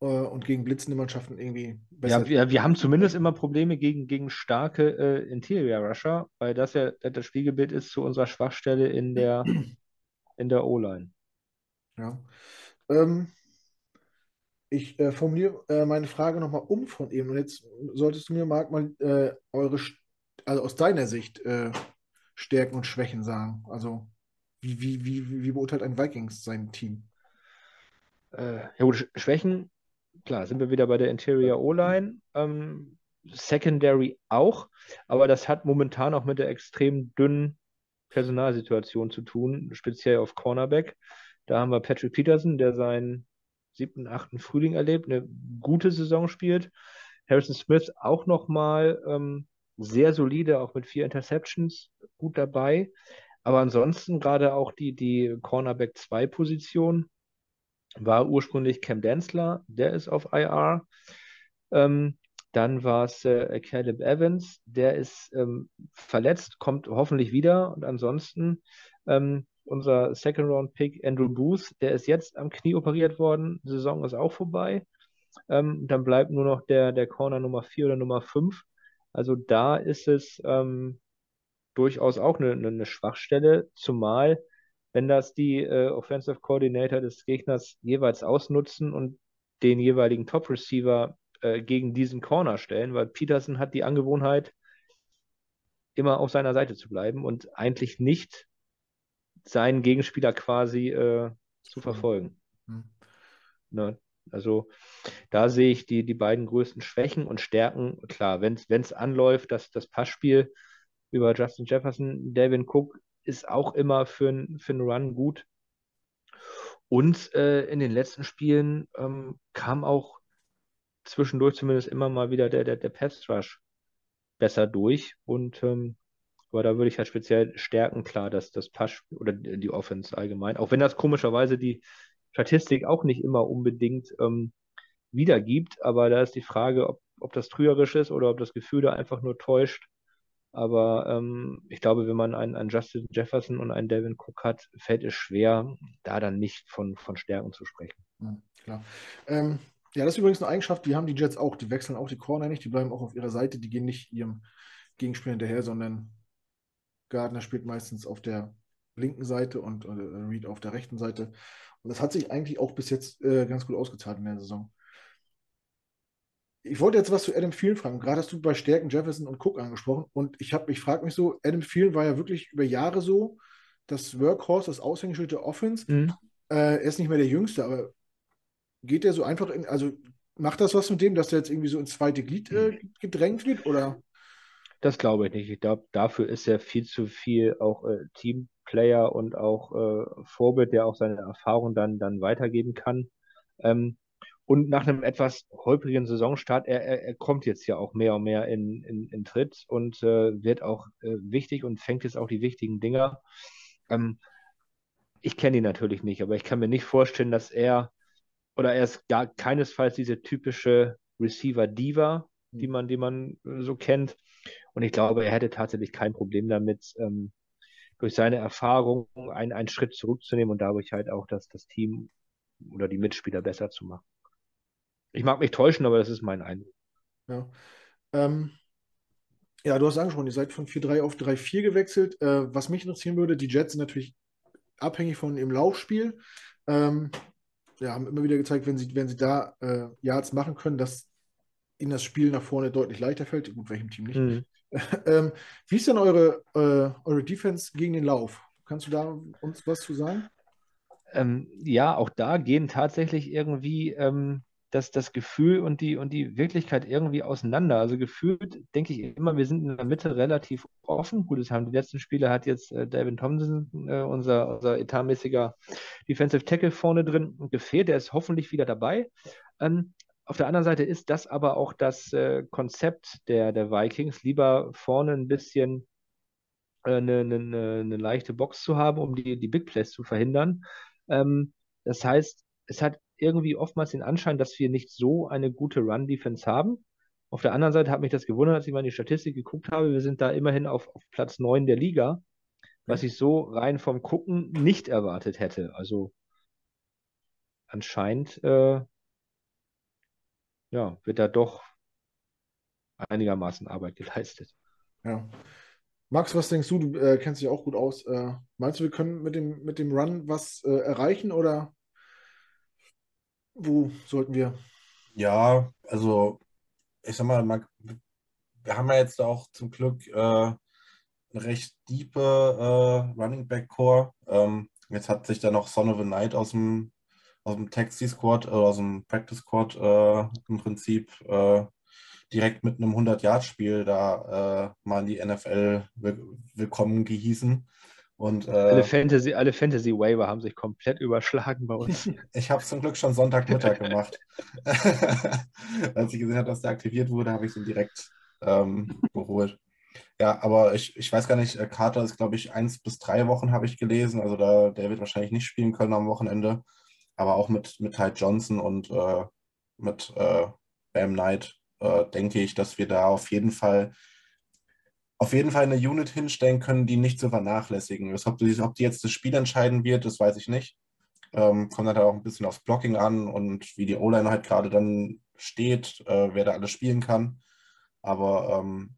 A: äh, und gegen blitzende Mannschaften irgendwie
C: besser. Ja, wir, wir haben zumindest immer Probleme gegen, gegen starke äh, Interior Rusher, weil das ja das Spiegelbild ist zu unserer Schwachstelle in der, in der O-Line.
A: Ja. Ähm, ich äh, formuliere äh, meine Frage nochmal um von eben. Und jetzt solltest du mir, Marc, mal äh, eure, also aus deiner Sicht, äh, Stärken und Schwächen sagen. Also, wie, wie, wie, wie beurteilt ein Vikings sein Team?
C: Äh, ja gut, Schwächen, klar, sind wir wieder bei der Interior O-Line. Ähm, Secondary auch, aber das hat momentan auch mit der extrem dünnen Personalsituation zu tun, speziell auf Cornerback. Da haben wir Patrick Peterson, der sein siebten, achten Frühling erlebt, eine gute Saison spielt. Harrison Smith auch nochmal ähm, sehr solide, auch mit vier Interceptions gut dabei. Aber ansonsten gerade auch die, die Cornerback 2 Position war ursprünglich Cam Densler, der ist auf IR. Ähm, dann war es äh, Caleb Evans, der ist ähm, verletzt, kommt hoffentlich wieder. Und ansonsten ähm, unser Second-Round-Pick Andrew Booth, der ist jetzt am Knie operiert worden. Die Saison ist auch vorbei. Ähm, dann bleibt nur noch der, der Corner Nummer 4 oder Nummer 5. Also da ist es ähm, durchaus auch eine, eine Schwachstelle, zumal wenn das die äh, Offensive Coordinator des Gegners jeweils ausnutzen und den jeweiligen Top Receiver äh, gegen diesen Corner stellen, weil Peterson hat die Angewohnheit, immer auf seiner Seite zu bleiben und eigentlich nicht seinen Gegenspieler quasi äh, zu verfolgen. Mhm. Ne? Also da sehe ich die, die beiden größten Schwächen und Stärken. Klar, wenn es anläuft, dass das Passspiel über Justin Jefferson, Devin Cook ist auch immer für, für einen Run gut. Und äh, in den letzten Spielen ähm, kam auch zwischendurch zumindest immer mal wieder der, der, der Pass Rush besser durch. Und ähm, aber da würde ich halt speziell stärken, klar, dass das Pass oder die Offense allgemein, auch wenn das komischerweise die Statistik auch nicht immer unbedingt ähm, wiedergibt, aber da ist die Frage, ob, ob das trügerisch ist oder ob das Gefühl da einfach nur täuscht. Aber ähm, ich glaube, wenn man einen, einen, Justin Jefferson und einen Devin Cook hat, fällt es schwer, da dann nicht von, von Stärken zu sprechen.
A: Ja, klar. Ähm, ja, das ist übrigens eine Eigenschaft, die haben die Jets auch. Die wechseln auch die Corner nicht, die bleiben auch auf ihrer Seite, die gehen nicht ihrem Gegenspieler hinterher, sondern Gardner spielt meistens auf der linken Seite und äh, Reed auf der rechten Seite. Und das hat sich eigentlich auch bis jetzt äh, ganz gut ausgezahlt in der Saison. Ich wollte jetzt was zu Adam Thielen fragen. Gerade hast du bei Stärken Jefferson und Cook angesprochen. Und ich, ich frage mich so, Adam Thielen war ja wirklich über Jahre so das Workhorse, das Aushängeschild der Offense. Mhm. Äh, er ist nicht mehr der Jüngste, aber geht er so einfach in, also macht das was mit dem, dass er jetzt irgendwie so ins zweite Glied äh, gedrängt wird? Oder?
C: Das glaube ich nicht. Ich glaube, dafür ist er viel zu viel auch äh, Teamplayer und auch äh, Vorbild, der auch seine Erfahrung dann, dann weitergeben kann. Ähm, und nach einem etwas holprigen Saisonstart, er, er, er kommt jetzt ja auch mehr und mehr in, in, in Tritt und äh, wird auch äh, wichtig und fängt jetzt auch die wichtigen Dinger. Ähm, ich kenne ihn natürlich nicht, aber ich kann mir nicht vorstellen, dass er oder er ist gar keinesfalls diese typische Receiver-Diva, die hm. man, die man so kennt. Und ich glaube, er hätte tatsächlich kein Problem damit, ähm, durch seine Erfahrung einen, einen Schritt zurückzunehmen und dadurch halt auch das, das Team oder die Mitspieler besser zu machen. Ich mag mich täuschen, aber das ist mein Eindruck.
A: Ja. Ähm, ja, du hast angesprochen, ihr seid von 4-3 auf 3-4 gewechselt. Äh, was mich interessieren würde, die Jets sind natürlich abhängig von dem Laufspiel. Ähm, ja, haben immer wieder gezeigt, wenn sie, wenn sie da äh, Yards machen können, dass ihnen das Spiel nach vorne deutlich leichter fällt. Gut, welchem Team nicht. Mhm. ähm, wie ist denn eure, äh, eure Defense gegen den Lauf? Kannst du da uns was zu sagen?
C: Ähm, ja, auch da gehen tatsächlich irgendwie ähm, das, das Gefühl und die, und die Wirklichkeit irgendwie auseinander. Also gefühlt denke ich immer, wir sind in der Mitte relativ offen. Gut, es haben die letzten Spiele hat jetzt äh, David Thompson, äh, unser, unser etatmäßiger Defensive Tackle vorne drin gefehlt. Der ist hoffentlich wieder dabei. Ähm, auf der anderen Seite ist das aber auch das äh, Konzept der, der Vikings, lieber vorne ein bisschen eine, eine, eine, leichte Box zu haben, um die, die Big Plays zu verhindern. Ähm, das heißt, es hat irgendwie oftmals den Anschein, dass wir nicht so eine gute Run-Defense haben. Auf der anderen Seite hat mich das gewundert, als ich mal in die Statistik geguckt habe. Wir sind da immerhin auf, auf Platz 9 der Liga, was ich so rein vom Gucken nicht erwartet hätte. Also anscheinend äh, ja, wird da doch einigermaßen Arbeit geleistet.
A: Ja. Max, was denkst du? Du äh, kennst dich auch gut aus. Äh, meinst du, wir können mit dem, mit dem Run was äh, erreichen oder wo sollten wir?
B: Ja, also ich sag mal, wir haben ja jetzt auch zum Glück äh, eine recht diepe äh, Running Back Core. Ähm, jetzt hat sich dann noch Son of a Night aus dem, aus dem Taxi Squad, äh, aus dem Practice Squad äh, im Prinzip äh, direkt mit einem 100-Yard-Spiel da äh, mal in die NFL willkommen gehießen. Und, äh,
C: alle, Fantasy, alle Fantasy Waiver haben sich komplett überschlagen bei uns.
B: ich habe es zum Glück schon Sonntagmittag gemacht. Als ich gesehen habe, dass der aktiviert wurde, habe ich ihn direkt ähm, geholt. Ja, aber ich, ich weiß gar nicht, äh, Carter ist, glaube ich, eins bis drei Wochen habe ich gelesen. Also da, der wird wahrscheinlich nicht spielen können am Wochenende. Aber auch mit, mit Ty Johnson und äh, mit äh, Bam Knight äh, denke ich, dass wir da auf jeden Fall auf jeden Fall eine Unit hinstellen können, die nicht zu vernachlässigen ist. Ob die, ob die jetzt das Spiel entscheiden wird, das weiß ich nicht. Ähm, kommt halt auch ein bisschen aufs Blocking an und wie die O-Line halt gerade dann steht, äh, wer da alles spielen kann. Aber ähm,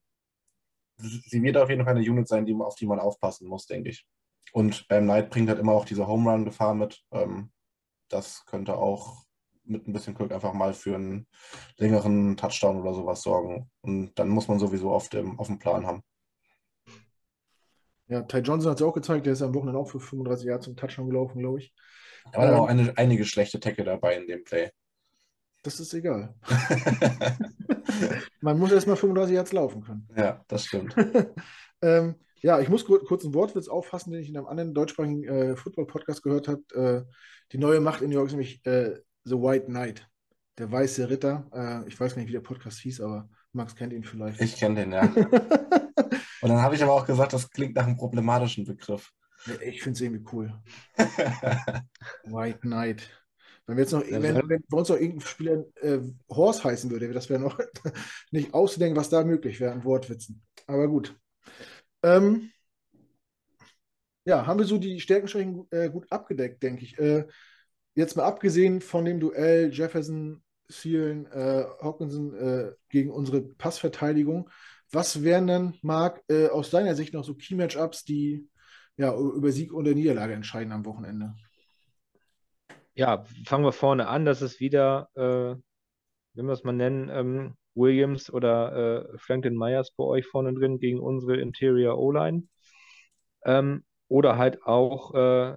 B: sie wird auf jeden Fall eine Unit sein, die, auf die man aufpassen muss, denke ich. Und beim Knight bringt halt immer auch diese Home Run-Gefahr mit. Ähm, das könnte auch mit ein bisschen Glück einfach mal für einen längeren Touchdown oder sowas sorgen. Und dann muss man sowieso auf dem, auf dem Plan haben.
A: Ja, Ty Johnson hat es auch gezeigt, der ist am Wochenende auch für 35 Jahre zum Touchdown gelaufen, glaube ich.
B: Da waren ähm, auch eine, einige schlechte Tackle dabei in dem Play.
A: Das ist egal. Man muss erstmal 35 Yards laufen können.
B: Ja, das stimmt.
A: ähm, ja, ich muss kurz einen Wortwitz auffassen, den ich in einem anderen deutschsprachigen äh, Football-Podcast gehört habe. Äh, die neue Macht in New York ist nämlich äh, The White Knight, der weiße Ritter. Äh, ich weiß gar nicht, wie der Podcast hieß, aber Max kennt ihn vielleicht.
B: Ich kenne den, ja. Und dann habe ich aber auch gesagt, das klingt nach einem problematischen Begriff.
A: Ich finde es irgendwie cool. White Knight. Wenn wir jetzt noch, wenn, wenn bei uns noch irgendein Spieler äh, Horse heißen würde, das wäre noch nicht auszudenken, was da möglich wäre an Wortwitzen. Aber gut. Ähm, ja, haben wir so die Stärkenschwächen äh, gut abgedeckt, denke ich. Äh, jetzt mal abgesehen von dem Duell Jefferson, Thielen, äh, Hawkinson äh, gegen unsere Passverteidigung, was wären dann, Marc, äh, aus deiner Sicht noch so Key-Matchups, die ja, über Sieg oder Niederlage entscheiden am Wochenende?
C: Ja, fangen wir vorne an. Das ist wieder, äh, wenn wir es mal nennen, ähm, Williams oder äh, Franklin Myers bei euch vorne drin gegen unsere Interior O-Line. Ähm, oder halt auch äh,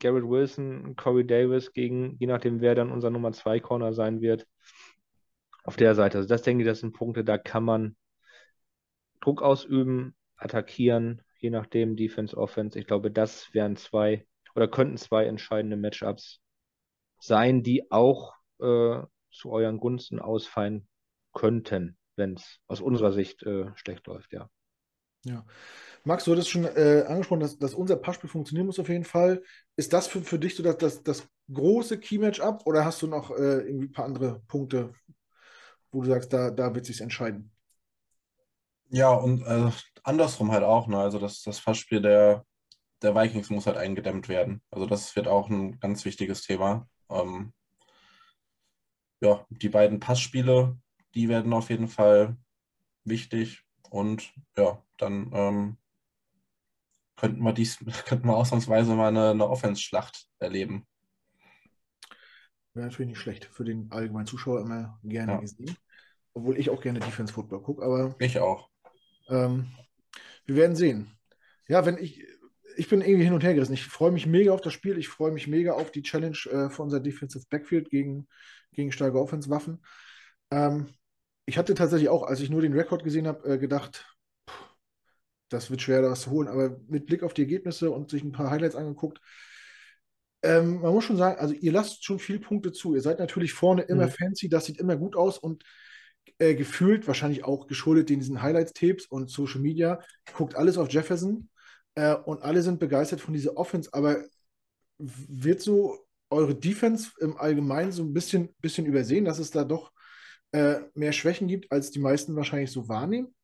C: Garrett Wilson, Corey Davis gegen, je nachdem, wer dann unser Nummer 2 Corner sein wird, auf der Seite. Also das denke ich, das sind Punkte, da kann man Druck ausüben, attackieren, je nachdem, Defense, Offense. Ich glaube, das wären zwei oder könnten zwei entscheidende Matchups sein, die auch äh, zu euren Gunsten ausfallen könnten, wenn es aus unserer Sicht äh, schlecht läuft, ja.
A: Ja. Max, du hattest schon äh, angesprochen, dass, dass unser Passspiel funktionieren muss auf jeden Fall. Ist das für, für dich so das, das, das große Key-Match-Up oder hast du noch äh, irgendwie ein paar andere Punkte, wo du sagst, da, da wird sich entscheiden?
B: Ja, und äh, andersrum halt auch. Ne? Also das, das Passspiel der, der Vikings muss halt eingedämmt werden. Also das wird auch ein ganz wichtiges Thema. Ähm, ja, die beiden Passspiele, die werden auf jeden Fall wichtig. Und ja, dann ähm, könnten wir dies, könnten wir ausnahmsweise mal eine, eine Offense-Schlacht erleben.
A: Wäre natürlich nicht schlecht. Für den allgemeinen Zuschauer immer gerne ja. gesehen. Obwohl ich auch gerne Defense Football gucke, aber.
B: Ich auch.
A: Ähm, wir werden sehen. Ja, wenn ich, ich bin irgendwie hin und her gerissen. Ich freue mich mega auf das Spiel. Ich freue mich mega auf die Challenge äh, für unser Defensive Backfield gegen, gegen starke Offense-Waffen. Ähm, ich hatte tatsächlich auch, als ich nur den Rekord gesehen habe, äh, gedacht, pff, das wird schwer, das zu holen. Aber mit Blick auf die Ergebnisse und sich ein paar Highlights angeguckt, ähm, man muss schon sagen, also ihr lasst schon viele Punkte zu. Ihr seid natürlich vorne immer mhm. fancy, das sieht immer gut aus und äh, gefühlt, wahrscheinlich auch geschuldet in diesen Highlights-Tapes und Social Media, guckt alles auf Jefferson äh, und alle sind begeistert von dieser Offense, aber wird so eure Defense im Allgemeinen so ein bisschen, bisschen übersehen, dass es da doch äh, mehr Schwächen gibt, als die meisten wahrscheinlich so wahrnehmen?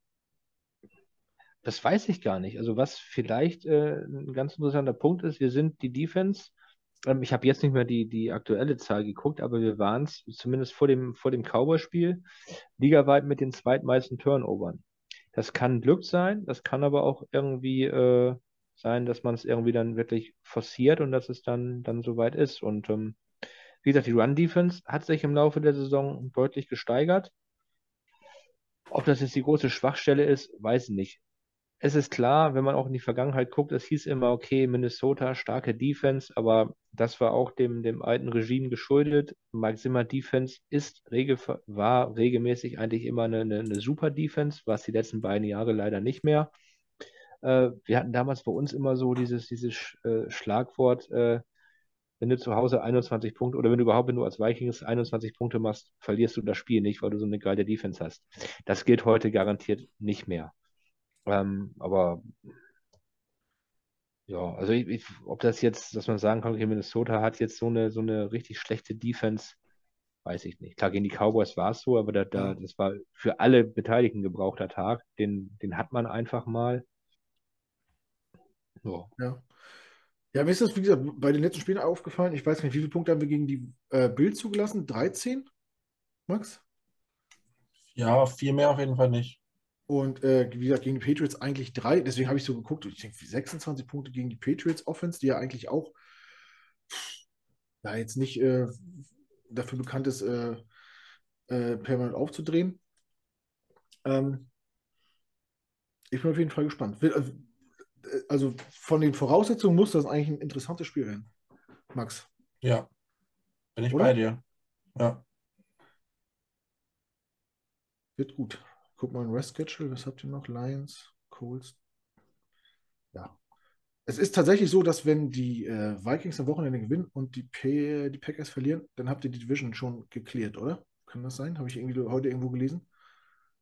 C: Das weiß ich gar nicht. Also was vielleicht äh, ein ganz interessanter Punkt ist, wir sind die Defense, ähm, ich habe jetzt nicht mehr die, die aktuelle Zahl geguckt, aber wir waren es zumindest vor dem, vor dem Cowboy-Spiel ligaweit mit den zweitmeisten Turnovern. Das kann Glück sein, das kann aber auch irgendwie äh, sein, dass man es irgendwie dann wirklich forciert und dass es dann, dann soweit ist. Und ähm, wie gesagt, die Run-Defense hat sich im Laufe der Saison deutlich gesteigert. Ob das jetzt die große Schwachstelle ist, weiß ich nicht. Es ist klar, wenn man auch in die Vergangenheit guckt, es hieß immer, okay, Minnesota, starke Defense, aber das war auch dem, dem alten Regime geschuldet. Mike Zimmer Defense ist regel, war regelmäßig eigentlich immer eine, eine, eine super Defense, was die letzten beiden Jahre leider nicht mehr. Äh, wir hatten damals bei uns immer so dieses, dieses äh, Schlagwort, äh, wenn du zu Hause 21 Punkte oder wenn du überhaupt, wenn als Vikings 21 Punkte machst, verlierst du das Spiel nicht, weil du so eine geile Defense hast. Das gilt heute garantiert nicht mehr. Ähm, aber ja, also ich, ich, ob das jetzt, dass man sagen kann, okay, Minnesota hat jetzt so eine, so eine richtig schlechte Defense, weiß ich nicht. Klar, gegen die Cowboys war es so, aber da, da, das war für alle Beteiligten gebrauchter Tag. Den, den hat man einfach mal.
A: Ja. ja. Ja, mir ist das, wie gesagt, bei den letzten Spielen aufgefallen. Ich weiß nicht, wie viele Punkte haben wir gegen die äh, Bild zugelassen? 13? Max?
B: Ja, viel mehr auf jeden Fall nicht.
A: Und äh, wie gesagt, gegen die Patriots eigentlich drei. Deswegen habe ich so geguckt, ich denke, 26 Punkte gegen die Patriots Offense, die ja eigentlich auch ja, jetzt nicht äh, dafür bekannt ist, äh, äh, permanent aufzudrehen. Ähm, ich bin auf jeden Fall gespannt. Also, also von den Voraussetzungen muss das eigentlich ein interessantes Spiel werden. Max.
B: Ja, bin ich Oder? bei dir. Ja.
A: Wird gut. Guck mal in Rest Schedule, was habt ihr noch? Lions, Colts. Ja. Es ist tatsächlich so, dass wenn die äh, Vikings am Wochenende gewinnen und die, P die Packers verlieren, dann habt ihr die Division schon geklärt, oder? Kann das sein? Habe ich irgendwie heute irgendwo gelesen?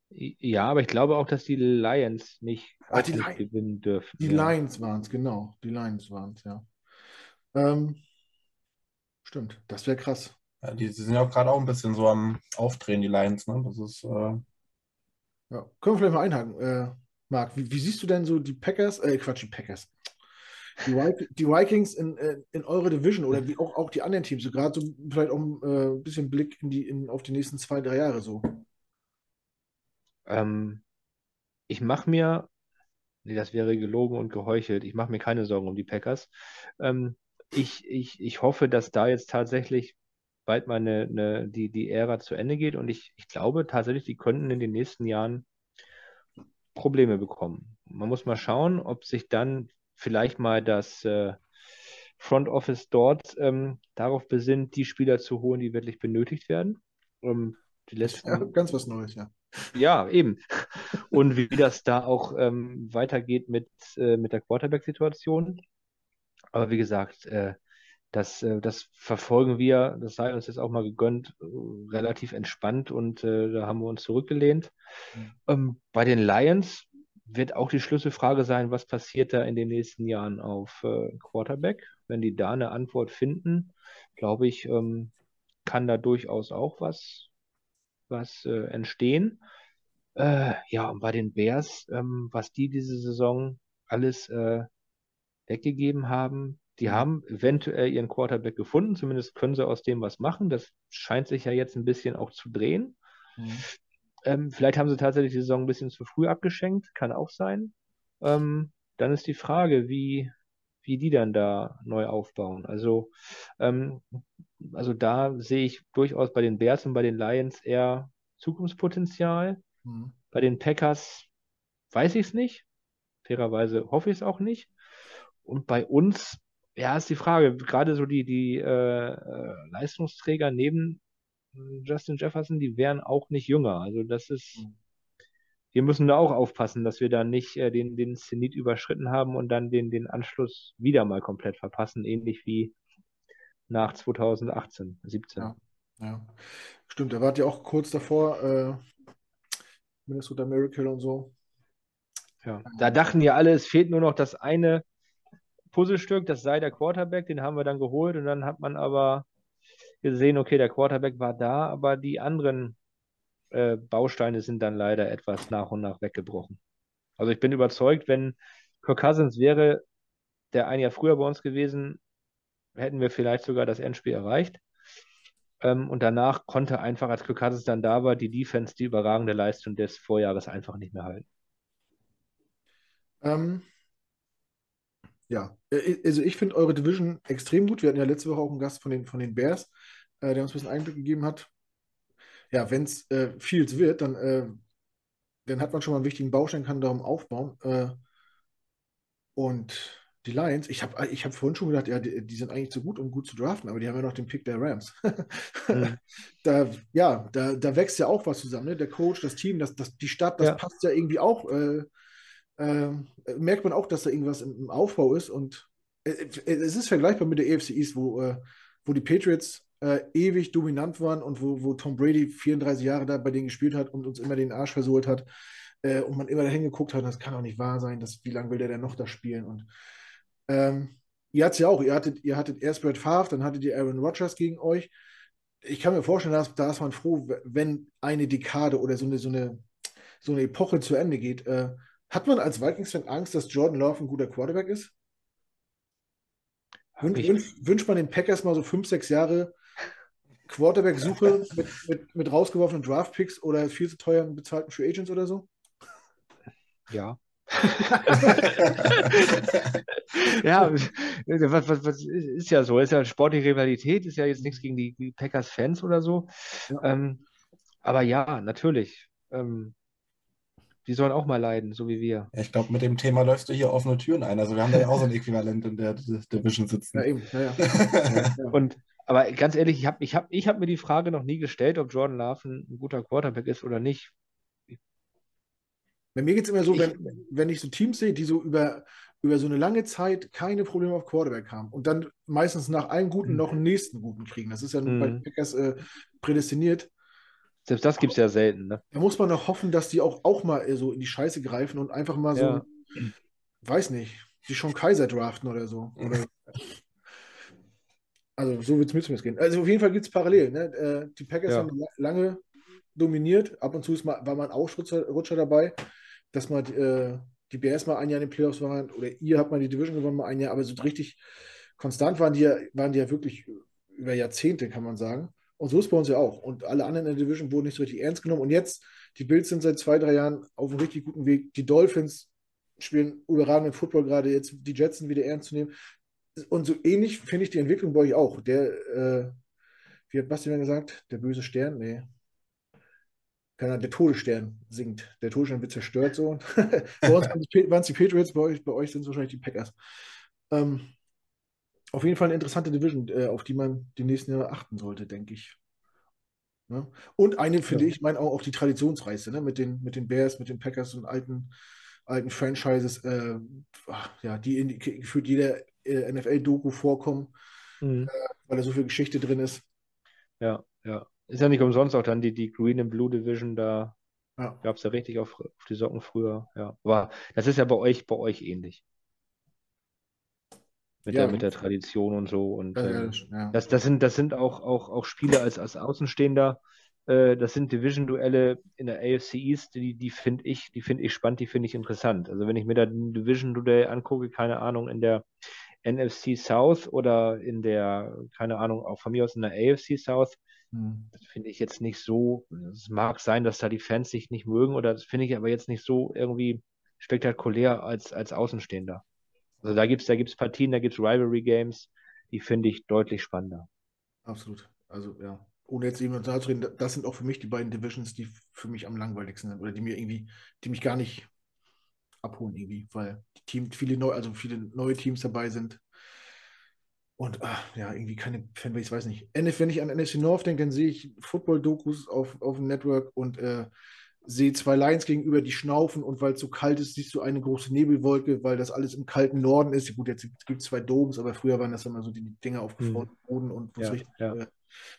C: Ja, aber ich glaube auch, dass die Lions nicht,
A: Ach, die
C: nicht gewinnen dürfen.
A: Die ja. Lions waren es, genau. Die Lions waren es, ja. Ähm, stimmt, das wäre krass.
B: Ja, die, die, sind ja auch gerade auch ein bisschen so am Aufdrehen, die Lions, ne? Das ist. Äh...
A: Ja, können wir vielleicht mal einhaken. Äh, Marc, wie, wie, siehst du denn so die Packers, äh, Quatsch, die Packers, die, die Vikings in, äh, in eure Division oder wie auch, auch die anderen Teams, so gerade so vielleicht auch äh, ein bisschen Blick in die, in, auf die nächsten zwei, drei Jahre so?
C: Ähm, ich mache mir, nee, das wäre gelogen und geheuchelt, ich mache mir keine Sorgen um die Packers. Ähm, ich, ich, ich hoffe, dass da jetzt tatsächlich bald mal eine, eine, die, die Ära zu Ende geht und ich, ich glaube tatsächlich, die könnten in den nächsten Jahren Probleme bekommen. Man muss mal schauen, ob sich dann vielleicht mal das äh, Front Office dort ähm, darauf besinnt, die Spieler zu holen, die wirklich benötigt werden. Ähm,
A: die letzten, ja, ganz was Neues, ja.
C: Ja, eben. Und wie das da auch ähm, weitergeht mit, äh, mit der Quarterback-Situation. Aber wie gesagt, äh, das, äh, das verfolgen wir, das sei uns jetzt auch mal gegönnt, äh, relativ entspannt und äh, da haben wir uns zurückgelehnt. Mhm. Ähm, bei den Lions wird auch die Schlüsselfrage sein, was passiert da in den nächsten Jahren auf äh, Quarterback. Wenn die da eine Antwort finden, glaube ich, ähm, kann da durchaus auch was was äh, entstehen. Äh, ja, und bei den Bears, ähm, was die diese Saison alles äh, weggegeben haben, die mhm. haben eventuell ihren Quarterback gefunden, zumindest können sie aus dem was machen. Das scheint sich ja jetzt ein bisschen auch zu drehen. Mhm. Ähm, vielleicht haben sie tatsächlich die Saison ein bisschen zu früh abgeschenkt, kann auch sein. Ähm, dann ist die Frage, wie, wie die dann da neu aufbauen. Also, ähm, also da sehe ich durchaus bei den Bears und bei den Lions eher Zukunftspotenzial. Mhm. Bei den Packers weiß ich es nicht. Fairerweise hoffe ich es auch nicht. Und bei uns, ja, ist die Frage, gerade so die, die äh, äh Leistungsträger neben Justin Jefferson, die wären auch nicht jünger. Also das ist, mhm wir müssen da auch aufpassen, dass wir da nicht äh, den, den Zenit überschritten haben und dann den, den Anschluss wieder mal komplett verpassen, ähnlich wie nach 2018, 17.
A: Ja, ja. stimmt. Da wart ihr auch kurz davor, äh, Minnesota Miracle und so.
C: Ja, da dachten ja alle, es fehlt nur noch das eine Puzzlestück, das sei der Quarterback, den haben wir dann geholt und dann hat man aber gesehen, okay, der Quarterback war da, aber die anderen äh, Bausteine sind dann leider etwas nach und nach weggebrochen. Also ich bin überzeugt, wenn Kirk Cousins wäre der ein Jahr früher bei uns gewesen, hätten wir vielleicht sogar das Endspiel erreicht. Ähm, und danach konnte einfach, als Kirk Cousins dann da war, die Defense die überragende Leistung des Vorjahres einfach nicht mehr halten.
A: Ähm, ja, äh, also ich finde eure Division extrem gut. Wir hatten ja letzte Woche auch einen Gast von den, von den Bears, äh, der uns ein bisschen Einblick gegeben hat ja, wenn es äh, Fields wird, dann, äh, dann hat man schon mal einen wichtigen Baustein, kann darum aufbauen. Äh, und die Lions, ich habe ich hab vorhin schon gedacht, ja, die, die, sind eigentlich zu gut, um gut zu draften, aber die haben ja noch den Pick der Rams. mhm. da, ja, da, da wächst ja auch was zusammen. Ne? Der Coach, das Team, das, das, die Stadt, das ja. passt ja irgendwie auch. Äh, ähm, merkt man auch, dass da irgendwas im, Aufbau ist. Und äh, äh, es ist vergleichbar mit der AFC East, wo, äh, wo die Patriots äh, ewig dominant waren und wo, wo Tom Brady 34 Jahre da bei denen gespielt hat und uns immer den Arsch versohlt hat. Äh, und man immer dahin geguckt hat, das kann doch nicht wahr sein, dass, wie lange will der denn noch da spielen? Und ähm, ihr hattet ja auch, ihr hattet, ihr hattet erst Brett Favre, dann hattet ihr Aaron Rodgers gegen euch. Ich kann mir vorstellen, dass, da ist man froh, wenn eine Dekade oder so eine, so eine, so eine Epoche zu Ende geht. Äh, hat man als Vikings-Fan Angst, dass Jordan Love ein guter Quarterback ist? Wün, wünsch, wünscht man den Packers mal so fünf, sechs Jahre Quarterback-Suche mit, mit, mit rausgeworfenen Draft-Picks oder viel zu teuren bezahlten Free Agents oder so?
C: Ja. ja, was, was, was ist ja so, ist ja sportliche Rivalität, ist ja jetzt nichts gegen die, Packers-Fans oder so. Ja. Ähm, aber ja, natürlich. Ähm, die sollen auch mal leiden, so wie wir.
B: Ja, ich glaube, mit dem Thema läufst du hier offene Türen ein. Also wir haben da ja auch so ein Äquivalent in der Division sitzen. Ja, eben. Ja,
C: ja. Und aber ganz ehrlich, ich habe ich hab, ich hab mir die Frage noch nie gestellt, ob Jordan Love ein guter Quarterback ist oder nicht.
A: Bei mir geht es immer so, ich, wenn, wenn ich so Teams sehe, die so über, über so eine lange Zeit keine Probleme auf Quarterback haben und dann meistens nach einem guten noch einen nächsten guten kriegen. Das ist ja mhm. bei Packers äh, prädestiniert.
C: Selbst das gibt es ja selten. Ne?
A: Da muss man noch hoffen, dass die auch, auch mal so in die Scheiße greifen und einfach mal so, ja. weiß nicht, die schon Kaiser draften oder so. Oder, also so wird es mir zumindest gehen. Also auf jeden Fall gibt es parallel. Ne? Äh, die Packers ja. haben lange dominiert. Ab und zu mal, war mal ein Ausrutscher dabei, dass man äh, die Bears mal ein Jahr in den Playoffs waren oder ihr habt mal die Division gewonnen, mal ein Jahr, aber so richtig konstant waren die ja, waren die ja wirklich über Jahrzehnte, kann man sagen. Und so ist bei uns ja auch. Und alle anderen in der Division wurden nicht so richtig ernst genommen. Und jetzt, die Bills sind seit zwei, drei Jahren auf einem richtig guten Weg. Die Dolphins spielen überragenden Football gerade. Jetzt die Jets wieder ernst zu nehmen. Und so ähnlich finde ich die Entwicklung bei euch auch. Der, äh, wie hat Bastian gesagt? Der böse Stern? Nee. Keiner, der Todesstern sinkt. Der Todesstern wird zerstört so. bei uns waren es die Patriots, bei euch, bei euch sind es wahrscheinlich die Packers. Ähm, auf jeden Fall eine interessante Division, äh, auf die man die nächsten Jahre achten sollte, denke ich. Ja? Ne? Und eine, finde ja. ich, meine auch, auch die Traditionsreise, ne? mit, den, mit den Bears, mit den Packers und alten, alten Franchises, äh, ja, die in gefühlt jeder äh, NFL-Doku vorkommen, mhm. Äh, weil da so viel Geschichte drin ist.
C: Ja, ja. Ist ja nicht umsonst auch dann die, die Green and Blue Division, da ja. gab es ja richtig auf, auf die Socken früher. Ja. Aber das ist ja bei euch, bei euch ähnlich mit, ja. der, mit der Tradition und so. Und ähm, ja. das, das, sind, das sind auch, auch, auch Spiele als, als Außenstehender. Äh, das sind Division-Duelle in der AFC East, die, die finde ich, die ich spannend, die finde ich interessant. Also wenn ich mir da ein Division-Duell angucke, keine Ahnung, in der NFC South oder in der, keine Ahnung, auch von mir aus in der AFC South, hm. das finde ich jetzt nicht so, es mag sein, dass da die Fans sich nicht mögen oder das finde ich aber jetzt nicht so irgendwie spektakulär als, als Außenstehender. Also da gibt es da gibt's Partien, da gibt es Rivalry-Games, die finde ich deutlich spannender.
A: Absolut. Also ja, ohne jetzt eben zu reden, das sind auch für mich die beiden Divisions, die für mich am langweiligsten sind oder die mir irgendwie, die mich gar nicht abholen irgendwie, weil die Team, viele neue, also viele neue Teams dabei sind. Und ach, ja, irgendwie keine Fanbase, ich weiß nicht. Wenn ich an NFC North denke, dann sehe ich Football-Dokus auf, auf dem Network und äh, sehe zwei Lions gegenüber, die schnaufen und weil es so kalt ist, siehst du eine große Nebelwolke, weil das alles im kalten Norden ist. Gut, jetzt gibt es zwei Domes, aber früher waren das immer so die Dinger aufgefroren mhm. Boden und wo es ja, richtig ja. äh,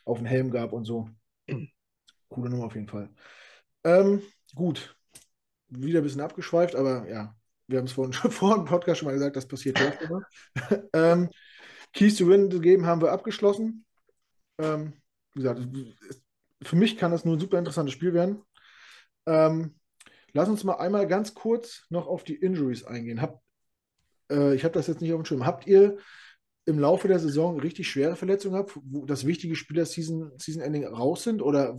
A: auf den Helm gab und so. Coole Nummer auf jeden Fall. Ähm, gut, wieder ein bisschen abgeschweift, aber ja, wir haben es vorhin schon vor dem Podcast schon mal gesagt, das passiert ja immer. ähm, Keys to Win gegeben haben wir abgeschlossen. Ähm, wie gesagt, für mich kann das nur ein super interessantes Spiel werden. Ähm, lass uns mal einmal ganz kurz noch auf die Injuries eingehen. Hab, äh, ich habe das jetzt nicht auf dem Schirm. Habt ihr im Laufe der Saison richtig schwere Verletzungen gehabt, wo das wichtige Spieler Season, Season Ending raus sind? Oder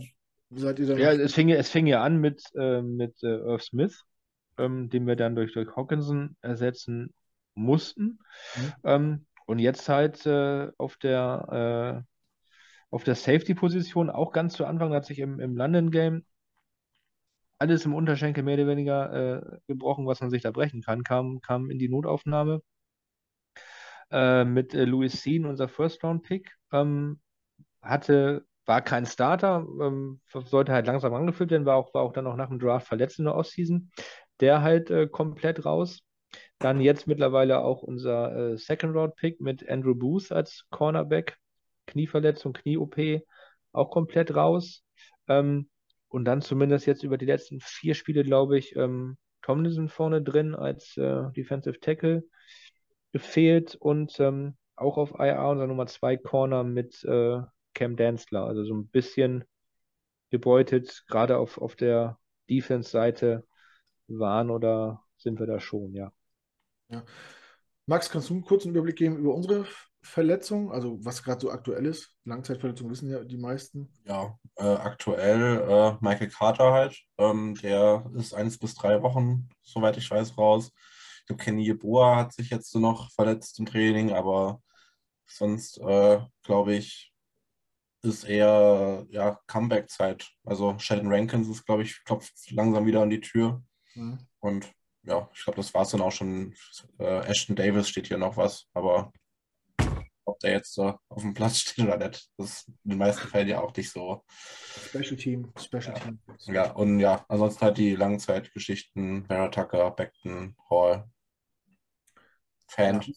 A: seid ihr dann.
C: Ja, es fing, es fing ja an mit, äh, mit äh, Irv Smith, ähm, den wir dann durch, durch Hawkinson ersetzen mussten. Mhm. Ähm, und jetzt halt äh, auf der. Äh, auf der Safety-Position auch ganz zu Anfang hat sich im, im London-Game alles im Unterschenkel mehr oder weniger äh, gebrochen, was man sich da brechen kann, kam, kam in die Notaufnahme äh, mit äh, Louis Sean, unser First-Round-Pick. Ähm, hatte, war kein Starter, ähm, sollte halt langsam angeführt werden, war auch, war auch dann auch nach dem Draft verletzt in der Offseason. der halt äh, komplett raus. Dann jetzt mittlerweile auch unser äh, Second-Round-Pick mit Andrew Booth als Cornerback. Knieverletzung, Knie-OP, auch komplett raus. Ähm, und dann zumindest jetzt über die letzten vier Spiele, glaube ich, ähm, Tomlinson vorne drin als äh, Defensive Tackle gefehlt und ähm, auch auf IR unser Nummer 2 Corner mit äh, Cam Danzler. Also so ein bisschen gebeutet, gerade auf, auf der Defense-Seite waren oder sind wir da schon, ja.
A: ja. Max, kannst du einen kurzen Überblick geben über unsere Verletzung, also was gerade so aktuell ist? Langzeitverletzung wissen ja die meisten.
B: Ja, äh, aktuell äh, Michael Carter halt. Ähm, der ist eins bis drei Wochen, soweit ich weiß, raus. Ich glaube, Kenny Yeboah hat sich jetzt noch verletzt im Training, aber sonst äh, glaube ich, ist eher ja, Comeback-Zeit. Also Sheldon Rankins ist, glaube ich, klopft langsam wieder an die Tür. Mhm. Und ja, ich glaube, das war es dann auch schon. Äh, Ashton Davis steht hier noch was, aber der jetzt so auf dem Platz steht oder nicht. Das ist in den meisten Fällen ja auch nicht so.
A: Special Team, Special
B: ja.
A: Team.
B: Ja, und ja, ansonsten halt die Langzeitgeschichten, Vera Tucker, Beckton, Hall, Fan. Ja.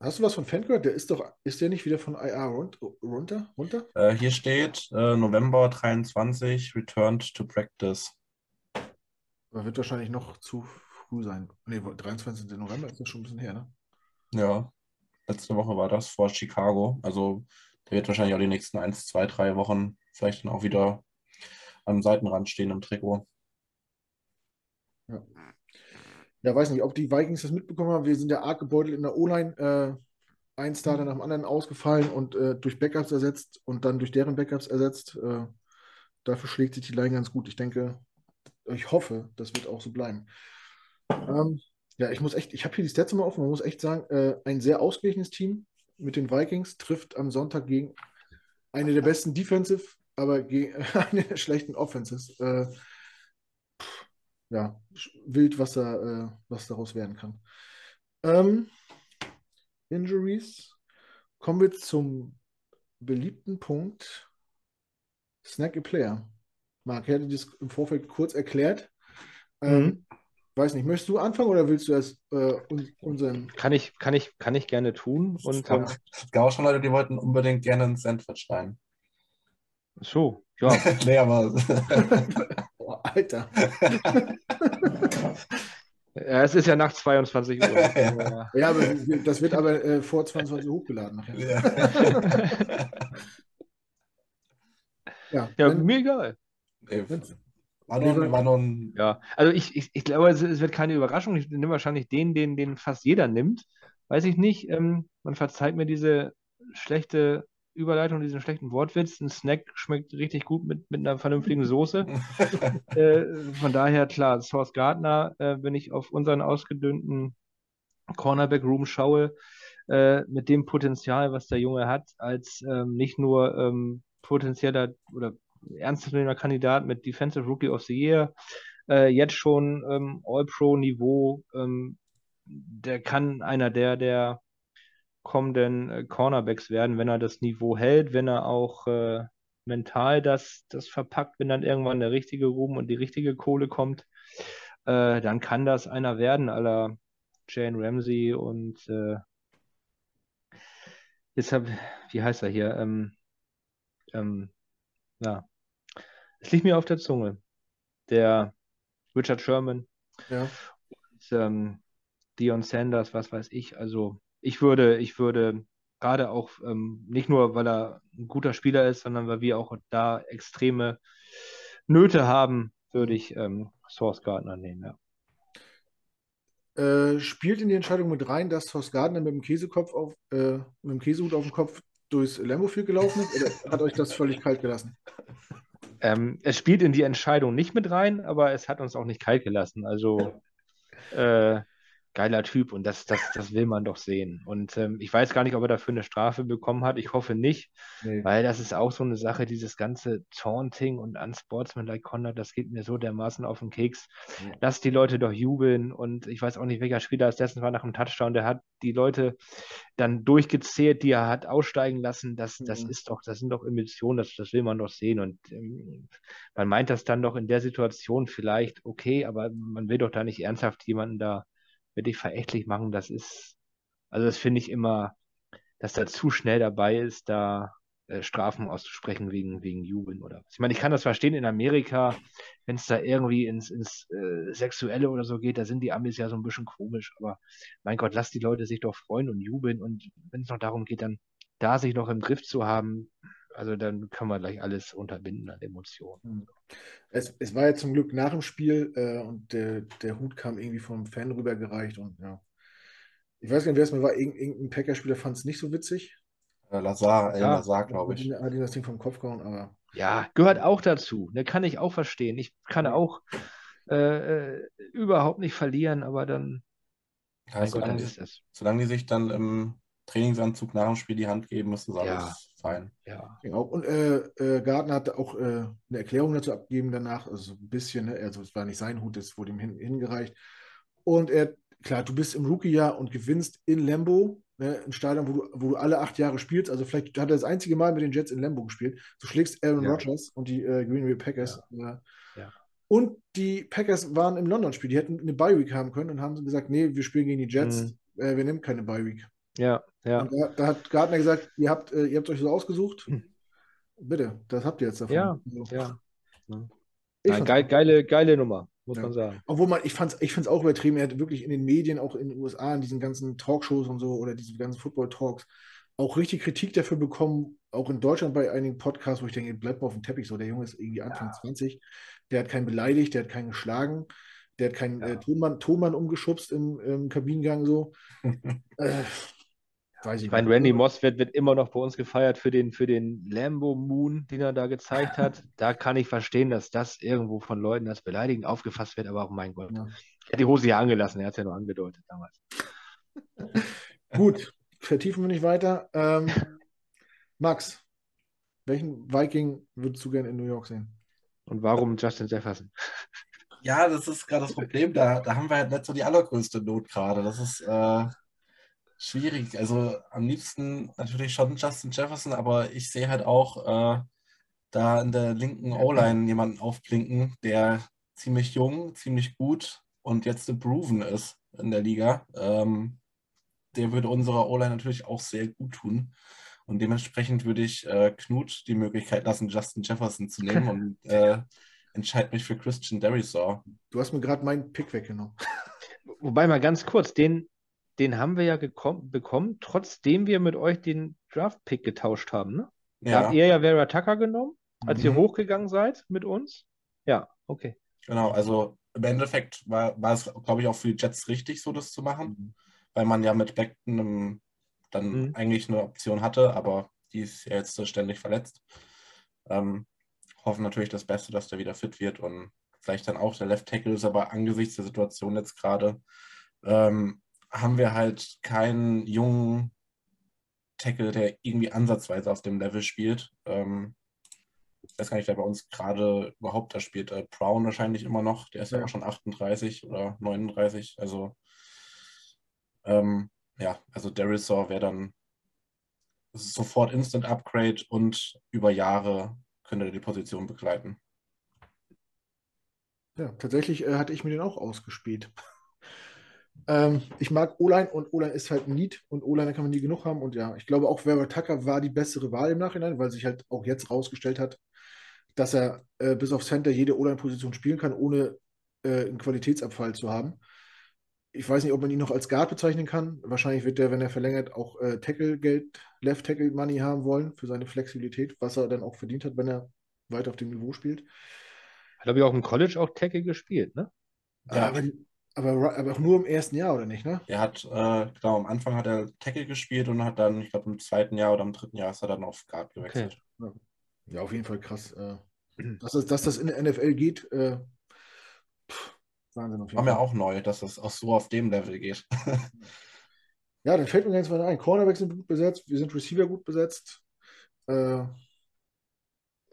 A: Hast du was von Fan gehört? Der ist doch, ist der nicht wieder von IR runter? runter?
B: Äh, hier steht äh, November 23, returned to practice.
A: Aber wird wahrscheinlich noch zu früh sein. Ne, 23. November ist das schon ein bisschen her, ne?
B: Ja. Letzte Woche war das vor Chicago. Also der wird wahrscheinlich auch die nächsten 1, 2, 3 Wochen vielleicht dann auch wieder am Seitenrand stehen im Trikot.
A: Ja. Ja, weiß nicht, ob die Vikings das mitbekommen haben. Wir sind ja arg gebeutelt in der O-Line. Äh, ein Starter nach dem anderen ausgefallen und äh, durch Backups ersetzt und dann durch deren Backups ersetzt. Äh, dafür schlägt sich die Line ganz gut. Ich denke, ich hoffe, das wird auch so bleiben. Ähm, ja, ich muss echt, ich habe hier die Stats mal offen, man muss echt sagen, äh, ein sehr ausgeglichenes Team mit den Vikings trifft am Sonntag gegen eine der besten Defensive, aber gegen eine der schlechten Offenses. Äh, ja, wild, was, da, äh, was daraus werden kann. Ähm, Injuries. Kommen wir zum beliebten Punkt Snack a Player. Marc, ich hatte das im Vorfeld kurz erklärt. Ähm, mhm. Weiß nicht, möchtest du anfangen oder willst du erst äh, unseren.
C: Kann ich, kann, ich, kann ich gerne tun. Und,
B: es, gab, es gab auch schon Leute, die wollten unbedingt gerne ein Sandwich rein.
C: So, ja.
B: nee, aber.
A: oh, Alter.
C: ja, es ist ja nach 22 Uhr.
A: ja, aber das wird aber äh, vor 22 Uhr hochgeladen.
C: Ja, ja, ja wenn, mir egal.
B: Ey, war nur, war nur ein...
C: Ja, also ich, ich, ich glaube, es, es, wird keine Überraschung. Ich nehme wahrscheinlich den, den, den fast jeder nimmt. Weiß ich nicht. Ähm, man verzeiht mir diese schlechte Überleitung, diesen schlechten Wortwitz. Ein Snack schmeckt richtig gut mit, mit einer vernünftigen Soße. äh, von daher, klar, Source Gardner, äh, wenn ich auf unseren ausgedünnten Cornerback Room schaue, äh, mit dem Potenzial, was der Junge hat, als ähm, nicht nur ähm, potenzieller oder ernstzunehmender Kandidat mit Defensive Rookie of the Year, äh, jetzt schon ähm, All-Pro-Niveau. Ähm, der kann einer der, der kommenden äh, Cornerbacks werden, wenn er das Niveau hält, wenn er auch äh, mental das, das verpackt, wenn dann irgendwann der richtige Ruhm und die richtige Kohle kommt, äh, dann kann das einer werden, aller Jane Ramsey und äh, jetzt hab, wie heißt er hier? Ähm, ähm, ja, es liegt mir auf der Zunge. Der Richard Sherman
A: ja.
C: und ähm, Dion Sanders, was weiß ich. Also ich würde, ich würde gerade auch ähm, nicht nur, weil er ein guter Spieler ist, sondern weil wir auch da extreme Nöte haben, würde ich ähm, Source Gardner nehmen, ja.
A: Äh, spielt in die Entscheidung mit rein, dass Source Gardner mit dem Käsekopf auf, äh, mit dem Käsehut auf dem Kopf durchs Lambofield gelaufen ist? Oder hat euch das völlig kalt gelassen?
C: Ähm, es spielt in die Entscheidung nicht mit rein, aber es hat uns auch nicht kalt gelassen. Also äh, geiler Typ und das, das, das will man doch sehen. Und ähm, ich weiß gar nicht, ob er dafür eine Strafe bekommen hat. Ich hoffe nicht, nee. weil das ist auch so eine Sache, dieses ganze Taunting und Unsportsmanlike Conduct, das geht mir so dermaßen auf den Keks. Ja. Lass die Leute doch jubeln und ich weiß auch nicht, welcher Spieler es dessen war nach dem Touchdown, der hat die Leute dann durchgezählt, die er hat aussteigen lassen. Das, das ja. ist doch, das sind doch Emotionen, das, das will man doch sehen. Und ähm, man meint das dann doch in der Situation vielleicht okay, aber man will doch da nicht ernsthaft jemanden da wirklich verächtlich machen, das ist, also das finde ich immer, dass da zu schnell dabei ist, da äh, Strafen auszusprechen wegen, wegen Jubeln oder was. Ich meine, ich kann das verstehen in Amerika, wenn es da irgendwie ins, ins äh, Sexuelle oder so geht, da sind die Amis ja so ein bisschen komisch, aber mein Gott, lass die Leute sich doch freuen und jubeln. Und wenn es noch darum geht, dann da sich noch im Griff zu haben, also dann können wir gleich alles unterbinden an Emotionen. Hm.
A: Es, es war ja zum Glück nach dem Spiel äh, und der, der Hut kam irgendwie vom Fan rübergereicht und ja. Ich weiß gar nicht, wer es mir war. Irgend, irgendein Packerspieler fand es nicht so witzig.
B: Äh, Lazar, äh, ja, Lazar, glaube ich.
A: Hat ihn das Ding vom Kopf gehauen, aber.
C: Ja, gehört auch dazu. Ne, kann ich auch verstehen. Ich kann auch äh, äh überhaupt nicht verlieren, aber dann.
B: Ja, solange, Gott, die, solange die sich dann im Trainingsanzug nach dem Spiel die Hand geben, ist das alles ja. fein.
A: Ja. Genau. Und äh, äh, Gardner hat auch äh, eine Erklärung dazu abgegeben danach, also ein bisschen, ne? also es war nicht sein Hut, es wurde ihm hin, hingereicht. Und er, klar, du bist im Rookie-Jahr und gewinnst in Lambo, ne? ein Stadion, wo du, wo du alle acht Jahre spielst. Also vielleicht hat er das einzige Mal mit den Jets in Lambo gespielt. Du schlägst Aaron ja. Rodgers und die äh, Green Bay Packers. Ja. ja. Und die Packers waren im London-Spiel. Die hätten eine Bye-Week haben können und haben gesagt, nee, wir spielen gegen die Jets. Mhm. Äh, wir nehmen keine Bye-Week.
C: Ja, ja.
A: Da, da, hat Gardner gesagt, ihr habt, äh, ihr habt euch so ausgesucht. Hm. Bitte, das habt ihr jetzt davon.
C: Ja, ja. Nein, geil, geile, geile Nummer, muss ja. man sagen.
A: Obwohl man, ich fand ich es auch übertrieben, er hat wirklich in den Medien, auch in den USA, in diesen ganzen Talkshows und so oder diese ganzen Football-Talks, auch richtig Kritik dafür bekommen, auch in Deutschland bei einigen Podcasts, wo ich denke, bleibt mal auf dem Teppich so, der Junge ist irgendwie Anfang ja. 20, der hat keinen beleidigt, der hat keinen geschlagen, der hat keinen ja. äh, Tonmann, Tonmann umgeschubst im, im Kabinengang so.
C: äh, Weiß ich meine, Randy Moss wird, wird immer noch bei uns gefeiert für den, für den Lambo Moon, den er da gezeigt hat. da kann ich verstehen, dass das irgendwo von Leuten als beleidigend aufgefasst wird, aber auch mein Gott. Ja. Er hat die Hose ja angelassen, er hat es ja noch angedeutet damals.
A: Gut, vertiefen wir nicht weiter. Ähm, Max, welchen Viking würdest du gerne in New York sehen?
C: Und warum Justin Jefferson?
B: Ja, das ist gerade das Problem. Da, da haben wir halt nicht so die allergrößte Not gerade. Das ist, äh, schwierig. Also am liebsten natürlich schon Justin Jefferson, aber ich sehe halt auch äh, da in der linken O-Line jemanden aufblinken, der ziemlich jung, ziemlich gut und jetzt proven ist in der Liga. Ähm, der würde unserer O-Line natürlich auch sehr gut tun. Und dementsprechend würde ich äh, Knut die Möglichkeit lassen, Justin Jefferson zu nehmen und äh, entscheide mich für Christian Derisor.
A: Du hast mir gerade meinen Pick weggenommen.
C: Wobei mal ganz kurz, den den haben wir ja bekommen, trotzdem wir mit euch den Draft-Pick getauscht haben. Ne? Ja. habt ihr ja Vera Tucker genommen, als mhm. ihr hochgegangen seid mit uns. Ja, okay.
B: Genau, also im Endeffekt war, war es, glaube ich, auch für die Jets richtig, so das zu machen, mhm. weil man ja mit Beckton dann mhm. eigentlich eine Option hatte, aber die ist ja jetzt ständig verletzt. Ähm, hoffen natürlich das Beste, dass der wieder fit wird und vielleicht dann auch der Left Tackle ist, aber angesichts der Situation jetzt gerade ähm, haben wir halt keinen jungen Tackle, der irgendwie ansatzweise auf dem Level spielt. Ähm, ich weiß gar nicht, wer bei uns gerade überhaupt da spielt. Äh, Brown wahrscheinlich immer noch. Der ist ja, ja auch schon 38 oder 39. Also, ähm, ja, also Derisor wäre dann sofort Instant Upgrade und über Jahre könnte er die Position begleiten.
A: Ja, tatsächlich äh, hatte ich mir den auch ausgespielt. Ähm, ich mag O-Line und O-Line ist halt ein Need und O-Line kann man nie genug haben. Und ja, ich glaube auch Vera Tucker war die bessere Wahl im Nachhinein, weil sich halt auch jetzt rausgestellt hat, dass er äh, bis auf Center jede O-Line-Position spielen kann, ohne äh, einen Qualitätsabfall zu haben. Ich weiß nicht, ob man ihn noch als Guard bezeichnen kann. Wahrscheinlich wird der, wenn er verlängert, auch äh, Tackle-Geld, Left-Tackle-Money haben wollen für seine Flexibilität, was er dann auch verdient hat, wenn er weiter auf dem Niveau spielt.
C: Hat, glaube ich, auch im College auch Tackle gespielt, ne?
A: Ja, aber die, aber, aber auch nur im ersten Jahr, oder nicht, ne?
B: Er hat, äh, genau, am Anfang hat er Tackle gespielt und hat dann, ich glaube, im zweiten Jahr oder im dritten Jahr ist er dann auf Guard gewechselt.
A: Okay. Ja, auf jeden Fall krass. Äh, dass, das, dass das in der NFL geht, äh, Wahnsinn auf jeden
B: War mir auch neu, dass es auch so auf dem Level geht.
A: Ja, dann fällt mir ganz weiter ein. Cornerback sind gut besetzt, wir sind Receiver gut besetzt. Äh,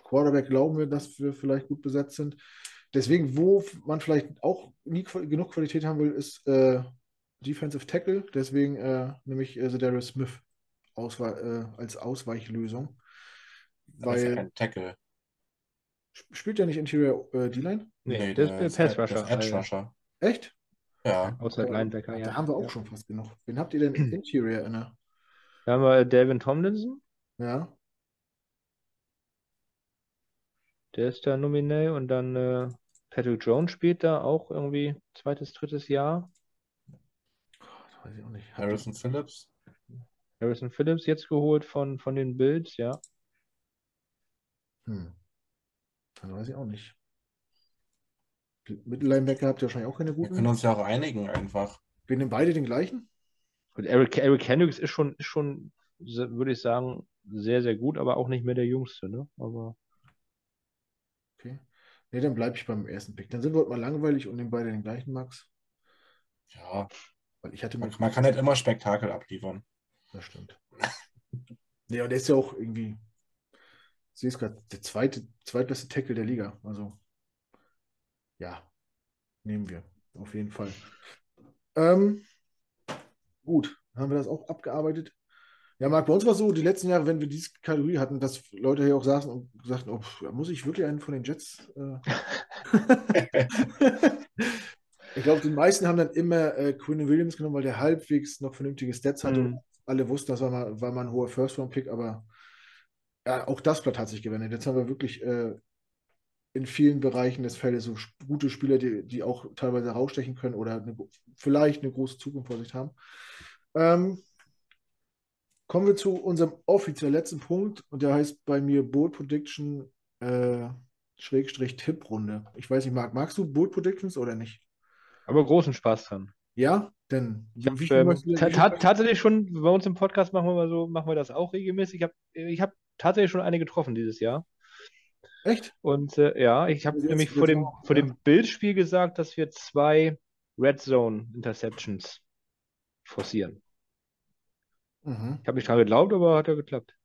A: Quarterback glauben wir, dass wir vielleicht gut besetzt sind. Deswegen, wo man vielleicht auch nie genug Qualität haben will, ist äh, Defensive Tackle. Deswegen äh, nämlich äh, Darius Smith auswe äh, als Ausweichlösung.
B: Das ist ja Tackle.
A: sp- spielt er nicht Interior äh, D-Line?
C: Nee, das ist
B: der
C: Pass Rusher.
B: Das ist Edge Rusher.
A: Echt?
B: Ja.
C: Outside Linebacker,
A: Da
C: ja.
A: haben wir auch
C: ja.
A: schon fast genug. Wen habt ihr denn Interior inne?
C: Da haben wir Devin Tomlinson,
A: Ja.
C: der ist da nominell und dann äh, Patrick Jones spielt da auch irgendwie zweites, drittes Jahr.
A: Das weiß ich auch nicht.
B: Harrison Phillips.
C: Harrison Phillips jetzt geholt von, von den Bills, ja.
A: Hm. Das weiß ich auch nicht. Mittellinebacker habt ihr wahrscheinlich auch keine
B: Wir können
A: guten.
B: uns ja auch einigen einfach.
A: Wir nehmen beide den gleichen?
C: Und Eric, Eric Hendricks ist schon, ist schon, würde ich sagen, sehr, sehr gut, aber auch nicht mehr der Jüngste, ne? Aber
A: Okay. Nee, dann bleibe ich beim ersten Pick. Dann sind wir heute mal langweilig und nehmen beide den gleichen, Max.
B: Ja,
A: Weil ich hatte
B: man, man kann nicht immer Spektakel abliefern.
A: Das stimmt. Nee, und der ist ja auch irgendwie. Ich sehe es gerade, der zweite, zweitbeste Tackle der Liga. Also, ja, nehmen wir. Auf jeden Fall. Ähm, gut, haben wir das auch abgearbeitet. Ja, Marc, bei uns war es so, die letzten Jahre, wenn wir diese Kategorie hatten, dass Leute hier auch saßen und sagten, oh, muss ich wirklich einen von den Jets? Äh... ich glaube, die meisten haben dann immer äh, Quinn Williams genommen, weil der halbwegs noch vernünftige Stats hatte.
C: Mhm.
A: Alle wussten, das war mal, war mal ein hoher First-Round-Pick, aber ja, auch das Blatt hat sich gewendet. Jetzt haben wir wirklich äh, in vielen Bereichen des Feldes so gute Spieler, die, die auch teilweise rausstechen können oder eine, vielleicht eine große Zukunft vor sich haben. Ähm, kommen wir zu unserem offiziell letzten Punkt und der heißt bei mir Bold Prediction äh, Schrägstrich Tipprunde. Ich weiß nicht, Marc, magst du Bold Predictions oder nicht?
C: aber großen Spaß dran.
A: Ja, denn
C: Ich hab, ähm, tatsächlich schon, bei uns im Podcast machen wir mal so, machen wir das auch regelmäßig. Ich habe ich hab tatsächlich schon eine getroffen dieses Jahr.
A: Echt?
C: Und äh, ja, ich habe nämlich vor dem,
A: auch,
C: vor
A: ja.
C: dem Bildspiel gesagt, dass wir zwei Red Zone Interceptions forcieren.
A: Mhm.
C: Ich habe nicht dran geglaubt, aber hat ja geklappt.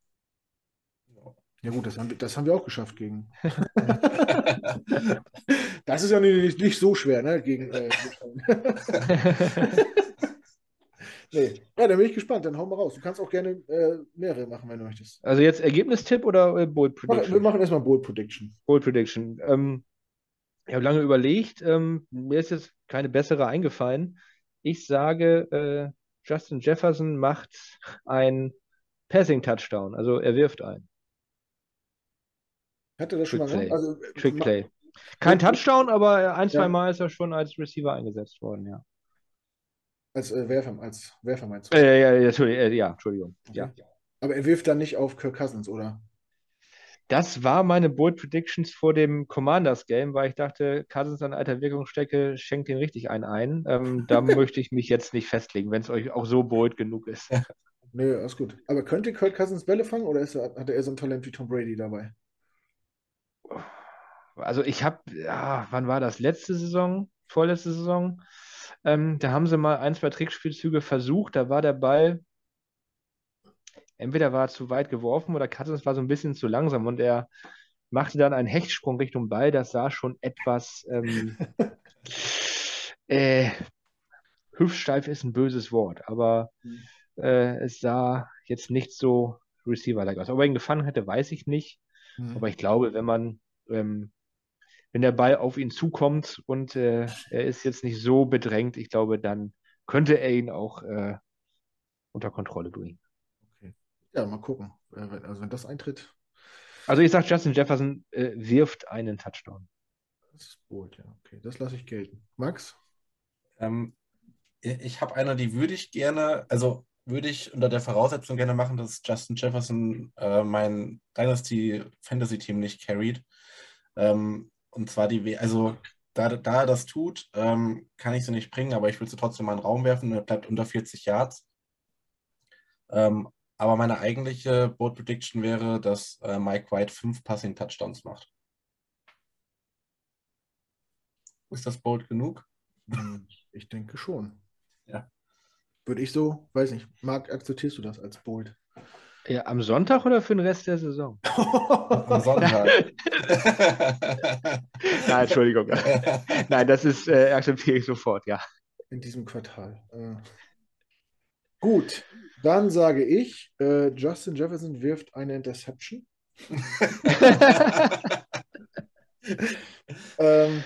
A: Ja gut, das haben wir, das haben wir auch geschafft gegen. Das ist ja nicht, nicht so schwer, ne? Gegen, äh, nee. Ja, dann bin ich gespannt. Dann hau mal raus. Du kannst auch gerne äh, mehrere machen, wenn du möchtest.
C: Also jetzt Ergebnistipp oder äh, Bold
A: Mach, wir
C: Prediction?
A: machen erstmal Bold Prediction.
C: Bold Prediction. Ähm, ich habe lange überlegt. Ähm, mir ist jetzt keine bessere eingefallen. Ich sage, äh, Justin Jefferson macht ein Passing Touchdown. Also er wirft ein.
A: Hat er das schon mal
C: Trick? Play.
A: Also,
C: Trick Play. Kein
A: Ja.
C: Touchdown, aber ein, zwei
A: Ja.
C: Mal ist er schon als Receiver eingesetzt worden, ja.
A: Als äh, Werfer, als Werfer meinst du?
C: Äh, ja, ja, Entschuldigung, äh, ja, Entschuldigung. Ja.
A: Aber er wirft dann nicht auf Kirk Cousins, oder?
C: Das war meine Bold Predictions vor dem Commanders Game, weil ich dachte, Cousins an alter Wirkungsstrecke schenkt den richtig einen ein. Ähm, da möchte ich mich jetzt nicht festlegen, wenn es euch auch so bold genug ist.
A: Nee, alles gut. Aber könnte Kirk Cousins Bälle fangen oder ist er, hat er eher so ein Talent wie Tom Brady dabei?
C: Also ich habe, ja, wann war das? Letzte Saison, vorletzte Saison? Ähm, da haben sie mal ein, zwei Trickspielzüge versucht. Da war der Ball, entweder war er zu weit geworfen oder Cousins war so ein bisschen zu langsam und er machte dann einen Hechtsprung Richtung Ball. Das sah schon etwas, ähm, äh, hüftsteif ist ein böses Wort, aber
A: Mhm.
C: äh, es sah jetzt nicht so Receiver-like aus. Ob er ihn gefangen hätte, weiß ich nicht.
A: Mhm.
C: Aber ich glaube, wenn man, ähm, wenn der Ball auf ihn zukommt und äh, er ist jetzt nicht so bedrängt, ich glaube, dann könnte er ihn auch äh, unter Kontrolle bringen.
A: Ja, mal gucken. Wenn- Also wenn das eintritt,
C: Also ich sage, Justin Jefferson äh, wirft einen Touchdown.
A: das ist bold, ja. Okay, das lasse ich gelten. Max?
B: Ähm, ich habe eine, die würde ich gerne, also würde ich unter der Voraussetzung gerne machen, dass Justin Jefferson äh, mein Dynasty Fantasy Team nicht carried. Ähm, und zwar die, We- also da, da er das tut, ähm, kann ich sie nicht bringen, aber ich will sie trotzdem mal in den Raum werfen. Er bleibt unter 40 Yards. Ähm, aber meine eigentliche Board Prediction wäre, dass äh, Mike White fünf Passing Touchdowns macht. Ist das bold genug?
A: Hm, Ich denke schon.
B: Ja.
A: Würde ich so, weiß nicht. Marc, akzeptierst du das als Bold?
C: Ja, am Sonntag oder für den Rest der Saison?
B: Am Sonntag.
C: Nein, Entschuldigung. Nein, das ist, äh, akzeptiere ich sofort, ja.
A: In diesem Quartal. Äh. Gut, dann sage ich, äh, Justin Jefferson wirft eine Interception. Ähm,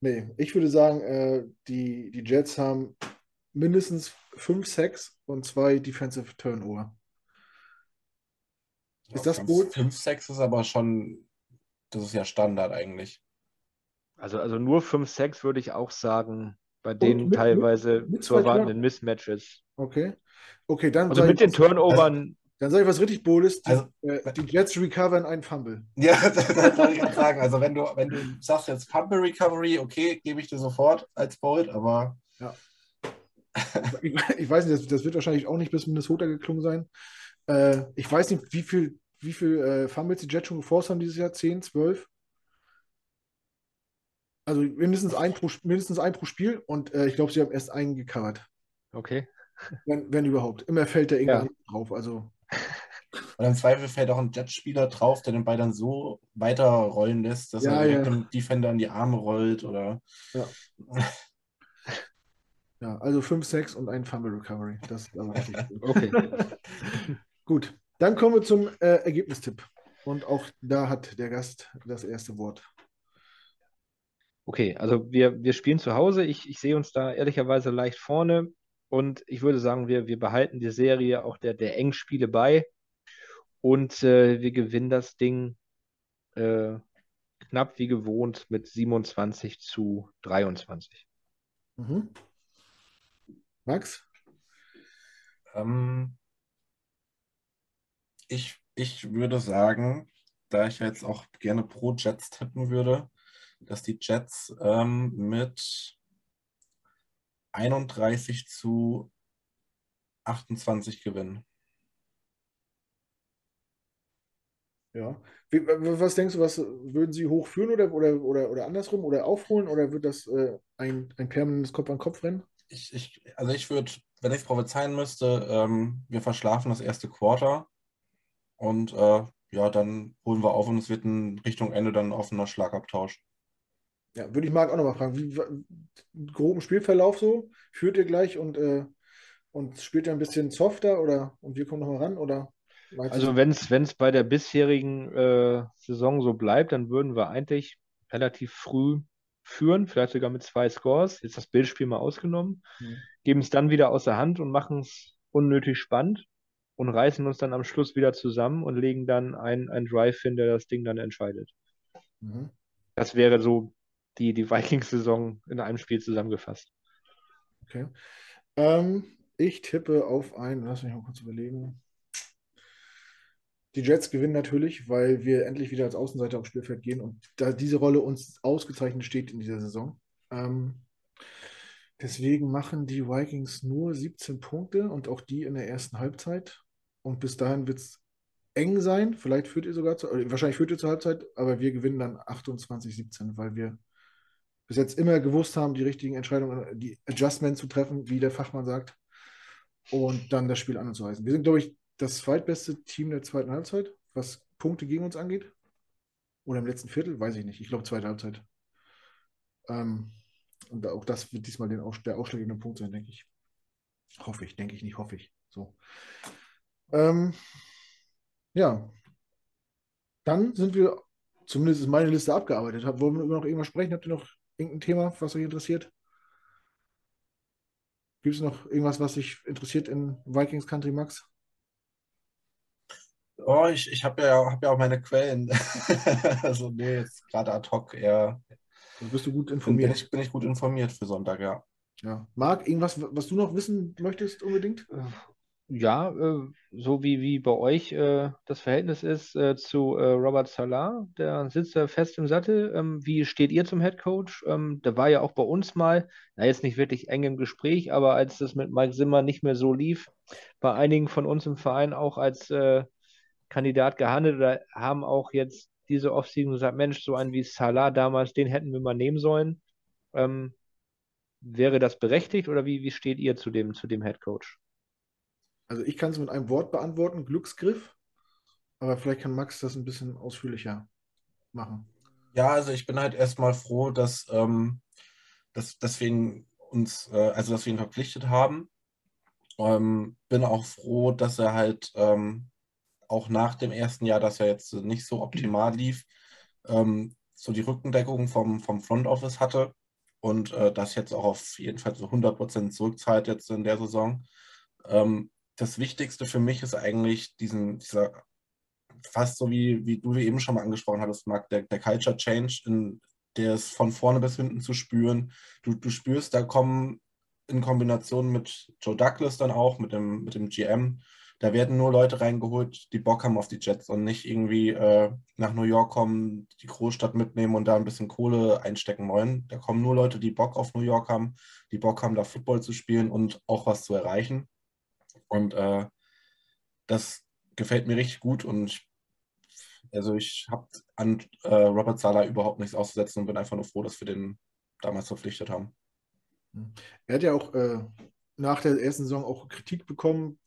A: nee, ich würde sagen, äh, die, die Jets haben mindestens fünf Sacks und zwei Defensive Turnover. Ist das gut?
B: 5, 6 ist aber schon, das ist ja Standard eigentlich.
C: Also, also nur 5, 6 würde ich auch sagen, bei denen
A: mit-
C: teilweise
A: mit- mit
C: zu erwartenden Mismatches.
A: Okay. Okay, dann
C: Also
A: sage
C: mit
A: ich,
C: den
A: was-
C: Turnovern,
A: dann sage ich was richtig Boldes. Die,
B: Also-
A: äh, die Jets recovern einen Fumble.
B: Ja, das wollte ich gerade sagen. Also wenn du, wenn du sagst jetzt Fumble Recovery, okay, gebe ich dir sofort als Bold, aber
A: Ich, ich weiß nicht, das, das wird wahrscheinlich auch nicht bis Minnesota geklungen sein. Äh, ich weiß nicht, wie viel, wie viel äh, Fumbles die Jets schon geforst haben dieses Jahr. 10, 12? Also mindestens ein pro, mindestens ein pro Spiel und äh, ich glaube, sie haben erst einen gecovert.
C: okay.
A: Wenn, wenn überhaupt. Immer fällt der
C: Ja.
A: irgendwann drauf. Also,
B: und im Zweifel fällt auch ein Jet-Spieler drauf, der den Ball dann so weiterrollen lässt, dass
A: Ja,
B: er direkt
A: ja.
B: dem Defender in die Arme rollt oder
A: ja, also 5, 6 und ein Fumble Recovery. Das ist aber richtig gut.
C: Okay.
A: Gut, dann kommen wir zum äh, Ergebnistipp. Und auch da hat der Gast das erste Wort.
C: Okay, also wir, wir spielen zu Hause. Ich, ich sehe uns da ehrlicherweise leicht vorne und ich würde sagen, wir, wir behalten die Serie auch der, der Engspiele bei und äh, wir gewinnen das Ding äh, knapp wie gewohnt mit 27 zu 23.
A: Mhm. Max?
B: Ähm, ich, ich würde sagen, da ich jetzt auch gerne pro Jets tippen würde, dass die Jets ähm, mit 31 zu 28 gewinnen.
A: Ja. Wie, was denkst du, was würden sie hochführen oder, oder, oder, oder andersrum oder aufholen oder wird das äh, ein, ein permanentes Kopf-an-Kopf-Rennen?
B: Ich, ich, also ich würde, wenn ich es prophezeien müsste, ähm, wir verschlafen das erste Quarter und äh, ja, dann holen wir auf und es wird in Richtung Ende dann ein offener Schlagabtausch.
A: Ja, würde ich Marc auch nochmal fragen. Wie, groben Spielverlauf so? Führt ihr gleich und, äh, und spielt ihr ein bisschen softer oder und wir kommen nochmal ran? Oder
C: Also wenn es wenn es bei der bisherigen äh, Saison so bleibt, dann würden wir eigentlich relativ früh führen, vielleicht sogar mit zwei Scores. Jetzt das Bildspiel mal ausgenommen,
A: Mhm.
C: geben es dann wieder aus der Hand und machen es unnötig spannend und reißen uns dann am Schluss wieder zusammen und legen dann einen, einen Drive hin, der das Ding dann entscheidet.
A: Mhm.
C: Das wäre so die, die Vikings-Saison in einem Spiel zusammengefasst.
A: Okay. Ähm, ich tippe auf ein, lass mich mal kurz überlegen. Die Jets gewinnen natürlich, weil wir endlich wieder als Außenseiter aufs Spielfeld gehen und da diese Rolle uns ausgezeichnet steht in dieser Saison. Ähm, deswegen machen die Vikings nur 17 Punkte und auch die in der ersten Halbzeit. Und bis dahin wird es eng sein. Vielleicht führt ihr sogar zu, äh, wahrscheinlich führt ihr zur Halbzeit, aber wir gewinnen dann 28-17, weil wir bis jetzt immer gewusst haben, die richtigen Entscheidungen, die Adjustments zu treffen, wie der Fachmann sagt, und dann das Spiel anzureißen. Wir sind, glaube ich, das zweitbeste Team der zweiten Halbzeit, was Punkte gegen uns angeht. Oder im letzten Viertel, weiß ich nicht. Ich glaube, zweite Halbzeit. Ähm, und auch das wird diesmal den, der ausschlaggebende Punkt sein, denke ich. Hoffe ich, denke ich nicht, hoffe ich. So. Ähm, ja. Dann sind wir, zumindest ist meine Liste abgearbeitet. Wollen wir noch irgendwas sprechen? Habt ihr noch irgendein Thema, was euch interessiert? Gibt es noch irgendwas, was dich interessiert in Vikings Country, Max?
B: Oh, ich, ich habe ja, hab ja auch meine Quellen. Also nee, jetzt gerade ad hoc eher.
A: Also bist du gut
B: Bin, bin,
A: informiert?
B: ich, bin ich gut informiert für Sonntag, ja.
A: Ja. Marc, irgendwas, was du noch wissen möchtest unbedingt?
C: Ja, äh, so wie, wie bei euch äh, das Verhältnis ist äh, zu äh, Robert Salah, der sitzt da fest im Sattel. Ähm, wie steht ihr zum Head Coach? Ähm, der war ja auch bei uns mal, na jetzt nicht wirklich eng im Gespräch, aber als das mit Mike Zimmer nicht mehr so lief, bei einigen von uns im Verein auch als äh, Kandidat gehandelt oder haben auch jetzt diese Offseason gesagt, Mensch, so einen wie Salah damals, den hätten wir mal nehmen sollen. Ähm, wäre das berechtigt oder wie, wie steht ihr zu dem, zu dem Head Coach?
A: Also ich kann es mit einem Wort beantworten, Glücksgriff. Aber vielleicht kann Max das ein bisschen ausführlicher machen.
B: Ja, also ich bin halt erstmal froh, dass, ähm, dass, dass wir ihn uns, äh, also dass wir ihn verpflichtet haben. Ähm, bin auch froh, dass er halt ähm, auch nach dem ersten Jahr, dass er jetzt nicht so optimal lief, ähm, so die Rückendeckung vom, vom Front Office hatte und äh, das jetzt auch auf jeden Fall so 100% zurückzahlt jetzt in der Saison. Ähm, das Wichtigste für mich ist eigentlich diesen, dieser, fast so wie, wie du eben schon mal angesprochen hattest, Marc, der, der Culture Change, in, der ist von vorne bis hinten zu spüren. Du, du spürst, da kommen in Kombination mit Joe Douglas dann auch, mit dem, mit dem GM, da werden nur Leute reingeholt, die Bock haben auf die Jets und nicht irgendwie äh, nach New York kommen, die Großstadt mitnehmen und da ein bisschen Kohle einstecken wollen. Da kommen nur Leute, die Bock auf New York haben, die Bock haben, da Football zu spielen und auch was zu erreichen. Und äh, das gefällt mir richtig gut und ich, also ich habe an äh, Robert Sala überhaupt nichts auszusetzen und bin einfach nur froh, dass wir den damals verpflichtet haben.
A: Er hat ja auch äh, nach der ersten Saison auch Kritik bekommen.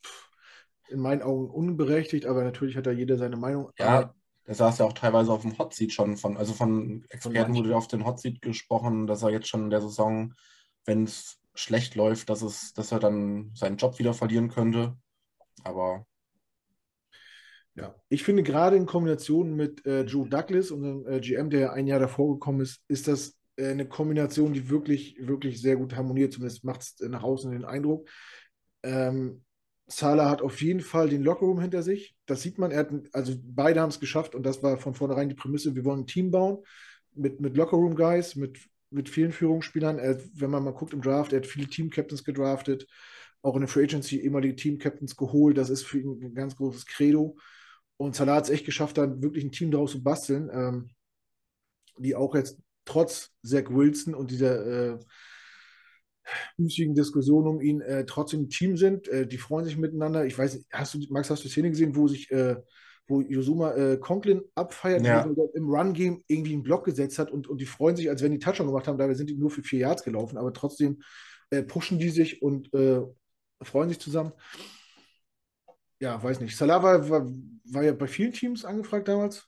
A: In meinen Augen unberechtigt, aber natürlich hat da jeder seine Meinung.
B: Ja, der saß ja auch teilweise auf dem Hotseat schon von, also von Experten von wurde auf den Hotseat gesprochen, dass er jetzt schon in der Saison, wenn es schlecht läuft, dass es, dass er dann seinen Job wieder verlieren könnte. Aber
A: ja, ich finde gerade in Kombination mit äh, Joe Douglas, unserem äh, GM, der ein Jahr davor gekommen ist, ist das äh, eine Kombination, die wirklich, wirklich sehr gut harmoniert. Zumindest macht es nach außen den Eindruck. Ähm, Salah hat auf jeden Fall den Lockerroom hinter sich. Das sieht man. Hat, also beide haben es geschafft und das war von vornherein die Prämisse. Wir wollen ein Team bauen mit, mit Lockerroom-Guys, mit, mit vielen Führungsspielern. Er, wenn man mal guckt im Draft, er hat viele Team-Captains gedraftet, auch in der Free Agency immer die Team-Captains geholt. Das ist für ihn ein ganz großes Credo. Und Salah hat es echt geschafft, da wirklich ein Team daraus zu basteln, ähm, die auch jetzt trotz Zach Wilson und dieser äh, müßigen Diskussion um ihn äh, trotzdem ein Team sind. Äh, die freuen sich miteinander. Ich weiß, hast du, Max, hast du Szene gesehen, wo sich äh, wo Yosuma äh, Conklin abfeiert, ja. im Run-Game irgendwie einen Block gesetzt hat und, und die freuen sich, als wenn die Touchdown gemacht haben. Dabei sind die nur für vier Yards gelaufen, aber trotzdem äh, pushen die sich und äh, freuen sich zusammen. Ja, weiß nicht. Salah war, war, war, ja bei vielen Teams angefragt damals.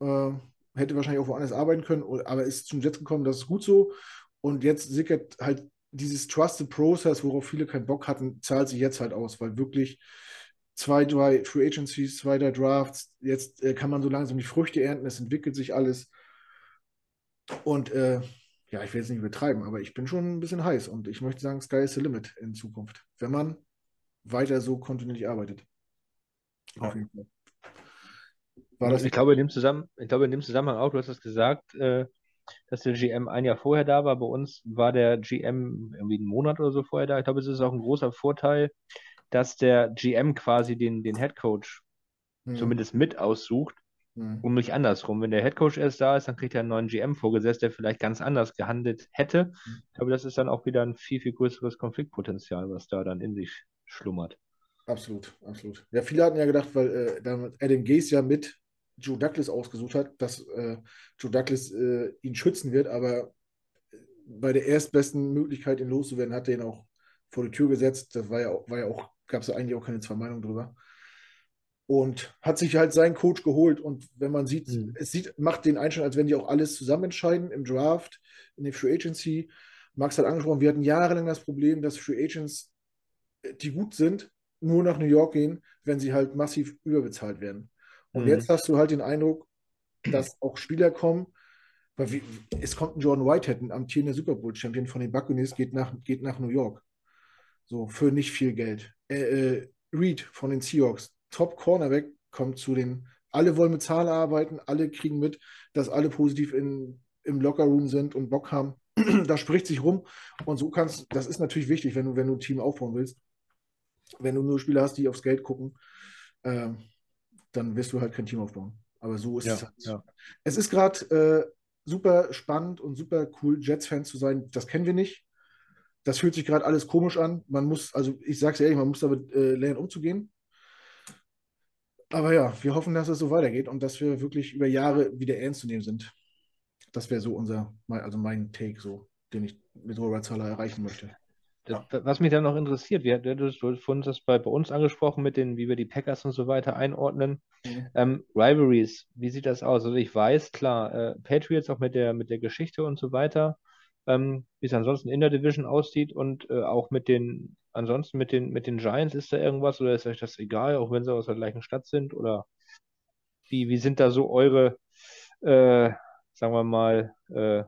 A: Äh, hätte wahrscheinlich auch woanders arbeiten können, aber ist zum Jets gekommen, das ist gut so. Und jetzt sickert halt dieses Trusted Process, worauf viele keinen Bock hatten, zahlt sich jetzt halt aus, weil wirklich zwei, drei Free Agencies, zwei, drei Drafts, jetzt äh, kann man so langsam die Früchte ernten, es entwickelt sich alles. Und äh, ja, ich will jetzt nicht übertreiben, aber ich bin schon ein bisschen heiß und ich möchte sagen, Sky is the limit in Zukunft, wenn man weiter so kontinuierlich arbeitet.
C: Ja. Auf jeden Fall. War das ich, glaube, in dem Zusammen ich glaube, in dem Zusammenhang auch, du hast es gesagt, äh, dass der GM ein Jahr vorher da war. Bei uns war der GM irgendwie einen Monat oder so vorher da. Ich glaube, es ist auch ein großer Vorteil, dass der GM quasi den, den Head Coach hm. zumindest mit aussucht hm. und nicht andersrum. Wenn der Head Coach erst da ist, dann kriegt er einen neuen GM vorgesetzt, der vielleicht ganz anders gehandelt hätte. Hm. Ich glaube, das ist dann auch wieder ein viel, viel größeres Konfliktpotenzial, was da dann in sich schlummert.
A: Absolut, absolut. Ja, viele hatten ja gedacht, weil äh, dann Adam Gaze ja mit Joe Douglas ausgesucht hat, dass äh, Joe Douglas äh, ihn schützen wird, aber bei der erstbesten Möglichkeit, ihn loszuwerden, hat er ihn auch vor die Tür gesetzt. Das war ja, war ja auch, gab es eigentlich auch keine zwei Meinungen drüber. Und hat sich halt seinen Coach geholt. Und wenn man sieht, mhm. es sieht, macht den Einstand, als wenn die auch alles zusammen entscheiden im Draft, in der Free Agency. Max hat angesprochen, wir hatten jahrelang das Problem, dass Free Agents, die gut sind, nur nach New York gehen, wenn sie halt massiv überbezahlt werden. Und mhm. jetzt hast du halt den Eindruck, dass auch Spieler kommen, weil wie, es kommt ein Jordan Whitehead, ein amtierender Super Bowl-Champion von den Buccaneers, geht nach, geht nach New York. So, für nicht viel Geld. Äh, äh, Reed von den Seahawks, Top Cornerback, kommt zu den, alle wollen mit Zahlen arbeiten, alle kriegen mit, dass alle positiv in, im Lockerroom sind und Bock haben. da spricht sich rum und so kannst, das ist natürlich wichtig, wenn du, wenn du ein Team aufbauen willst. Wenn du nur Spieler hast, die aufs Geld gucken, äh, dann wirst du halt kein Team aufbauen. Aber so ist ja, es halt. Ja. Es ist gerade äh, super spannend und super cool, Jets-Fan zu sein. Das kennen wir nicht. Das fühlt sich gerade alles komisch an. Man muss, also ich sage es ehrlich, man muss damit äh, lernen, umzugehen. Aber ja, wir hoffen, dass es so weitergeht und dass wir wirklich über Jahre wieder ernst zu nehmen sind. Das wäre so unser, also mein Take, so, den ich mit Robert Zahler erreichen möchte.
C: Das, was mich dann noch interessiert, wir, du hast vorhin das bei, bei uns angesprochen, mit den, wie wir die Packers und so weiter einordnen. Mhm. Ähm, Rivalries, wie sieht das aus? Also ich weiß, klar, äh, Patriots auch mit der, mit der Geschichte und so weiter, ähm, wie es ansonsten in der Division aussieht und äh, auch mit den, ansonsten mit den, mit den Giants ist da irgendwas oder ist euch das egal, auch wenn sie aus der gleichen Stadt sind? Oder wie, wie sind da so eure, äh, sagen wir mal, äh,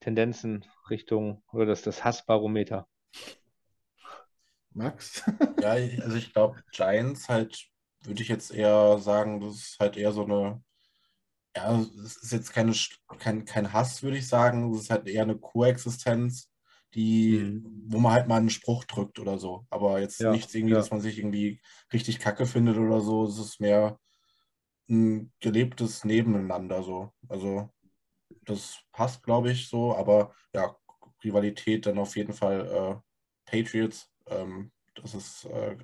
C: Tendenzen Richtung oder das, das Hassbarometer?
A: Max?
B: ja, also ich glaube, Giants halt, würde ich jetzt eher sagen, das ist halt eher so eine, ja, es ist jetzt keine, kein, kein Hass, würde ich sagen, es ist halt eher eine Koexistenz, die, mhm. wo man halt mal einen Spruch drückt oder so. Aber jetzt ja, nichts irgendwie, ja. dass man sich irgendwie richtig kacke findet oder so. Es ist mehr ein gelebtes Nebeneinander so. Also das passt, glaube ich, so, aber ja, Rivalität dann auf jeden Fall äh, Patriots. Ähm, das ist, äh,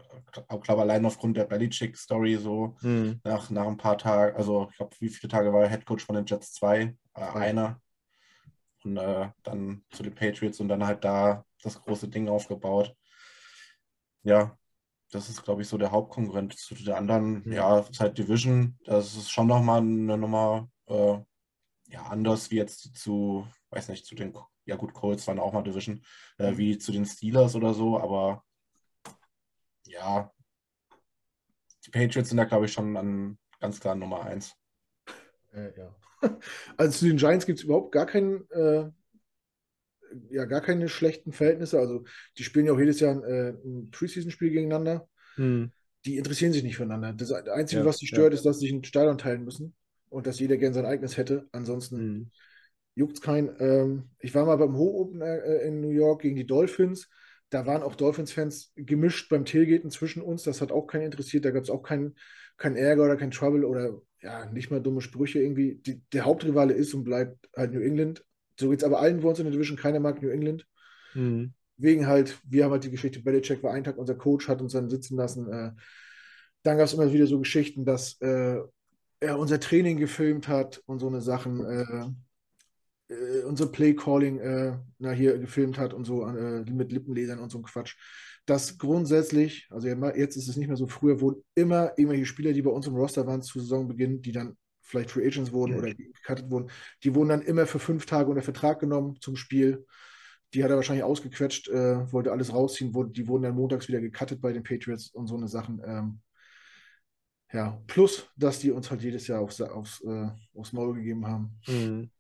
B: glaube allein aufgrund der Belichick-Story so mhm. nach, nach ein paar Tagen, also ich glaube, wie viele Tage war er Headcoach von den Jets? Zwei, äh, einer. Und äh, dann zu den Patriots und dann halt da das große Ding aufgebaut. Ja, das ist, glaube ich, so der Hauptkonkurrent zu den anderen. Mhm. Ja, ist halt Division. Das ist schon nochmal eine Nummer äh, ja, anders wie jetzt zu, weiß nicht, zu den, ja gut, Colts waren auch mal Division, äh, mhm. wie zu den Steelers oder so, aber ja, die Patriots sind da, glaube ich, schon an ganz klar Nummer eins.
A: Äh, ja. Also zu den Giants gibt es überhaupt gar keinen, äh, ja, gar keine schlechten Verhältnisse. Also die spielen ja auch jedes Jahr ein, äh, ein Preseason-Spiel gegeneinander. Hm. Die interessieren sich nicht füreinander. Das Einzige, ja, was sie stört, ja. ist, dass sie sich einen Stadion teilen müssen und dass jeder gern sein eigenes hätte. Ansonsten mhm. juckt es kein. Ähm, ich war mal beim Ho Open äh, in New York gegen die Dolphins. Da waren auch Dolphins-Fans gemischt beim Tailgaten zwischen uns. Das hat auch keinen interessiert. Da gab es auch keinen kein Ärger oder kein Trouble oder ja, nicht mal dumme Sprüche irgendwie. Die, der Hauptrivale ist und bleibt halt New England. So geht es aber allen bei uns in der Division. Keiner mag New England. Mhm. Wegen halt, wir haben halt die Geschichte, Belichick war ein Tag unser Coach, hat uns dann sitzen lassen. Äh, dann gab es immer wieder so Geschichten, dass äh, er unser Training gefilmt hat und so eine Sachen, äh, äh, unser Play-Calling äh, na, hier gefilmt hat und so äh, mit Lippenlesern und so ein Quatsch. Das grundsätzlich, also jetzt ist es nicht mehr so, früher wurden immer irgendwelche Spieler, die bei uns im Roster waren zu Saisonbeginn, die dann vielleicht Free Agents wurden ja. oder gecuttet wurden, die wurden dann immer für fünf Tage unter Vertrag genommen zum Spiel. Die hat er wahrscheinlich ausgequetscht, äh, wollte alles rausziehen, wurde, die wurden dann montags wieder gecuttet bei den Patriots und so eine Sachen. Ähm, ja, plus, dass die uns halt jedes Jahr aufs, aufs, äh, aufs Maul gegeben haben. Mhm.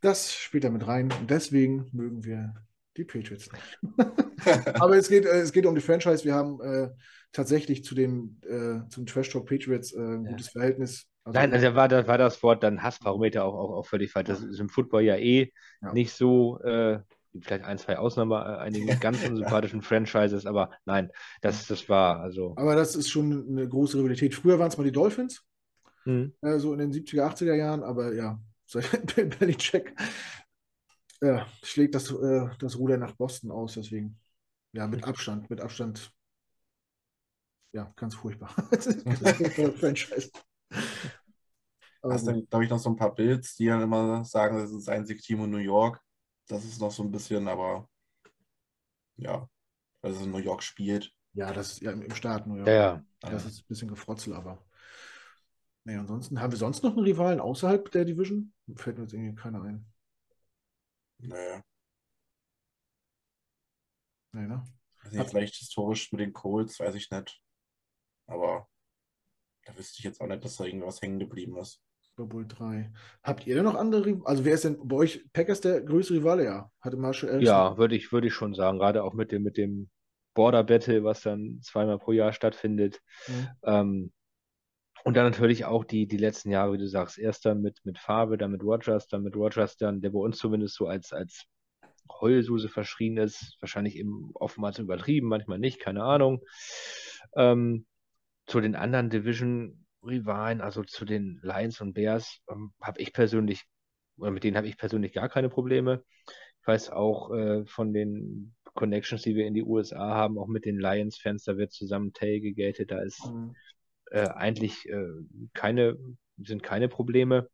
A: Das spielt da mit rein und deswegen mögen wir die Patriots nicht. Aber es geht, äh, es geht um die Franchise. Wir haben äh, tatsächlich zu den, äh, zum Trash Talk Patriots äh, ein gutes ja. Verhältnis.
C: Also, Nein, also war, das, war das Wort dann Hassbarometer auch, auch, auch völlig falsch. Das ist im Football ja eh ja. nicht so äh, vielleicht ein, zwei Ausnahmen, äh, einige ganz unsympathischen Franchises, aber nein, das, das war also.
A: Aber das ist schon eine große Rivalität. Früher waren es mal die Dolphins, mhm. äh, so in den 70er, 80er Jahren, aber ja, seit Belichick ja, schlägt das, äh, das Ruder nach Boston aus, deswegen, ja, mit Abstand, mit Abstand, ja, ganz furchtbar. Franchise.
B: Hast du, glaube ich, noch so ein paar Bilds, die dann immer sagen, das ist das einzige Team in New York. Das ist noch so ein bisschen, aber ja, weil es in New York spielt.
A: Ja, das ist ja im Staat New York.
C: Ja, ja.
A: Das ist ein bisschen gefrotzel, aber. Nee, ansonsten haben wir sonst noch einen Rivalen außerhalb der Division? Fällt mir jetzt irgendwie keiner ein.
B: Nee.
A: Nee, ne?
B: Also vielleicht historisch mit den Colts, weiß ich nicht. Aber da wüsste ich jetzt auch nicht, dass da irgendwas hängen geblieben ist.
A: Super Bowl 3. Habt ihr denn noch andere? Also wer ist denn bei euch Packers der größte Rivale? Ja, hatte Marshall
C: Ellison. Ja, würde ich, würde ich schon sagen. Gerade auch mit dem, mit dem Border Battle, was dann zweimal pro Jahr stattfindet. Mhm. Ähm, und dann natürlich auch die, die letzten Jahre, wie du sagst, erst dann mit, mit Farbe, dann mit Rogers, dann mit Rogers, dann, der bei uns zumindest so als, als Heulsuse verschrien ist, wahrscheinlich eben oftmals übertrieben, manchmal nicht, keine Ahnung. Ähm, zu den anderen Division Rivalen, also zu den Lions und Bears, ähm, habe ich persönlich, oder mit denen habe ich persönlich gar keine Probleme. Ich weiß auch äh, von den Connections, die wir in die USA haben, auch mit den Lions-Fans, da wird zusammen tailgegatet, da ist mhm. Äh, eigentlich äh, keine, sind keine Probleme.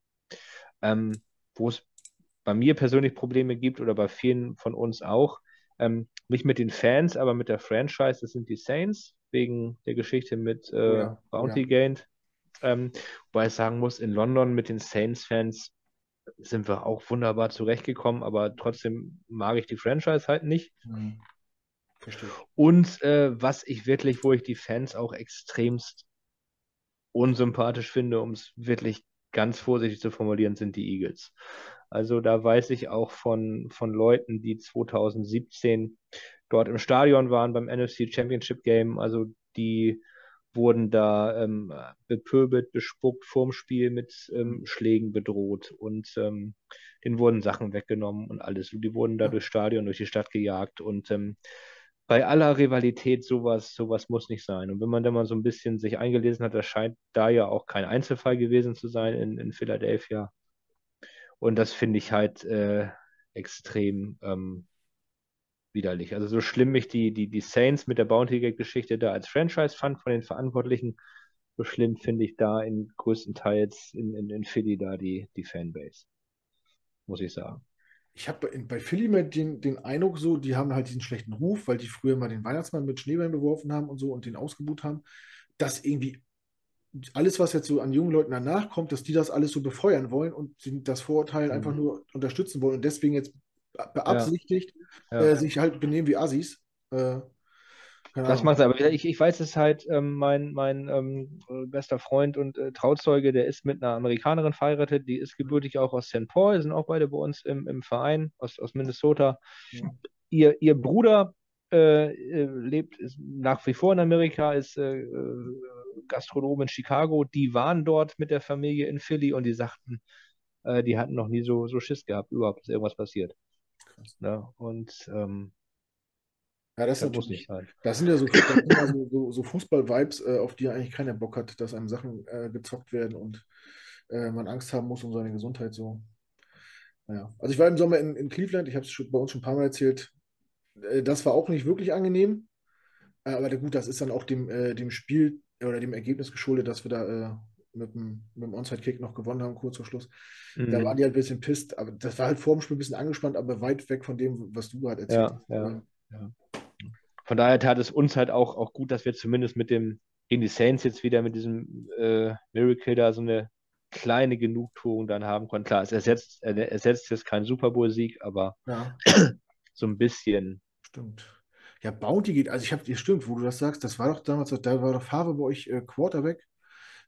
C: Ähm, Wo es bei mir persönlich Probleme gibt oder bei vielen von uns auch. Ähm, nicht mit den Fans, aber mit der Franchise, das sind die Saints, wegen der Geschichte mit äh, ja, Bounty ja. Gained. Ähm, wobei ich sagen muss, in London mit den Saints-Fans sind wir auch wunderbar zurechtgekommen, aber trotzdem mag ich die Franchise halt nicht. Mhm. Und äh, was ich wirklich, wo ich die Fans auch extremst unsympathisch finde, um es wirklich ganz vorsichtig zu formulieren, sind die Eagles. Also da weiß ich auch von, von Leuten, die 2017 dort im Stadion waren beim NFC Championship Game, also die wurden da ähm, bepöbelt, bespuckt, vorm Spiel mit ähm, Schlägen bedroht und ähm, denen wurden Sachen weggenommen und alles. Und die wurden da durchs Stadion, durch die Stadt gejagt und ähm, bei aller Rivalität sowas, sowas muss nicht sein. Und wenn man da mal so ein bisschen sich eingelesen hat, das scheint da ja auch kein Einzelfall gewesen zu sein in, in Philadelphia. Und das finde ich halt äh, extrem ähm, widerlich. Also so schlimm ich die, die, die Saints mit der Bounty Gate-Geschichte da als Franchise fand von den Verantwortlichen, so schlimm finde ich da in größtenteils in, in, in Philly da die, die Fanbase. Muss ich sagen
A: ich habe bei Philly mal den, den Eindruck so, die haben halt diesen schlechten Ruf, weil die früher mal den Weihnachtsmann mit Schneebällen beworfen haben und so und den ausgebucht haben, dass irgendwie alles, was jetzt so an jungen Leuten danach kommt, dass die das alles so befeuern wollen und das Vorurteil mhm. einfach nur unterstützen wollen und deswegen jetzt beabsichtigt ja. Ja. Äh, sich halt benehmen wie Assis. Äh,
C: das macht aber. Ich, ich weiß es halt, ähm, mein, mein ähm, bester Freund und äh, Trauzeuge, der ist mit einer Amerikanerin verheiratet, die ist gebürtig auch aus St. Paul, sind auch beide bei uns im, im Verein aus, aus Minnesota. Ja. Ihr, ihr Bruder äh, äh lebt nach wie vor in Amerika, ist äh, äh, Gastronom in Chicago. Die waren dort mit der Familie in Philly und die sagten, äh, die hatten noch nie so, so Schiss gehabt, überhaupt, dass irgendwas passiert. Ja, und ähm,
A: ja, das, das muss nicht sein. Das sind ja so, so, so, Fußball-Vibes, äh, auf die eigentlich keiner Bock hat, dass einem Sachen äh, gezockt werden und äh, man Angst haben muss um seine Gesundheit so. Naja. Also ich war im Sommer in, in Cleveland, ich habe es bei uns schon ein paar Mal erzählt. Äh, das war auch nicht wirklich angenehm. Äh, aber gut, das ist dann auch dem, äh, dem Spiel oder dem Ergebnis geschuldet, dass wir da mit dem, mit dem Onside-Kick noch gewonnen haben, kurz vor Schluss. Mhm. Da waren die halt ein bisschen pisst, aber das war halt vor dem Spiel ein bisschen angespannt, aber weit weg von dem, was du gerade erzählt
C: hast. Ja, ja, ja von daher tat es uns halt auch, auch gut, dass wir zumindest mit dem, gegen die Saints jetzt wieder mit diesem äh, Miracle da so eine kleine Genugtuung dann haben konnten. Klar, es ersetzt, er ersetzt jetzt keinen Super Bowl-Sieg, aber ja. so ein bisschen.
A: Stimmt. Ja, Bounty geht, also ich habe, dir stimmt, wo du das sagst, das war doch damals, da war doch Favre bei euch äh, Quarterback.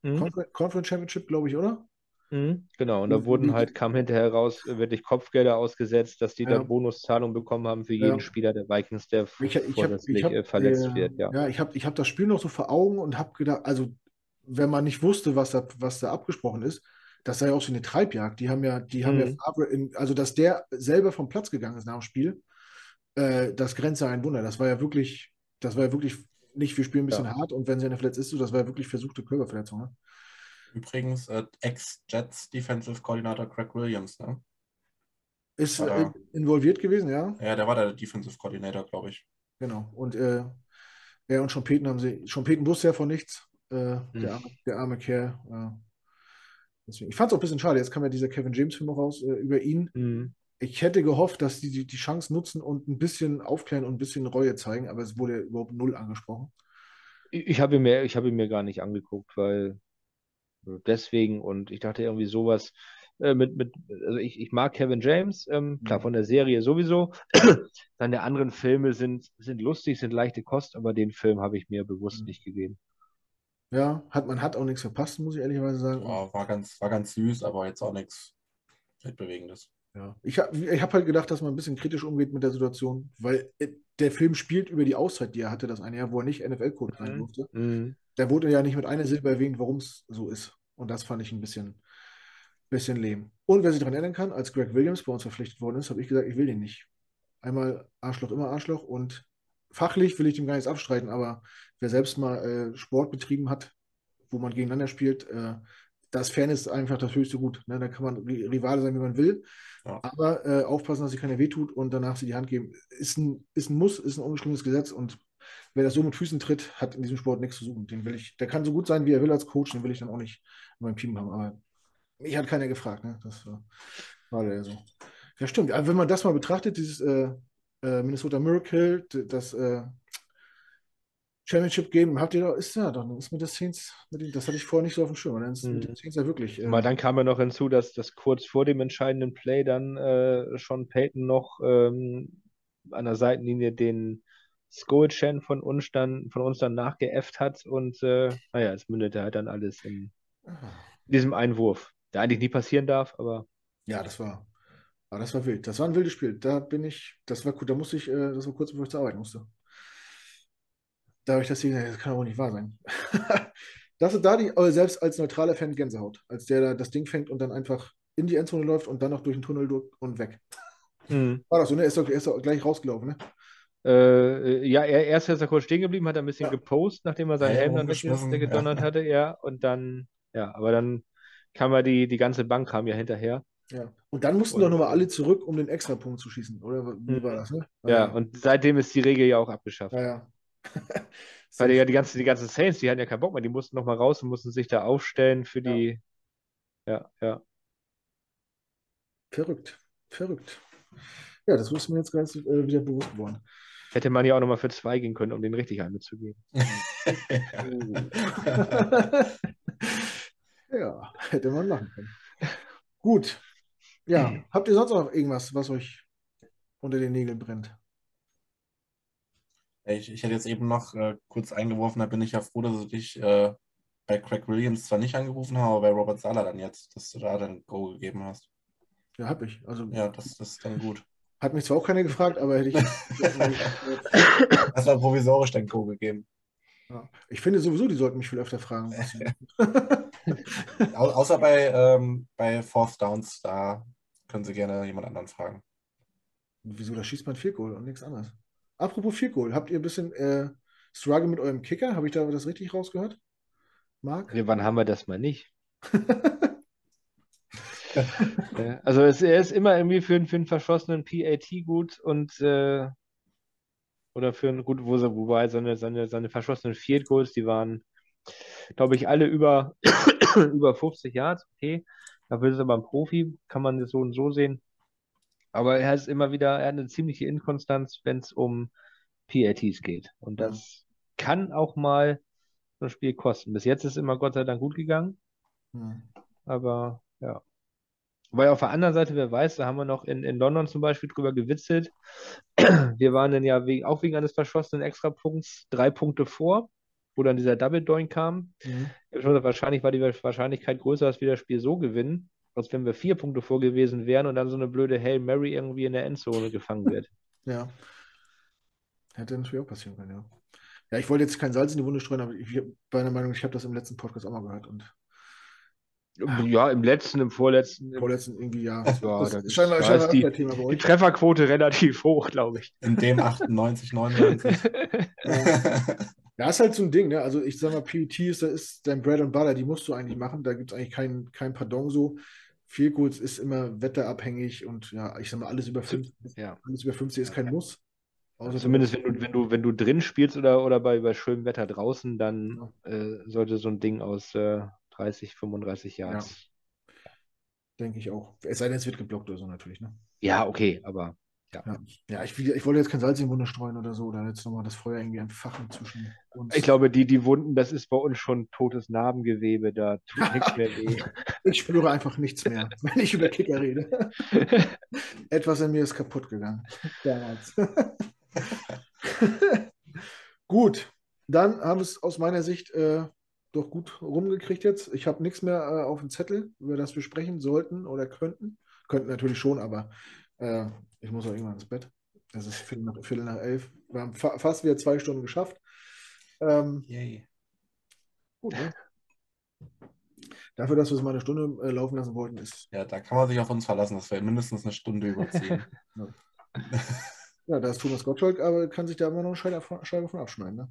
A: Mhm. Conference Championship, glaube ich, oder?
C: Mhm, genau, und da wurden halt, kam hinterher raus, wirklich Kopfgelder ausgesetzt, dass die ja. da Bonuszahlungen bekommen haben für jeden ja. Spieler der Vikings, der
A: ich, ich hab, hab, verletzt äh, wird. Ja, ja ich habe ich hab das Spiel noch so vor Augen und habe gedacht, also wenn man nicht wusste, was da, was da abgesprochen ist, das sei auch so eine Treibjagd. Die haben ja, die haben mhm. ja in, also dass der selber vom Platz gegangen ist nach dem Spiel, äh, das grenzt ja ein Wunder. Das war ja wirklich, das war ja wirklich nicht, wir spielen ein bisschen hart und wenn sie eine verletzt ist, so, das war ja wirklich versuchte Körperverletzung. Ne?
B: Übrigens äh, Ex-Jets Defensive Coordinator Craig Williams, ne?
A: Ist äh, involviert gewesen, ja?
B: Ja, der war der Defensive Coordinator, glaube ich.
A: Genau. Und äh, er und Schompeten haben sie. Schompeten wusste ja von nichts. Äh, hm. der, arme, der, arme, Kerl. deswegen. Ich fand es auch ein bisschen schade. Jetzt kam ja dieser Kevin James-Film raus äh, über ihn. Hm. Ich hätte gehofft, dass die, die die Chance nutzen und ein bisschen aufklären und ein bisschen Reue zeigen, aber es wurde überhaupt null angesprochen.
C: Ich, ich habe ihn, mir, hab ihn mir gar nicht angeguckt, weil deswegen und ich dachte irgendwie sowas äh, mit, mit, also ich, ich mag Kevin James, ähm, klar mhm. von der Serie sowieso. Seine anderen Filme sind, sind lustig, sind leichte Kost, aber den Film habe ich mir bewusst mhm. nicht gegeben.
A: Ja, hat, man hat auch nichts verpasst, muss ich ehrlicherweise sagen.
B: Ja, war, ganz, war ganz süß, aber jetzt auch nichts Bewegendes.
A: Ja. Ich habe ich hab halt gedacht, dass man ein bisschen kritisch umgeht mit der Situation, weil äh, der Film spielt über die Auszeit, die er hatte, das eine Jahr, wo er nicht NFL-Code mhm. rein durfte. Mhm. Da wurde ja nicht mit einer Silbe erwähnt, warum es so ist. Und das fand ich ein bisschen, bisschen lehm. Und wer sich daran erinnern kann, als Greg Williams bei uns verpflichtet worden ist, habe ich gesagt, ich will den nicht. Einmal Arschloch, immer Arschloch. Und fachlich will ich dem gar nichts abstreiten, aber wer selbst mal äh, Sport betrieben hat, wo man gegeneinander spielt, äh, das Fairness einfach das höchste Gut. Ne? Da kann man Rivale sein, wie man will. Ja. Aber äh, aufpassen, dass sich keiner wehtut und danach sie die Hand geben. Ist ein, ist ein Muss, ist ein ungeschriebenes Gesetz und wer das so mit Füßen tritt, hat in diesem Sport nichts zu suchen. Den will ich, der kann so gut sein, wie er will als Coach, den will ich dann auch nicht in meinem Team haben. Aber mich hat keiner gefragt, ne? Das war, war leider so. Ja, stimmt. Aber wenn man das mal betrachtet, dieses äh, äh, Minnesota Miracle, das äh, Championship Game, habt ihr doch, ist ja doch, ist mit den Saints, mit das hatte ich vorher nicht so auf dem Schirm. Dann ist mit den
C: Mhm.
A: Saints ja wirklich. Äh,
C: Mal dann kam ja noch hinzu, dass, dass kurz vor dem entscheidenden Play dann äh, Sean Payton noch ähm, an der Seitenlinie den Skol-Chan von uns dann, von uns dann nachgeäfft hat und äh, naja, es mündete halt dann alles in diesem Einwurf, der eigentlich nie passieren darf, aber
A: Ja, das war, aber das war wild. Das war ein wildes Spiel. Da bin ich, das war gut, da musste ich, äh, das war kurz bevor ich zur Arbeit musste. Da habe ich das gesehen, das kann doch wohl nicht wahr sein. Das ist da die, selbst als neutraler Fan Gänsehaut, als der da das Ding fängt und dann einfach in die Endzone läuft und dann noch durch den Tunnel durch und weg.
C: hm.
A: War das so, ne? Er ist doch, er ist doch gleich rausgelaufen, ne?
C: Äh, ja, er erst ist er kurz stehen geblieben, hat ein bisschen
A: Ja.
C: gepostet, nachdem er seinen
B: Ja,
C: Helm dann wegge- gedonnert
B: ja.
C: hatte, ja, und dann, ja, aber dann kam ja die, die ganze Bank kam ja hinterher.
A: Ja. Und dann mussten
C: Und-
A: doch nochmal alle zurück, um den Extrapunkt zu schießen, oder wie
C: Mhm.
A: war das, ne?
C: Ja, und seitdem ist die Regel ja auch abgeschafft.
A: ja, ja.
C: Weil ja die ganze, die ganzen Saints, die hatten ja keinen Bock mehr, die mussten nochmal raus und mussten sich da aufstellen für
A: Ja.
C: die. Ja, ja.
A: Verrückt, verrückt. Ja, das ist mir jetzt ganz äh, wieder bewusst geworden.
C: Hätte man ja auch nochmal für zwei gehen können, um den richtig einzugeben.
A: Ja, hätte man machen können. Gut. Ja, habt ihr sonst noch irgendwas, was euch unter den Nägeln brennt?
B: Ich, ich hätte jetzt eben noch äh, kurz eingeworfen, da bin ich ja froh, dass ich dich äh, bei Craig Williams zwar nicht angerufen habe, aber bei Robert Sala dann jetzt, dass du da dann Go gegeben hast.
A: Ja, hab ich. Also
B: Ja, das, das ist dann gut.
A: Hat mich zwar auch keiner gefragt, aber hätte ich.
B: Das war provisorisch dann Go gegeben.
A: Ja. Ich finde sowieso, die sollten mich viel öfter fragen.
B: Au außer bei, ähm, bei Fourth Downs, da können Sie gerne jemand anderen fragen.
A: Wieso, da schießt man Field Goal und nichts anderes. Apropos Field Goal, habt ihr ein bisschen äh, Struggle mit eurem Kicker? Habe ich da das richtig rausgehört? Marc?
C: Ja, wann haben wir das mal nicht? Ja, also es, er ist immer irgendwie für, einen- für einen verschossenen PAT gut und äh, oder für einen gut, wo, wobei seine, seine, seine verschossenen Field Goals, die waren, glaube ich, alle über, über 50 Yards, okay. Dafür ist er aber ein Profi, kann man das so und so sehen. Aber er ist immer wieder, er hat eine ziemliche Inkonstanz, wenn es um PATs geht. Und
A: Ja.
C: das kann auch mal so ein Spiel kosten. Bis jetzt ist immer Gott sei Dank gut gegangen.
A: Hm.
C: Aber ja. Weil auf der anderen Seite, wer weiß, da haben wir noch in, in London zum Beispiel drüber gewitzelt. Wir waren dann ja wegen, auch wegen eines verschossenen Extrapunkts drei Punkte vor, wo dann dieser Double Doink kam.
A: Mhm.
C: Gesagt, wahrscheinlich war die Wahrscheinlichkeit größer, dass wir das Spiel so gewinnen, als wenn wir vier Punkte vor gewesen wären und dann so eine blöde Hail Mary irgendwie in der Endzone gefangen wird.
A: Ja. Hätte natürlich auch passieren können, ja. Ja, ich wollte jetzt kein Salz in die Wunde streuen, aber ich bin der Meinung, ich habe das im letzten Podcast auch mal gehört und
C: Ja, im letzten, im vorletzten, im,
A: vorletzten irgendwie, ja.
C: Ja,
A: das
C: das
A: ist scheinbar,
C: da ist die-
A: Thema bei
C: die. Trefferquote relativ hoch, glaube ich.
B: In dem 98, 99.
A: Ja, ist halt so ein Ding, ne? Also ich sag mal, PET ist, das ist dein Bread and Butter, die musst du eigentlich machen. Da gibt es eigentlich kein, kein Pardon so. Field Goals ist immer wetterabhängig und ja, ich sag mal, alles über 50,
C: Ja.
A: alles über 50 ist kein Muss. Außer
C: Zumindest wenn du, wenn du, wenn du drin spielst oder, oder bei, bei schönem Wetter draußen, dann äh, sollte so ein Ding aus äh, 30, 35 Yards.
A: denke ich auch. Es sei denn, es wird geblockt oder so natürlich, ne?
C: Ja, okay, aber
A: Ja, ja ich, ich wollte jetzt kein Salz in die Wunde streuen oder so oder jetzt nochmal das Feuer irgendwie entfachen zwischen uns.
C: ich glaube, die, die Wunden, das ist bei uns schon totes Narbengewebe, da tut nichts mehr weh.
A: Ich spüre einfach nichts mehr, wenn ich über Kicker rede. Etwas in mir ist kaputt gegangen. Damals. Gut, dann haben wir es aus meiner Sicht äh, doch gut rumgekriegt jetzt. Ich habe nichts mehr äh, auf dem Zettel, über das wir sprechen sollten oder könnten. Könnten natürlich schon, aber äh, ich muss auch irgendwann ins Bett. Es ist Viertel nach, Viertel nach elf. Wir haben fa fast wieder zwei Stunden geschafft. Ähm,
B: Yay.
A: gut, ne? Dafür, dass wir es mal eine Stunde äh, laufen lassen wollten, ist
B: Ja, da kann man sich auf uns verlassen, dass wir mindestens eine Stunde überziehen.
A: Ja, da ist Thomas Gottschalk, aber kann sich da immer noch eine Scheibe von, Scheibe von abschneiden. Ne?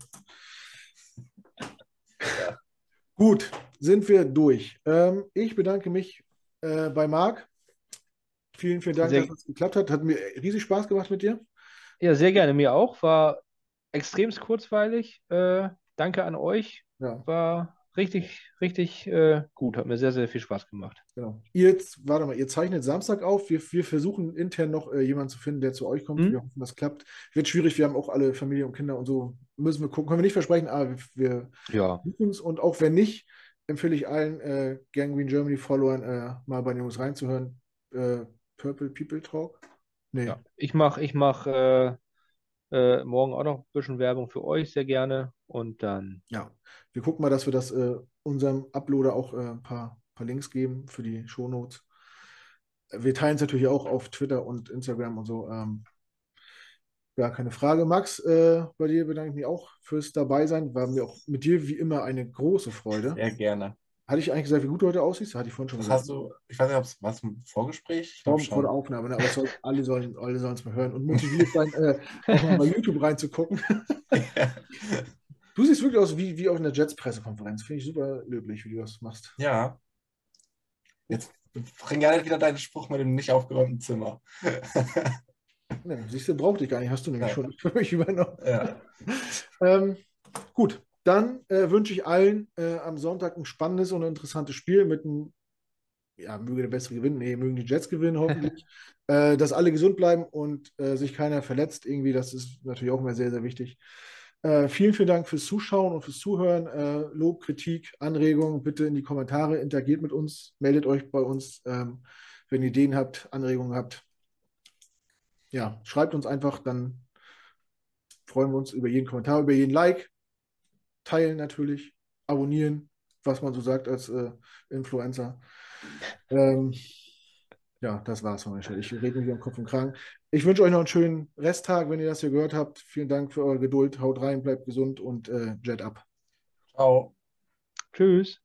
A: Gut, sind wir durch. Ähm, ich bedanke mich äh, bei Marc. Vielen, vielen Dank,
C: Sehr-
A: dass es geklappt hat. Hat mir riesig Spaß gemacht mit dir.
C: Ja, sehr gerne, mir auch. War extremst kurzweilig. Äh, danke an euch.
A: Ja,
C: War richtig, richtig äh, gut. Hat mir sehr, sehr viel Spaß gemacht.
A: Genau. Ihr jetzt, warte mal, ihr zeichnet Samstag auf. Wir, wir versuchen intern noch äh, jemanden zu finden, der zu euch kommt.
C: Hm?
A: Wir hoffen, das klappt. Wird schwierig, wir haben auch alle Familie und Kinder und so. Müssen wir gucken. Können wir nicht versprechen, aber wir
C: Ja,
A: versuchen es. Und auch wenn nicht, empfehle ich allen äh, Gangrene Germany Followern äh, mal bei den Jungs reinzuhören. Äh, Purple People Talk? Nee.
C: ja. Ich mache ich mach, äh, äh, morgen auch noch ein bisschen Werbung für euch, sehr gerne. Und dann,
A: Ja, wir gucken mal, dass wir das äh, unserem Uploader auch äh, ein paar, paar Links geben für die Shownotes. Wir teilen es natürlich auch auf Twitter und Instagram und so. Ähm, ja, keine Frage. Max, äh, bei dir bedanke ich mich auch fürs Dabeisein. War mir auch mit dir wie immer eine große Freude.
B: Sehr gerne.
A: Hatte ich eigentlich gesagt, wie gut du heute aussiehst? Hatte ich vorhin schon
B: Was
A: gesagt.
B: hast du, ich weiß nicht, ob es was ein Vorgespräch? Ich
A: Vor,
B: glaube
A: vor der. Aufnahme, ne? aber soll, alle sollen alle es mal hören und motiviert sein, äh, auch mal bei YouTube reinzugucken. Du siehst wirklich aus wie, wie auf einer Jets-Pressekonferenz. Finde ich super löblich, wie du das machst.
B: Ja. Jetzt bring ja nicht wieder deinen Spruch mit dem nicht aufgeräumten Zimmer.
A: Ne, siehst du, brauchte ich gar nicht, hast du nämlich
B: Ja.
A: schon für mich übernommen.
B: Ja.
A: Ähm, gut, dann äh, wünsche ich allen äh, am Sonntag ein spannendes und interessantes Spiel mit einem, ja, möge der Bessere gewinnen, nee, mögen die Jets gewinnen, hoffentlich, äh, dass alle gesund bleiben und äh, sich keiner verletzt irgendwie, das ist natürlich auch immer sehr, sehr wichtig. Äh, vielen, vielen Dank fürs Zuschauen und fürs Zuhören. Äh, Lob, Kritik, Anregungen bitte in die Kommentare, interagiert mit uns, meldet euch bei uns, ähm, wenn ihr Ideen habt, Anregungen habt. Ja, schreibt uns einfach, dann freuen wir uns über jeden Kommentar, über jeden Like. Teilen natürlich, abonnieren, was man so sagt als äh, Influencer. Ähm, ja, das war's von meiner Stelle. Ich rede mich am Kopf und Kragen. Ich wünsche euch noch einen schönen Resttag, wenn ihr das hier gehört habt. Vielen Dank für eure Geduld. Haut rein, bleibt gesund und äh, Jet ab.
B: Ciao.
C: tschüss.